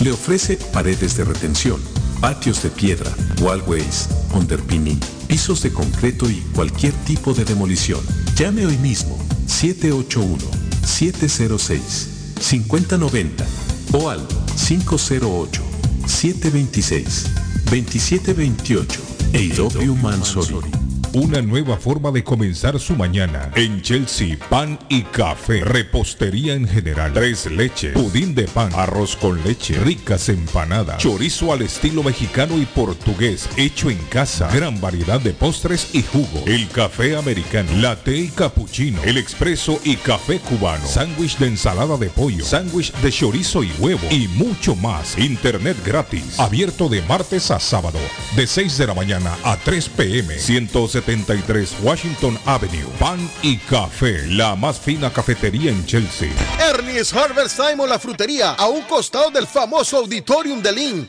Le ofrece paredes de retención, patios de piedra, wallways, underpinning, pisos de concreto y cualquier tipo de demolición. Llame hoy mismo 781-706-5090 o al 508-726-2728. A.W. Mansory. Una nueva forma de comenzar su mañana. En Chelsea, pan y café. Repostería en general. Tres leches. Pudín de pan. Arroz con leche. Ricas empanadas. Chorizo al estilo mexicano y portugués. Hecho en casa. Gran variedad de postres y jugo. El café americano. Latte y cappuccino. El expreso y café cubano. Sándwich de ensalada de pollo. Sándwich de chorizo y huevo. Y mucho más. Internet gratis. Abierto de martes a sábado. De 6 de la mañana a 3 pm. 170 73 Washington Avenue. Pan y café, la más fina cafetería en Chelsea. Ernie's Harvest Time o la frutería, a un costado del famoso Auditorium de Lynn.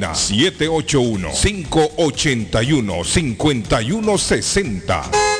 781-581-5160.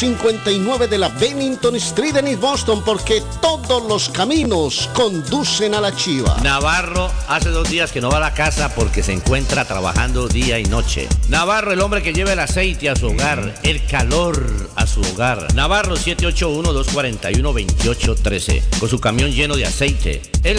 259 de la Bennington Street en East Boston, porque todos los caminos conducen a la chiva. Navarro hace dos días que no va a la casa porque se encuentra trabajando día y noche. Navarro, el hombre que lleva el aceite a su hogar, el calor a su hogar. Navarro 781-241-2813, con su camión lleno de aceite. Él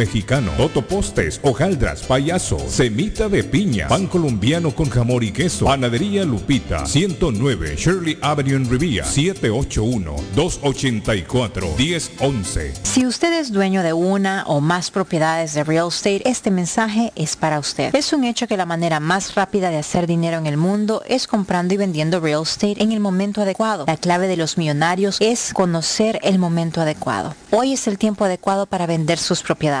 mexicano, totopostes, hojaldras, payaso, semita de piña, pan colombiano con jamón y queso. Panadería Lupita. 109 Shirley Avenue en Rivia. 781-284-1011. Si usted es dueño de una o más propiedades de real estate, este mensaje es para usted. Es un hecho que la manera más rápida de hacer dinero en el mundo es comprando y vendiendo real estate en el momento adecuado. La clave de los millonarios es conocer el momento adecuado. Hoy es el tiempo adecuado para vender sus propiedades.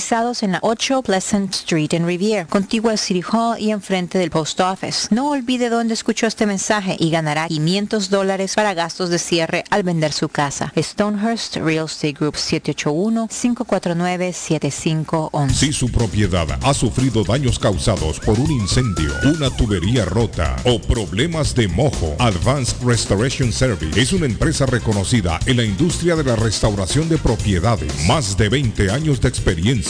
Localizados en la 8 Pleasant Street en Riviera, contiguo al City Hall y enfrente del Post Office. No olvide dónde escuchó este mensaje y ganará 500 dólares para gastos de cierre al vender su casa. Stonehurst Real Estate Group 781-549-7511. Si su propiedad ha sufrido daños causados por un incendio, una tubería rota o problemas de mojo, Advanced Restoration Service es una empresa reconocida en la industria de la restauración de propiedades. Más de 20 años de experiencia.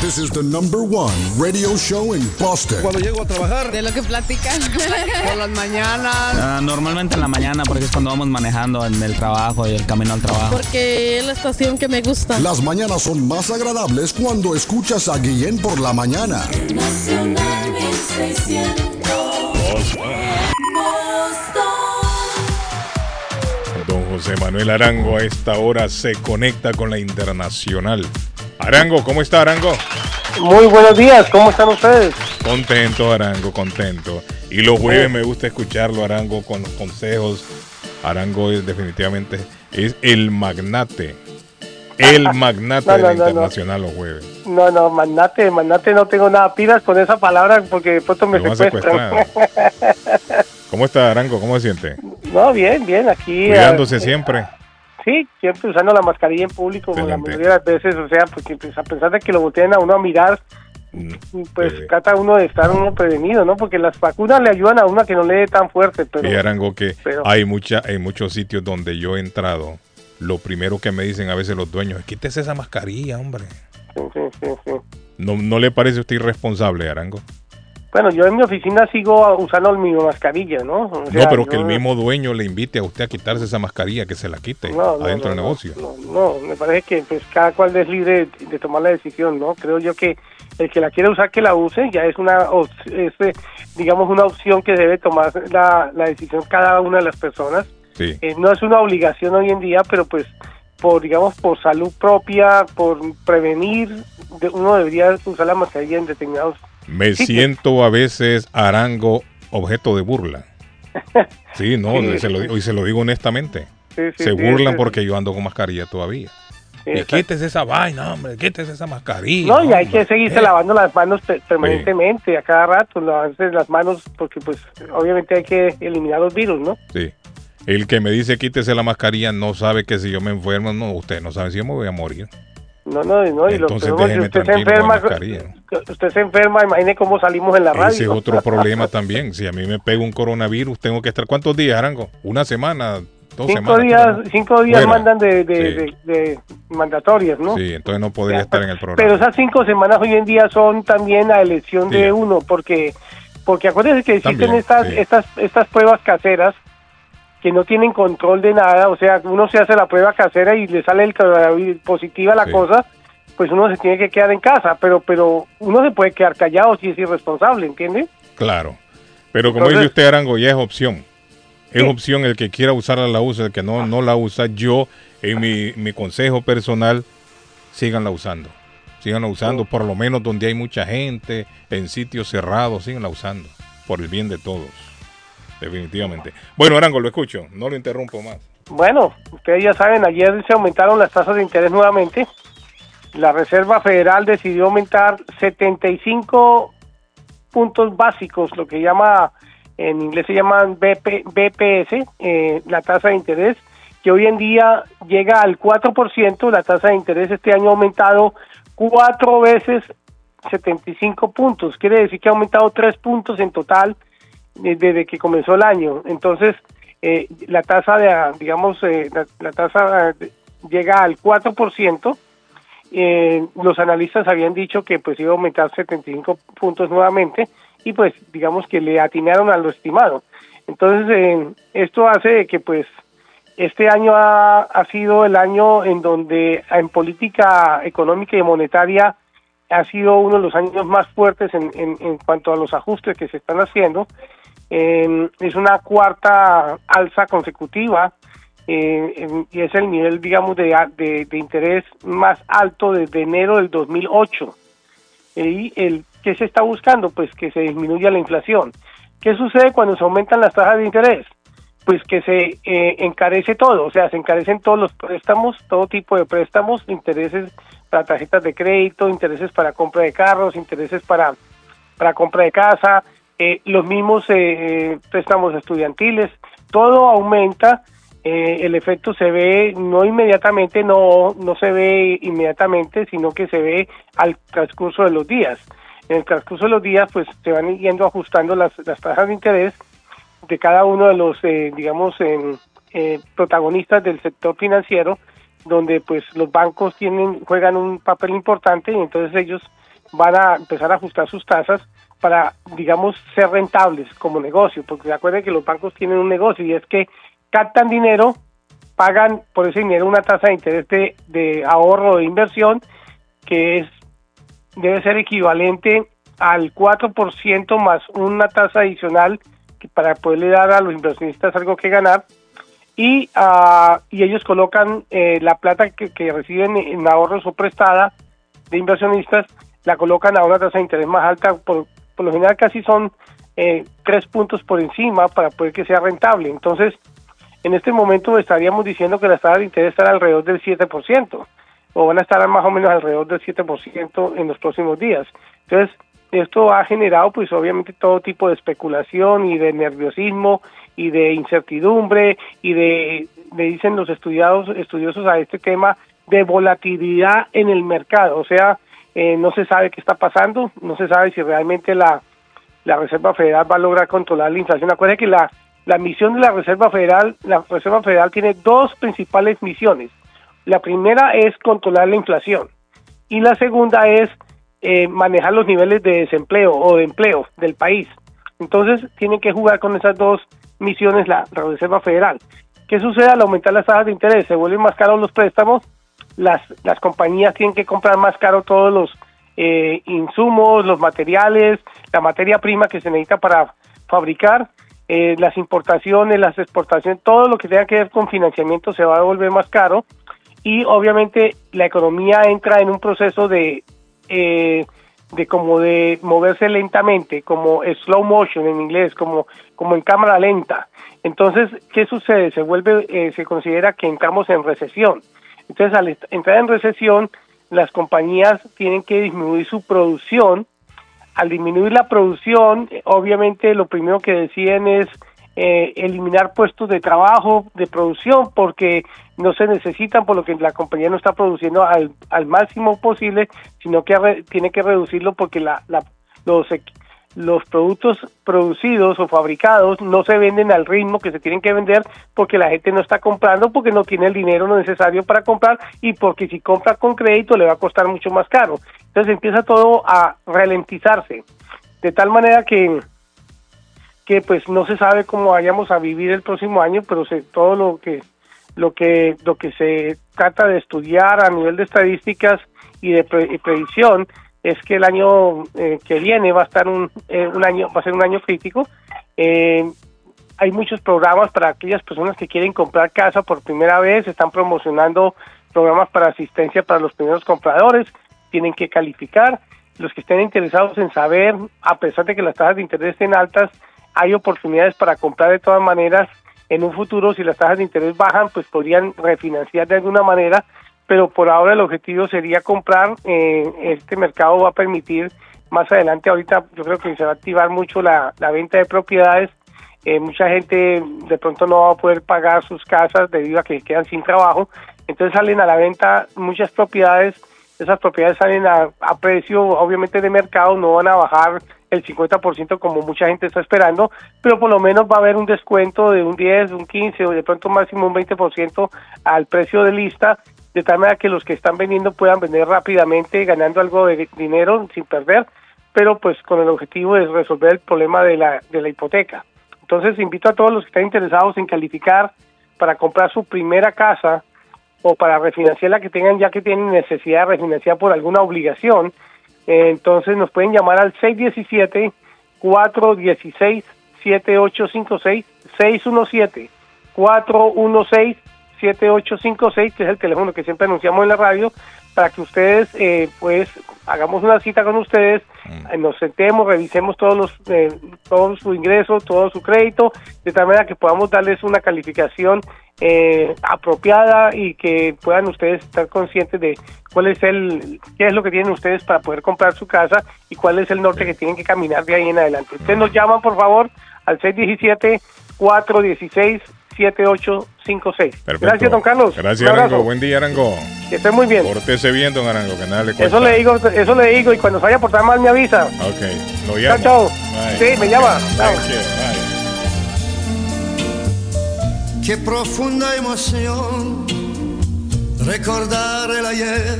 This is the number one radio show in Boston. Cuando llego a trabajar. De lo que platican. Por las mañanas. Ah, normalmente en la mañana, porque es cuando vamos manejando en el trabajo y el camino al trabajo. Porque es la estación que me gusta. Las mañanas son más agradables cuando escuchas a Guillén por la mañana. Nacional 1600. Don José Manuel Arango a esta hora se conecta con la internacional. Arango, ¿cómo está Arango? Muy buenos días, ¿cómo están ustedes? Contento, Arango, contento. Y los jueves me gusta escucharlo, Arango, con los consejos. Arango es definitivamente es el magnate. El magnate No, de la no, internacional los jueves. No, no, magnate, magnate no tengo nada pilas con esa palabra porque de pronto me secuestran. ¿Cómo está Arango? ¿Cómo se siente? no, bien, bien, aquí. Cuidándose eh, siempre. Sí, siempre usando la mascarilla en público, la mayoría de las veces, o sea, porque pues, a pesar de que lo volteen a uno a mirar, Mm, pues trata uno de estar uno prevenido, ¿no? Porque las vacunas le ayudan a uno a que no le dé tan fuerte, pero... Y Arango que pero- hay mucha, hay muchos sitios donde yo he entrado. Lo primero que me dicen a veces los dueños es quítese esa mascarilla, hombre. Sí, sí, sí. ¿No, no le parece a usted irresponsable, Arango? Bueno, yo en mi oficina sigo usando mi mascarilla, ¿no? O no, pero yo- que el mismo dueño le invite a usted a quitarse esa mascarilla, que se la quite No, no, adentro no, del negocio. No, me parece que pues cada cual es libre de, de tomar la decisión, ¿no? Creo yo que el que la quiere usar que la use ya es una es, eh, digamos una opción que debe tomar la, la decisión cada una de las personas. Sí. Eh, no es una obligación hoy en día, pero pues por digamos por salud propia, por prevenir, uno debería usar la mascarilla en determinados Me siento a veces arango objeto de burla. Sí, no, Sí, se lo sí. digo, y se lo digo honestamente. Sí, sí, se burlan porque yo ando con mascarilla todavía. Y quítese esa vaina, hombre, quítese esa mascarilla. No, y hay hombre. que seguirse Eh, lavando las manos pe- permanentemente, a cada rato, lavarse las manos, porque pues obviamente hay que eliminar los virus, ¿no? Sí. El que me dice quítese la mascarilla no sabe que si yo me enfermo, no, usted no sabe si yo me voy a morir. No, no, no, y lo Entonces es que usted se enferma, usted se enferma, imagine cómo salimos en la radio. Ese es otro problema también. Si a mí me pega un coronavirus, tengo que estar. ¿Cuántos días, Arango? ¿Una semana? ¿Dos cinco semanas? días, cinco días Fuera. mandan de, de, Sí. de- de mandatorias, ¿no? Sí, entonces no podría estar en el programa. Pero esas cinco semanas hoy en día son también a elección Sí. de uno, porque porque acuérdense que existen También, estas, sí. estas estas pruebas caseras que no tienen control de nada, o sea, uno se hace la prueba casera y le sale el coronavirus positiva la Sí. cosa, pues uno se tiene que quedar en casa, pero pero uno se puede quedar callado si es irresponsable, ¿entiende? Claro. Pero como Entonces- dice usted, Arango, ya es opción. Es Sí. opción el que quiera usarla la usa, el que no, no la usa. Yo, en mi, mi consejo personal, síganla usando. Síganla usando, por lo menos donde hay mucha gente, en sitios cerrados, síganla usando. Por el bien de todos. Definitivamente. Bueno, Arango, lo escucho. No lo interrumpo más. Bueno, ustedes ya saben, ayer se aumentaron las tasas de interés nuevamente. La Reserva Federal decidió aumentar 75 puntos básicos, lo que llama, en inglés se llaman BP, BPS, eh, la tasa de interés, que hoy en día llega al 4%. La tasa de interés este año ha aumentado cuatro veces 75 puntos. Quiere decir que ha aumentado tres puntos en total desde que comenzó el año. Entonces, eh, la tasa de, digamos, eh, la, tasa de- llega al 4%. Eh, los analistas habían dicho que pues iba a aumentar 75 puntos nuevamente y pues digamos que le atinaron a lo estimado. Entonces, eh, esto hace que pues este año ha, ha sido el año en donde en política económica y monetaria ha sido uno de los años más fuertes en, en, en cuanto a los ajustes que se están haciendo. Eh, es una cuarta alza consecutiva eh, y es el nivel, digamos, de, de interés más alto desde enero del 2008. ¿Y el qué se está buscando? Pues que se disminuya la inflación. ¿Qué sucede cuando se aumentan las tasas de interés? Pues que se eh, encarece todo, o sea, se encarecen todos los préstamos, todo tipo de préstamos, intereses para tarjetas de crédito, intereses para compra de carros, intereses para, para compra de casa, eh, los mismos eh, eh, préstamos estudiantiles, todo aumenta, eh, el efecto se ve no inmediatamente, no, no se ve inmediatamente, sino que se ve al transcurso de los días. En el transcurso de los días, pues se van yendo ajustando las, las tasas de interés de cada uno de los, eh, digamos, protagonistas del sector financiero, donde pues los bancos tienen juegan un papel importante y entonces ellos van a empezar a ajustar sus tasas para, digamos, ser rentables como negocio, porque se que los bancos tienen un negocio y es que captan dinero, pagan por ese dinero una tasa de interés de, ahorro de inversión que es debe ser equivalente al 4% más una tasa adicional que para poderle dar a los inversionistas algo que ganar. Y, ah, y ellos colocan eh, la plata que, que reciben en ahorros o prestada de inversionistas, la colocan a una tasa de interés más alta, por, por lo general casi son eh, tres puntos por encima para poder que sea rentable. Entonces, en este momento estaríamos diciendo que las tasas de interés están alrededor del 7%, o van a estar más o menos alrededor del 7% en los próximos días. Entonces, esto ha generado pues obviamente todo tipo de especulación y de nerviosismo y de incertidumbre y de, le dicen los estudiados, estudiosos a este tema de volatilidad en el mercado, o sea, eh, no se sabe qué está pasando, no se sabe si realmente la, la Reserva Federal va a lograr controlar la inflación. Acuérdense que la, la misión de la Reserva Federal, la Reserva Federal tiene dos principales misiones. La primera es controlar la inflación y la segunda es eh, manejar los niveles de desempleo o de empleo del país. Entonces tienen que jugar con esas dos misiones la, Reserva Federal. ¿Qué sucede al aumentar las tasas de interés? Se vuelven más caros los préstamos, las, las compañías tienen que comprar más caro todos los eh, insumos, los materiales, la materia prima que se necesita para fabricar, eh, las importaciones, las exportaciones, todo lo que tenga que ver con financiamiento se va a volver más caro y obviamente la economía entra en un proceso de eh, de como de moverse lentamente, como slow motion en inglés, como como en cámara lenta. Entonces, ¿qué sucede? Se vuelve, eh, se considera que entramos en recesión. Entonces, al entrar en recesión, las compañías tienen que disminuir su producción. Al disminuir la producción, obviamente lo primero que deciden es eh, eliminar puestos de trabajo, de producción, porque no se necesitan, por lo que la compañía no está produciendo al, al máximo posible, sino que tiene que reducirlo porque la, la- los, los productos producidos o fabricados no se venden al ritmo que se tienen que vender porque la gente no está comprando, porque no tiene el dinero necesario para comprar y porque si compra con crédito le va a costar mucho más caro. Entonces empieza todo a ralentizarse, de tal manera que que pues no se sabe cómo vayamos a vivir el próximo año, pero se, todo lo que lo que lo que se trata de estudiar a nivel de estadísticas y de pre- y predicción es que el año eh, que viene va a estar un, eh, un año va a ser un año crítico. Eh, hay muchos programas para aquellas personas que quieren comprar casa por primera vez, están promocionando programas para asistencia para los primeros compradores, tienen que calificar. Los que estén interesados en saber, a pesar de que las tasas de interés estén altas, hay oportunidades para comprar de todas maneras en un futuro, si las tasas de interés bajan, pues podrían refinanciar de alguna manera, pero por ahora el objetivo sería comprar. eh, este mercado va a permitir más adelante, ahorita yo creo que se va a activar mucho la, la venta de propiedades. Eh, mucha gente de pronto no va a poder pagar sus casas debido a que quedan sin trabajo, entonces salen a la venta muchas propiedades. Esas propiedades salen a, a precio, obviamente, de mercado, no van a bajar el 50% como mucha gente está esperando, pero por lo menos va a haber un descuento de un 10, un 15 o de pronto máximo un 20% al precio de lista, de tal manera que los que están vendiendo puedan vender rápidamente, ganando algo de dinero sin perder, pero pues con el objetivo de resolver el problema de la, de la hipoteca. Entonces invito a todos los que están interesados en calificar para comprar su primera casa o para refinanciar la que tengan ya que tienen necesidad de refinanciar por alguna obligación, eh, entonces nos pueden llamar al 617-416-7856, 617-416-7856, que es el teléfono que siempre anunciamos en la radio, para que ustedes, eh, pues, hagamos una cita con ustedes, eh, nos sentemos, revisemos todos los, eh, todo su ingreso, todo su crédito, de tal manera que podamos darles una calificación eh, apropiada y que puedan ustedes estar conscientes de cuál es el, qué es lo que tienen ustedes para poder comprar su casa y cuál es el norte que tienen que caminar de ahí en adelante. Ustedes nos llaman, por favor, al 617-416-7856. Perfecto. Gracias, don Carlos. Gracias. Arango. Buen día, Arango. Que esté muy bien. Pórtese bien, don Arango, que nada le cuesta. Eso le digo, eso le digo y cuando se vaya a portar mal me avisa. Ok, lo Chao, llamo. chao. Bye. Sí, me llama. Chao. Thank you. Bye. Qué profunda emoción recordar el ayer,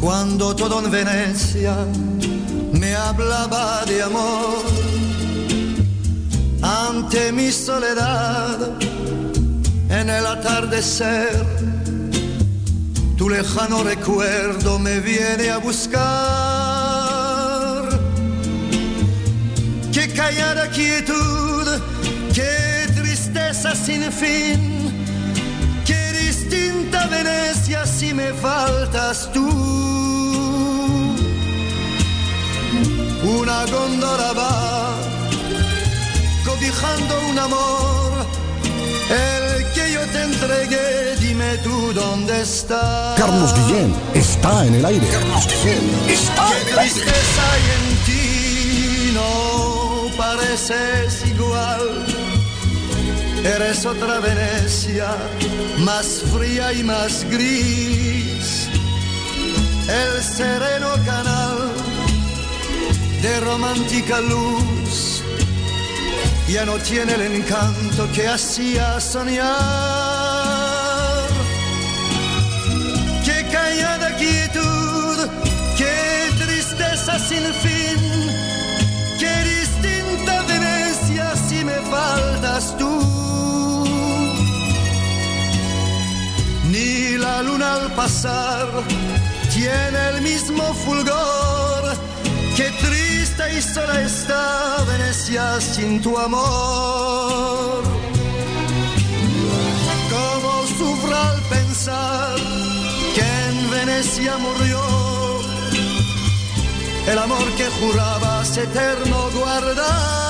cuando todo en Venecia me hablaba de amor. Ante mi soledad, en el atardecer, tu lejano recuerdo me viene a buscar. Qué callada quietud, qué tristeza sin fin, qué distinta Venecia si me faltas tú. Una góndola va cobijando un amor, el que yo te entregué, dime tú dónde está. Carlos Guillén está en el aire. Carlos Guillén está Qué tristeza hay en ti, no pareces igual. Eres otra Venecia, más fría y más gris. El sereno canal de romántica luz ya no tiene el encanto que hacía soñar. Qué callada quietud, qué tristeza sin fin, qué distinta Venecia si me faltas tú. Ni la luna al pasar tiene el mismo fulgor, que triste y sola está Venecia sin tu amor. Cómo sufro al pensar que en Venecia murió el amor que jurabas eterno guardar.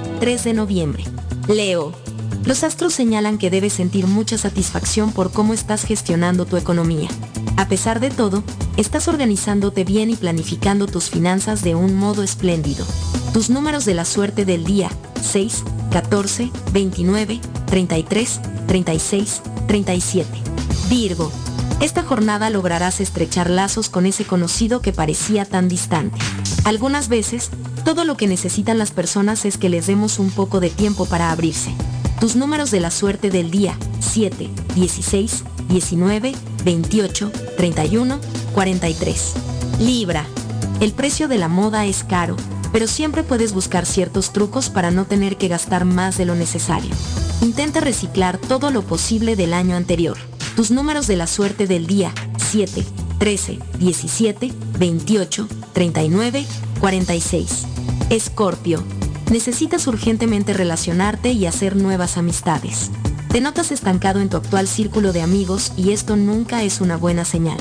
3 de noviembre. Leo. Los astros señalan que debes sentir mucha satisfacción por cómo estás gestionando tu economía. A pesar de todo, estás organizándote bien y planificando tus finanzas de un modo espléndido. Tus números de la suerte del día, 6, 14, 29, 33, 36, 37. Virgo. Esta jornada lograrás estrechar lazos con ese conocido que parecía tan distante. Algunas veces, todo lo que necesitan las personas es que les demos un poco de tiempo para abrirse. Tus números de la suerte del día, 7, 16, 19, 28, 31, 43. Libra. El precio de la moda es caro, pero siempre puedes buscar ciertos trucos para no tener que gastar más de lo necesario. Intenta reciclar todo lo posible del año anterior. Tus números de la suerte del día, 7, 13, 17, 28, 39, 46. Escorpio. Necesitas urgentemente relacionarte y hacer nuevas amistades. Te notas estancado en tu actual círculo de amigos y esto nunca es una buena señal.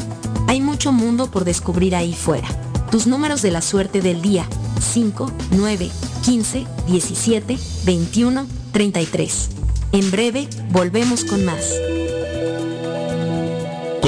Hay mucho mundo por descubrir ahí fuera. Tus números de la suerte del día, 5, 9, 15, 17, 21, 33. En breve, volvemos con más.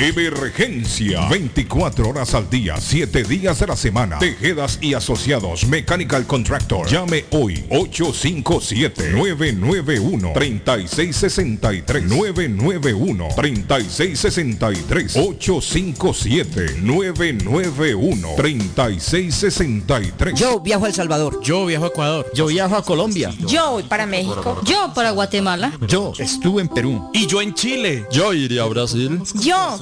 Emergencia. 24 horas al día, 7 días de la semana. Tejedas y asociados. Mechanical Contractor. Llame hoy. 857-991-3663. 991-3663. 857 991-3663. Yo viajo a El Salvador. Yo viajo a Ecuador. Yo viajo a Colombia. Yo voy para México. Yo para Guatemala. Yo estuve en Perú. Y yo en Chile. Yo iría a Brasil. Yo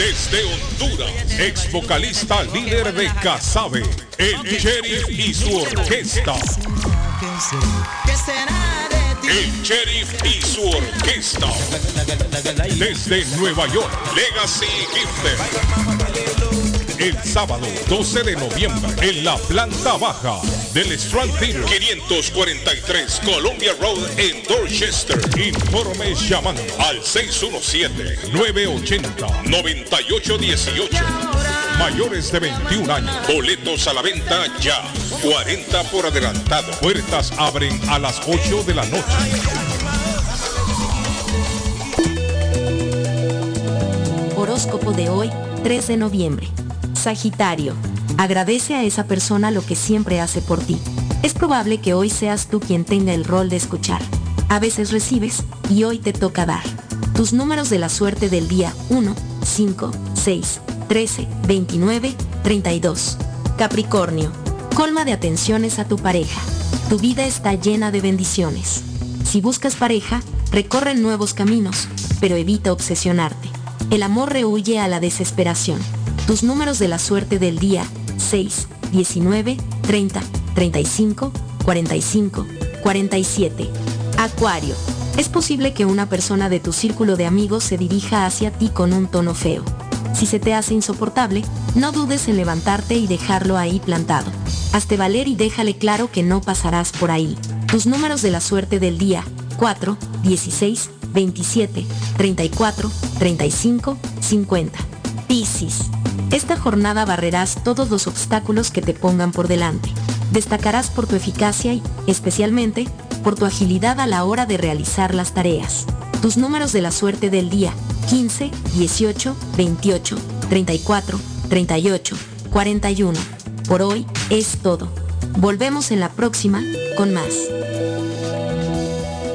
Desde Honduras, ex vocalista líder de Casabe, el Sheriff y su orquesta. El Sheriff y su orquesta. Desde Nueva York, Legacy Gifted. El sábado 12 de noviembre en la planta baja del Strand Theater 543 Columbia Road en Dorchester. Informes llamando al 617-980-9818. Mayores de 21 años. Boletos a la venta ya. 40 por adelantado. Puertas abren a las 8 de la noche. Horóscopo de hoy, 3 de noviembre. Sagitario. Agradece a esa persona lo que siempre hace por ti. Es probable que hoy seas tú quien tenga el rol de escuchar. A veces recibes, y hoy te toca dar. Tus números de la suerte del día 1, 5, 6, 13, 29, 32. Capricornio. Colma de atenciones a tu pareja. Tu vida está llena de bendiciones. Si buscas pareja, recorre nuevos caminos, pero evita obsesionarte. El amor rehuye a la desesperación. Tus números de la suerte del día 6, 19, 30, 35, 45, 47. Acuario. Es posible que una persona de tu círculo de amigos se dirija hacia ti con un tono feo. Si se te hace insoportable, no dudes en levantarte y dejarlo ahí plantado. Hazte valer y déjale claro que no pasarás por ahí. Tus números de la suerte del día 4, 16, 27, 34, 35, 50. Piscis. Esta jornada barrerás todos los obstáculos que te pongan por delante. Destacarás por tu eficacia y, especialmente, por tu agilidad a la hora de realizar las tareas. Tus números de la suerte del día 15, 18, 28, 34, 38, 41. Por hoy es todo. Volvemos en la próxima con más.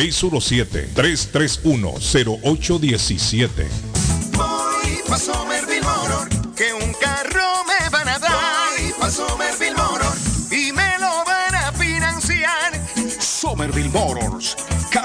617-331-0817. Voy pa' Somerville Motor, que un carro me van a dar. Voy pa' Somerville Motor, y me lo van a financiar. Somerville Motors.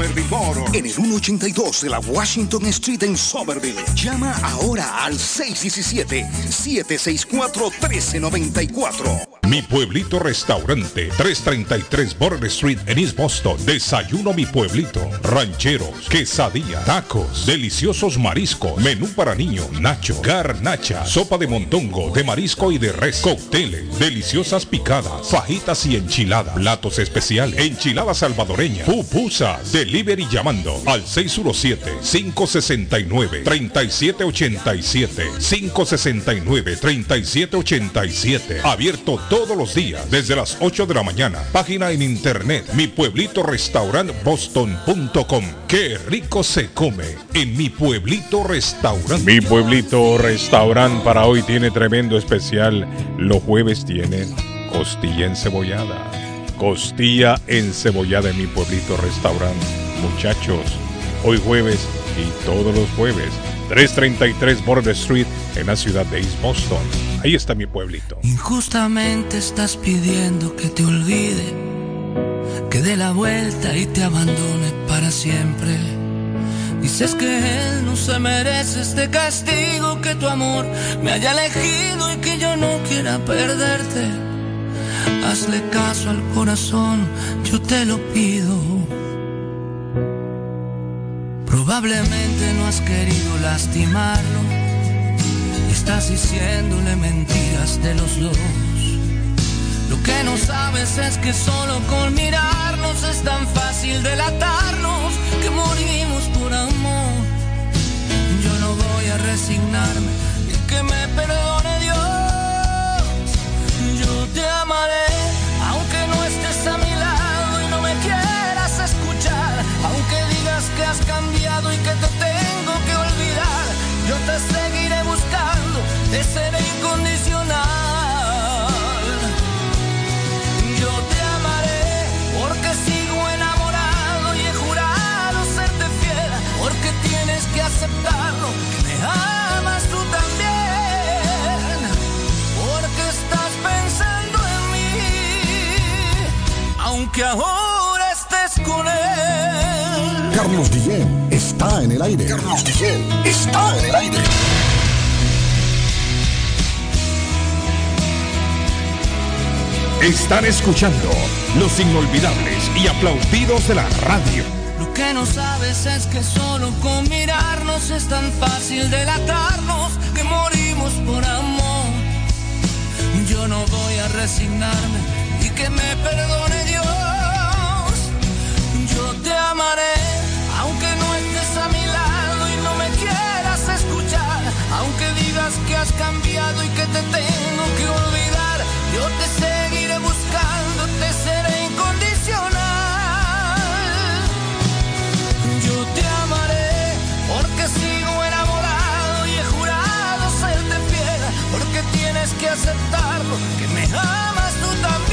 Somerville. En el 182 de la Washington Street en Somerville. Llama ahora al 617-764-1394. Mi pueblito restaurante, 333 Border Street en East Boston. Desayuno mi pueblito. Rancheros, quesadilla, tacos, deliciosos mariscos, menú para niños, nacho, garnacha, sopa de montongo, de marisco y de res, cócteles, deliciosas picadas, fajitas y enchiladas, platos especiales, enchiladas salvadoreñas, pupusas, delivery llamando al 617-569-3787, 569-3787, abierto todos los días desde las 8 de la mañana. Página en internet, mi pueblito restaurant boston.com. Qué rico se come en mi pueblito restaurante. Mi pueblito restaurante para hoy tiene tremendo especial. Los jueves tienen costilla encebollada. Costilla encebollada en mi pueblito restaurante. Muchachos, hoy jueves y todos los jueves. 333 Border Street en la ciudad de East Boston. Ahí está mi pueblito. Injustamente estás pidiendo que te olvide, que dé la vuelta y te abandone para siempre. Dices que él no se merece este castigo, que tu amor me haya elegido y que yo no quiera perderte. Hazle caso al corazón, yo te lo pido. Probablemente no has querido lastimarlo estás diciéndole mentiras de los dos. Lo que no sabes es que solo con mirarnos es tan fácil delatarnos que morimos por amor. Yo no voy a resignarme y que me perdone te amaré aunque no estés a mi lado y no me quieras escuchar, aunque digas que has cambiado y que te tengo que olvidar. Yo te seguiré buscando, te seré incondicional. Yo te amaré porque sigo enamorado y he jurado serte fiel, porque tienes que aceptarlo, que me aunque ahora estés con él. Carlos Guillén está en el aire. Carlos Guillén está en el aire. Están escuchando los inolvidables y aplaudidos de la radio. Lo que no sabes es que solo con mirarnos es tan fácil delatarnos que morimos por amor. Yo no voy a resignarme y que me perdone amaré aunque no estés a mi lado y no me quieras escuchar. Aunque digas que has cambiado y que te tengo que olvidar, yo te seguiré buscando, te seré incondicional. Yo te amaré porque sigo enamorado y he jurado serte fiel. Porque tienes que aceptarlo, que me amas tú también.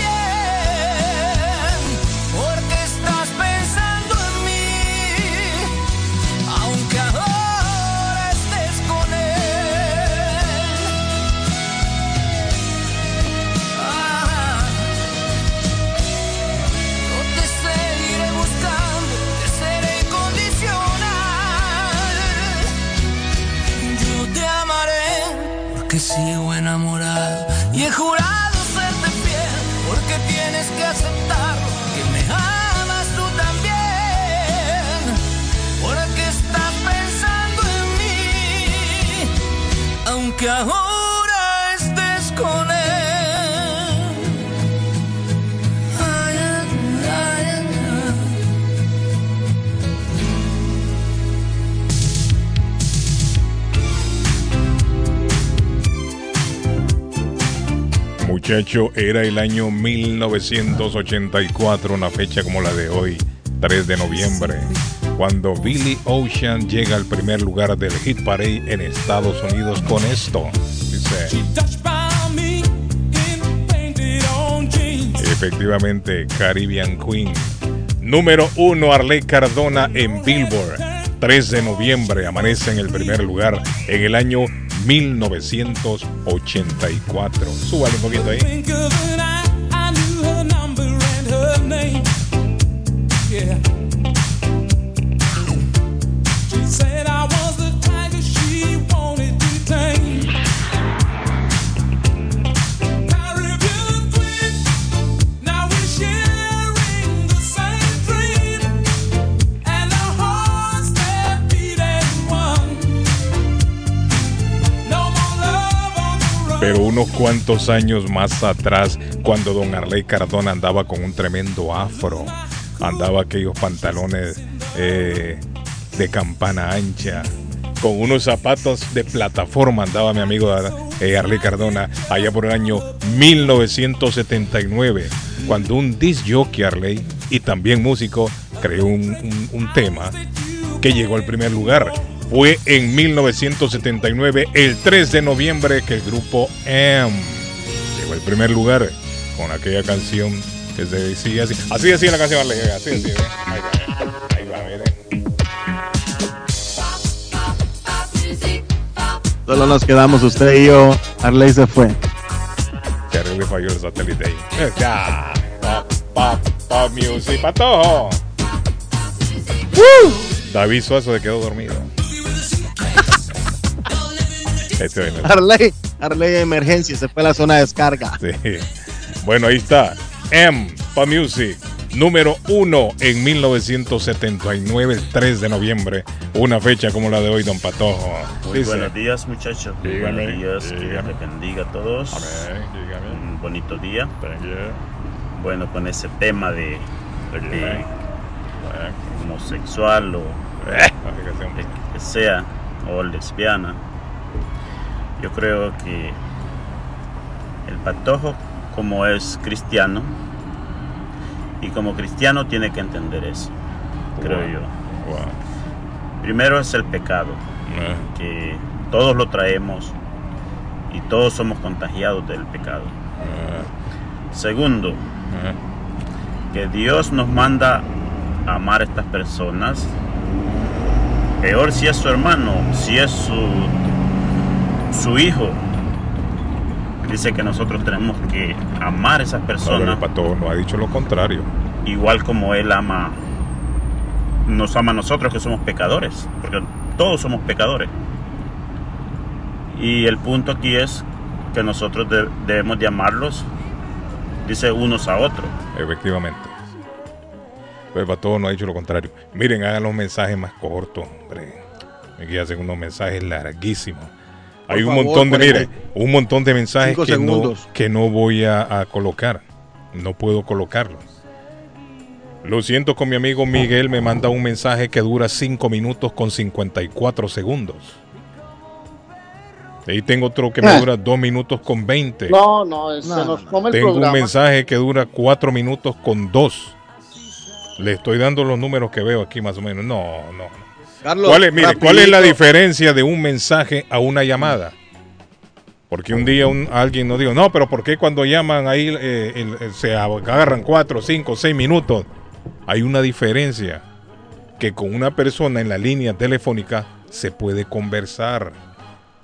Aunque ahora estés con él. Ay, ay, ay. Muchacho, era el año 1984, una fecha como la de hoy, 3 de noviembre, cuando Billy Ocean llega al primer lugar del Hit Parade en Estados Unidos con esto. Dice, efectivamente, Caribbean Queen. Número 1, Arley Cardona en Billboard. 3 de noviembre amanece en el primer lugar en el año 1984. Súbale un poquito ahí. Pero unos cuantos años más atrás, cuando don Arley Cardona andaba con un tremendo afro, andaba aquellos pantalones eh, de campana ancha, con unos zapatos de plataforma, andaba mi amigo eh, Arley Cardona, allá por el año 1979, cuando un disc jockey Arley y también músico creó un, tema que llegó al primer lugar. Fue en 1979, el 3 de noviembre, que el grupo M llegó al primer lugar con aquella canción que se decía así. Así decía la canción, así decía. ¿eh? Ahí va, ahí va, mire. Solo nos quedamos usted y yo. Arley se fue. Terrible falló el satélite ahí. Eh, Ya. Pop, pop, pop music, patojo. David Suazo se quedó dormido. Este vaina. Arley, Arley de emergencia, se fue a la zona de descarga. Sí. Bueno, ahí está. M, Pa Music, número uno en 1979, el 3 de noviembre. Una fecha como la de hoy, don Patojo. Muy Dice, buenos días, muchachos. Muy Dígame, buenos días. Que Dios les bendiga a todos. Un bonito día. Bueno, con ese tema de, de homosexual o Eh. que sea, o lesbiana, yo creo que el patojo, como es cristiano, y como cristiano tiene que entender eso, creo Wow. yo. Primero es el pecado, que todos lo traemos y todos somos contagiados del pecado. Segundo, que Dios nos manda a amar a estas personas. Peor si es su hermano, si es su, su hijo. Dice que nosotros tenemos que amar a esas personas. pero el Patojo no ha dicho lo contrario. igual como Él ama, nos ama a nosotros que somos pecadores, porque todos somos pecadores. Y el punto aquí es que nosotros de- debemos de amarlos, dice unos a otros. Efectivamente. Pues para todos no ha dicho lo contrario. Miren, hagan los mensajes más cortos, hombre. Aquí hacen unos mensajes larguísimos. Hay un favor, montón de, mire, un montón de mensajes que no, que no voy a, a colocar. No puedo colocarlos. Lo siento con mi amigo Miguel, me manda un mensaje que dura 5 minutos con 54 segundos. Ahí tengo otro que me Ah. dura 2 minutos con 20. No, no, se nos come el Tengo un mensaje que dura 4 minutos con 2. Le estoy dando los números que veo aquí más o menos. No, no. Carlos, ¿Cuál es, mire, ¿cuál es la diferencia de un mensaje a una llamada? Porque un día un- alguien nos dijo, no, pero ¿por qué cuando llaman ahí eh, el- el- se agarran 4, 5, 6 minutos? Hay una diferencia que con una persona en la línea telefónica se puede conversar,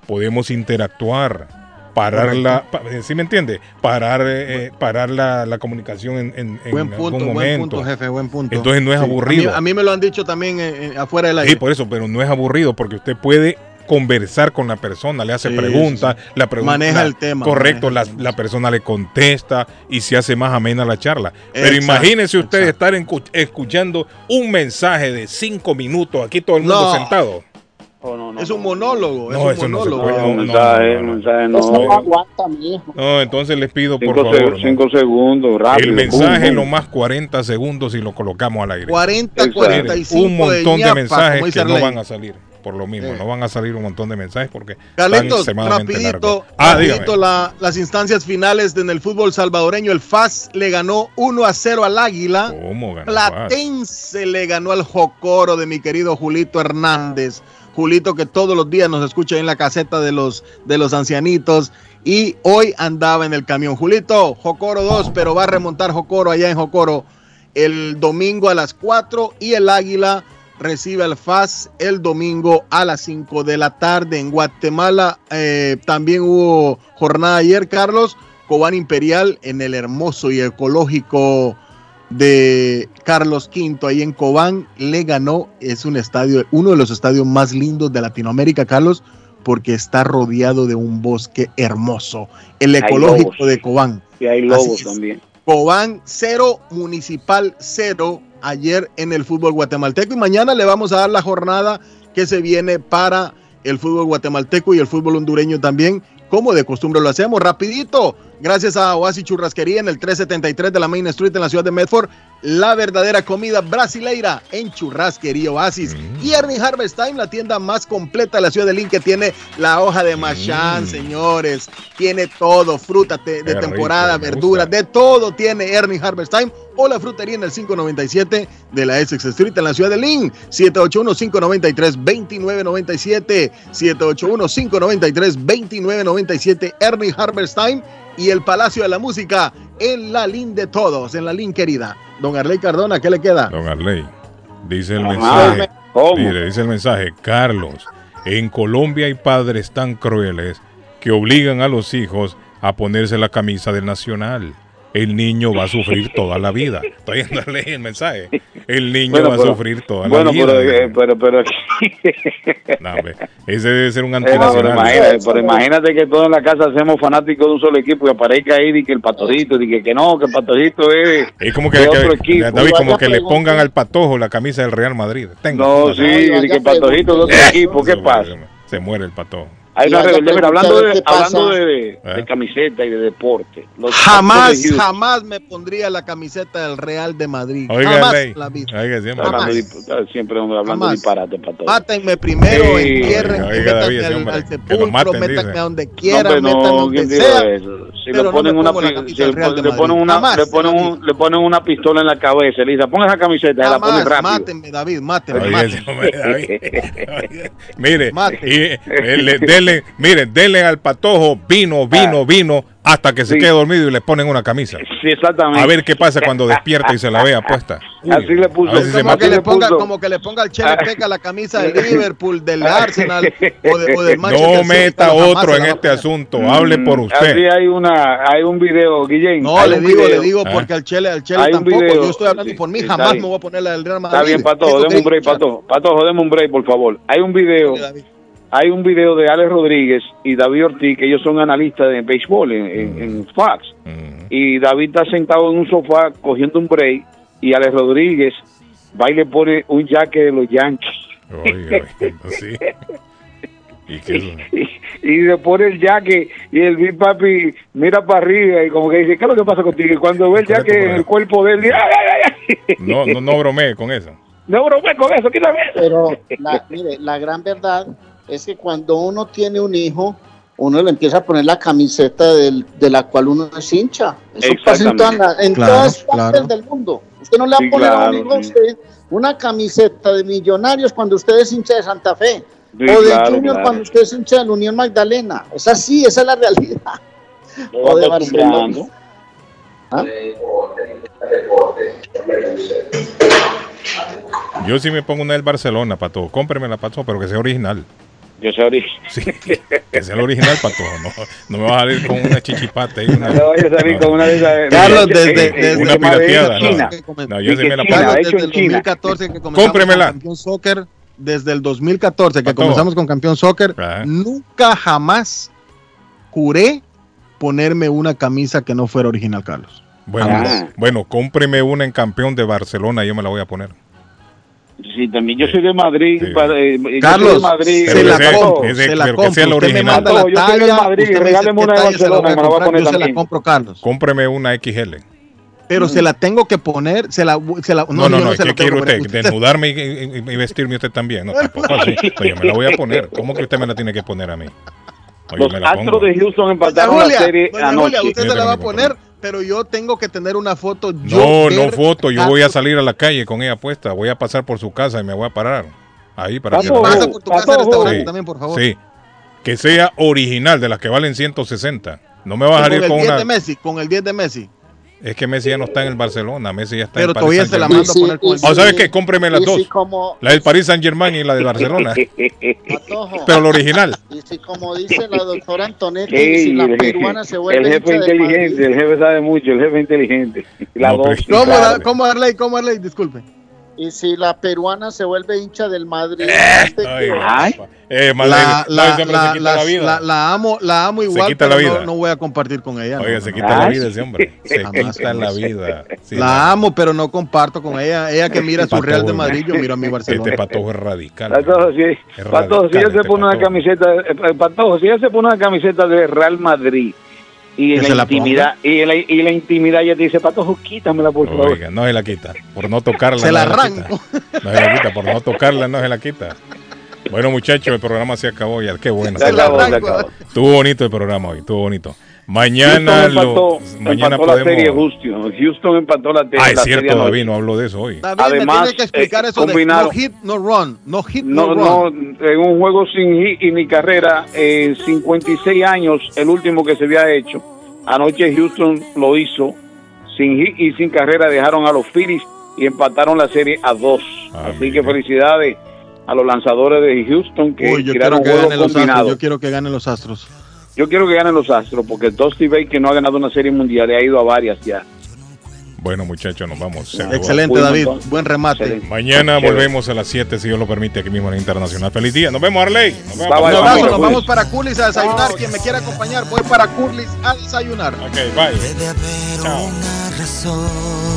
podemos interactuar, parar la, pa- ¿sí me entiende? Parar, eh, eh, parar la, la comunicación en, en- en Buen algún punto, buen momento. punto, jefe, buen punto. Entonces no es Sí. aburrido. A mí, a mí me lo han dicho también eh, eh, afuera del aire. Sí, por eso, pero no es aburrido porque usted puede conversar con la persona, le hace Sí, preguntas, sí, sí. la pregunta Maneja el tema, Correcto, la, persona le contesta y se hace más amena la charla. Pero Exacto, imagínese usted estar encu- escuchando un mensaje de cinco minutos, aquí todo el mundo No. sentado. Es un monólogo. No, es eso un no se monólogo. puede. No, no, mensaje, no, no. mensaje no. Eso no aguanta, mijo. No, entonces les pido por Cinco, favor. se- cinco segundos, rápido. el mensaje lo más 40 segundos y lo colocamos al aire. 40, Exacto. 45 un montón de, ñapa, mensajes que no van a salir. Por lo mismo, Sí. no van a salir un montón de mensajes porque Carlitos, rapidito. Ah, rapidito la- las instancias finales de- en el fútbol salvadoreño. El FAS le ganó 1 a 0 al Águila. ¿Cómo ganó FAS? Platense le ganó al Jocoro de mi querido Julito Hernández. Julito que todos los días nos escucha en la caseta de los, de los ancianitos. Y hoy andaba en el camión. Julito, Jocoro 2, pero va a remontar Jocoro allá en Jocoro el domingo a las 4 y el Águila recibe al FAS el domingo a las 5 de la tarde. En Guatemala eh, también hubo jornada ayer, Carlos. Cobán Imperial en el hermoso y ecológico de Carlos V ahí en Cobán le ganó. Es un estadio, uno de los estadios más lindos de Latinoamérica, Carlos, porque está rodeado de un bosque hermoso. El ecológico de Cobán. Y hay lobos también. Cobán 0, Municipal 0 ayer en el fútbol guatemalteco y mañana le vamos a dar la jornada que se viene para el fútbol guatemalteco y el fútbol hondureño también, como de costumbre lo hacemos rapidito, gracias a Oasis Churrasquería en el 373 de la Main Street en la ciudad de Medford, la verdadera comida brasileira en Churrasquería Oasis y Ernie Harvest Time, la tienda más completa de la ciudad de Lynn que tiene la hoja de machán, señores, tiene todo, fruta de, temporada, rico, verduras, de todo tiene Ernie Harvest Time o la frutería en el 597 de la Essex Street en la ciudad de Lynn. 781-593-2997. 781-593-2997. Ernie Harvest Time y el Palacio de la Música en la Lynn de todos, en la Lynn querida. Don Arley Cardona, ¿qué le queda? Don Arley, dice el mensaje. ¿Cómo? Mire, dice el mensaje, Carlos, en Colombia hay padres tan crueles que obligan a los hijos a ponerse la camisa del nacional. El niño va a sufrir toda la vida. Estoy dándole el mensaje. El niño Bueno, va pero- a sufrir toda bueno, la vida. pero, eh, pero, pero, No, hombre, ese debe ser un No, pero, antinacional. imagínate, pero imagínate que todos en la casa hacemos fanáticos de un solo equipo y aparezca ahí y que el patojito, y que, que no, que el patojito es, Es como que, de que- otro equipo. David, como que le pongan al patojo la camisa del Real Madrid. No, sí, y que el patojito de otro equipo, ¿qué pasa? Se muere el patojo. Hay una hablando preguntar de, qué pasa. hablando de, de, ¿Eh? de camiseta y de deporte. los Jamás, jamás me pondría la camiseta del Real de Madrid. Oiga, jamás Ley. en la vida. Oiga, siempre. Jamás. siempre hablando Jamás. disparate para todo. Mátenme primero, Sí. entierren, métanme al, sepulcro, métanme a donde quieran, métanme no, donde ¿quién dijo sea. eso? Si le ponen una le ponen- una pistola en la cabeza, ponga esa camiseta, se la rápido. mátenme, David, mátenme, Mire, Denle, miren, denle al patojo vino, vino, vino, hasta que se Sí. quede dormido y le ponen una camisa. Sí, exactamente. A ver qué pasa cuando despierta y se la vea puesta. Así le puso. Si Como que, le ponga, puso. como que le ponga al Chele Peca la camisa del Liverpool, del Arsenal o, de, o del Manchester No City, meta jamás otro en este asunto. Hable por Mm, Así usted. hay una, hay un video, Guillén. No, le digo, video. le digo, Ah. porque al Chele, al Chele Hay un tampoco. video. Yo estoy hablando Sí, por mí, jamás bien. me voy a poner la del Real Madrid. Está bien, Patojo, deme un break. Patojo. Patojo, deme un break, por favor. Hay un video, hay un video de Alex Rodríguez y David Ortiz, que ellos son analistas de béisbol en, en- en Fox. Y David está sentado en un sofá cogiendo un break y Alex Rodríguez va y le pone un jaque de los Yankees. Sí. ¿Y y le pone el jaque y el Big Papi mira para arriba y como que dice, ¿qué es lo que pasa contigo? Y cuando ve el jaque en el cuerpo de él, dice, ¡ay, ay, ay! No, no, no bromee con eso. No bromé con eso, quítame eso. Pero la, mire, la gran verdad es que cuando uno tiene un hijo, uno le empieza a poner la camiseta del- de la cual uno es hincha. Eso pasa en, todas la- en Claro, todas partes claro. del mundo. Usted no le va Sí, a poner a un hijo a sí. usted una camiseta de millonarios cuando usted es hincha de Santa Fe. Sí, o de claro, Junior claro. cuando usted es hincha de la Unión Magdalena. Es así, esa es la realidad. O de Barcelona. ¿Ah? Yo sí me pongo una del Barcelona, pato. Cómpremela, pato, pero que sea original. Yo soy original. Sí, que sea el original, pato. No, no me vas a salir con una chichipata y una. No vaya a salir con una de esas. Carlos, de- desde, de- desde una de madera pirateada, no. china. No, yo sí me la China. Carlos, desde el China. 2014 que comenzamos Cómpremela. con Campeón Soccer, desde el 2014 que Pato. comenzamos con Campeón Soccer, Ajá. nunca jamás juré ponerme una camisa que no fuera original, Carlos. Bueno, Ah. bueno, cómpreme una en campeón de Barcelona y yo me la voy a poner. Sí, también yo soy de Madrid. Sí. para- eh, yo soy Carlos, de Madrid. Se la compro, que sea- se la compro. la Usted me original. manda la Pato, yo soy del talla, Madrid, usted regáleme qué una de talla se la voy a Barcelona y me la voy a comprar, poner yo se la también. compro, Carlos. Cómpreme una XL. Pero se la tengo que poner, se la, se la No, no, no, se ¿qué la tengo quiere que usted? poner. ¿Desnudarme y, y- y vestirme usted también? No, tampoco así. No, yo me la voy a poner. ¿Cómo que usted me la tiene que poner a mí? No, yo Los me la Astros pongo. de Houston empataron la Julia, serie doña anoche. Julia, usted se la va a poner, pero yo tengo que tener una foto. yo No, no foto. Yo a- voy a salir a la calle con ella puesta. Voy a pasar por su casa y me voy a parar. Ahí para que Pasa por tu casa restaurante Sí. también, por favor. Sí. Que sea original, de las que valen 160. No me vas a con salir el con 10 una. de Messi, con el 10 de Messi. Es que Messi ya no está en el Barcelona. Messi ya está Pero en el todavía Paris se la mando a poner con el ¿O sabes qué? Cómpreme las dos. si como, La del Paris Saint Germain y la del Barcelona. Pero la original. y si como dice la doctora Antonetti, Ey, si la el, peruana se el vuelve jefe hincha del inteligente, el jefe sabe mucho, el jefe inteligente. La No, dos. pero- ¿Cómo, claro. da- ¿Cómo, Arley? ¿Cómo, Arley? Disculpe. Y si la peruana se vuelve hincha del Madrid, ¿usted Ay, eh, madre, La, la, la, se quita la- la vida. la- la amo, la amo igual, quita la pero vida. No, no voy a compartir con ella. Oiga, no, se no. quita la vida ese hombre. Se Jamás, quita la vida. Sí, La amo, pero no comparto con ella. Ella que mira su Patojo, Real de. Madrid, yo miro a mi Barcelona. Este patojo es radical. Patojo, si, Es Patojo, si él se este pone una camiseta, eh, Patojo, si él se pone una camiseta de Real Madrid y en la la intimidad y en la, y la intimidad ya te dice, Patojo, quítamela por favor. Oiga, no se la quita. Por no tocarla. Se no la quita. arranco. No se la quita. Por no tocarla, no se la quita. Bueno, muchachos, el programa se acabó ya. Qué bueno. Se acabó, se acabó. Estuvo bonito el programa hoy. Estuvo bonito. Mañana, lo, mañana empató la serie. Houston. Houston empató la, te- Ah, es la serie cierto. David, no hablo de eso hoy. David, Además, me tiene que explicar eh, eso de combinaron- no hit, no run. No hit, no, No, run. no, en un juego sin hit y ni carrera, en 56 años, el último que se había hecho. Anoche Houston lo hizo sin hit y sin carrera, dejaron a los Phillies y empataron la serie a dos. Ah, Así mire. que felicidades a los lanzadores de Houston que Uy, yo quiero tiraron que juegos ganen los astros. combinados. Yo quiero que ganen los astros. Yo quiero que ganen los Astros porque Dusty Baker no ha ganado una serie mundial, le ha ido a varias ya. Bueno, muchachos, nos vamos. Excelente, David. Buen remate. Excelente. Mañana volvemos a las 7, si Dios lo permite, aquí mismo en Internacional. Feliz día. Nos vemos, Arley. Nos vemos. Bye, bye, Un Vamos, abrazo, nos vamos para Curlis a desayunar. Quien me quiera acompañar, voy para Curlis a desayunar. Ok, bye. Puede haber Chao. una razón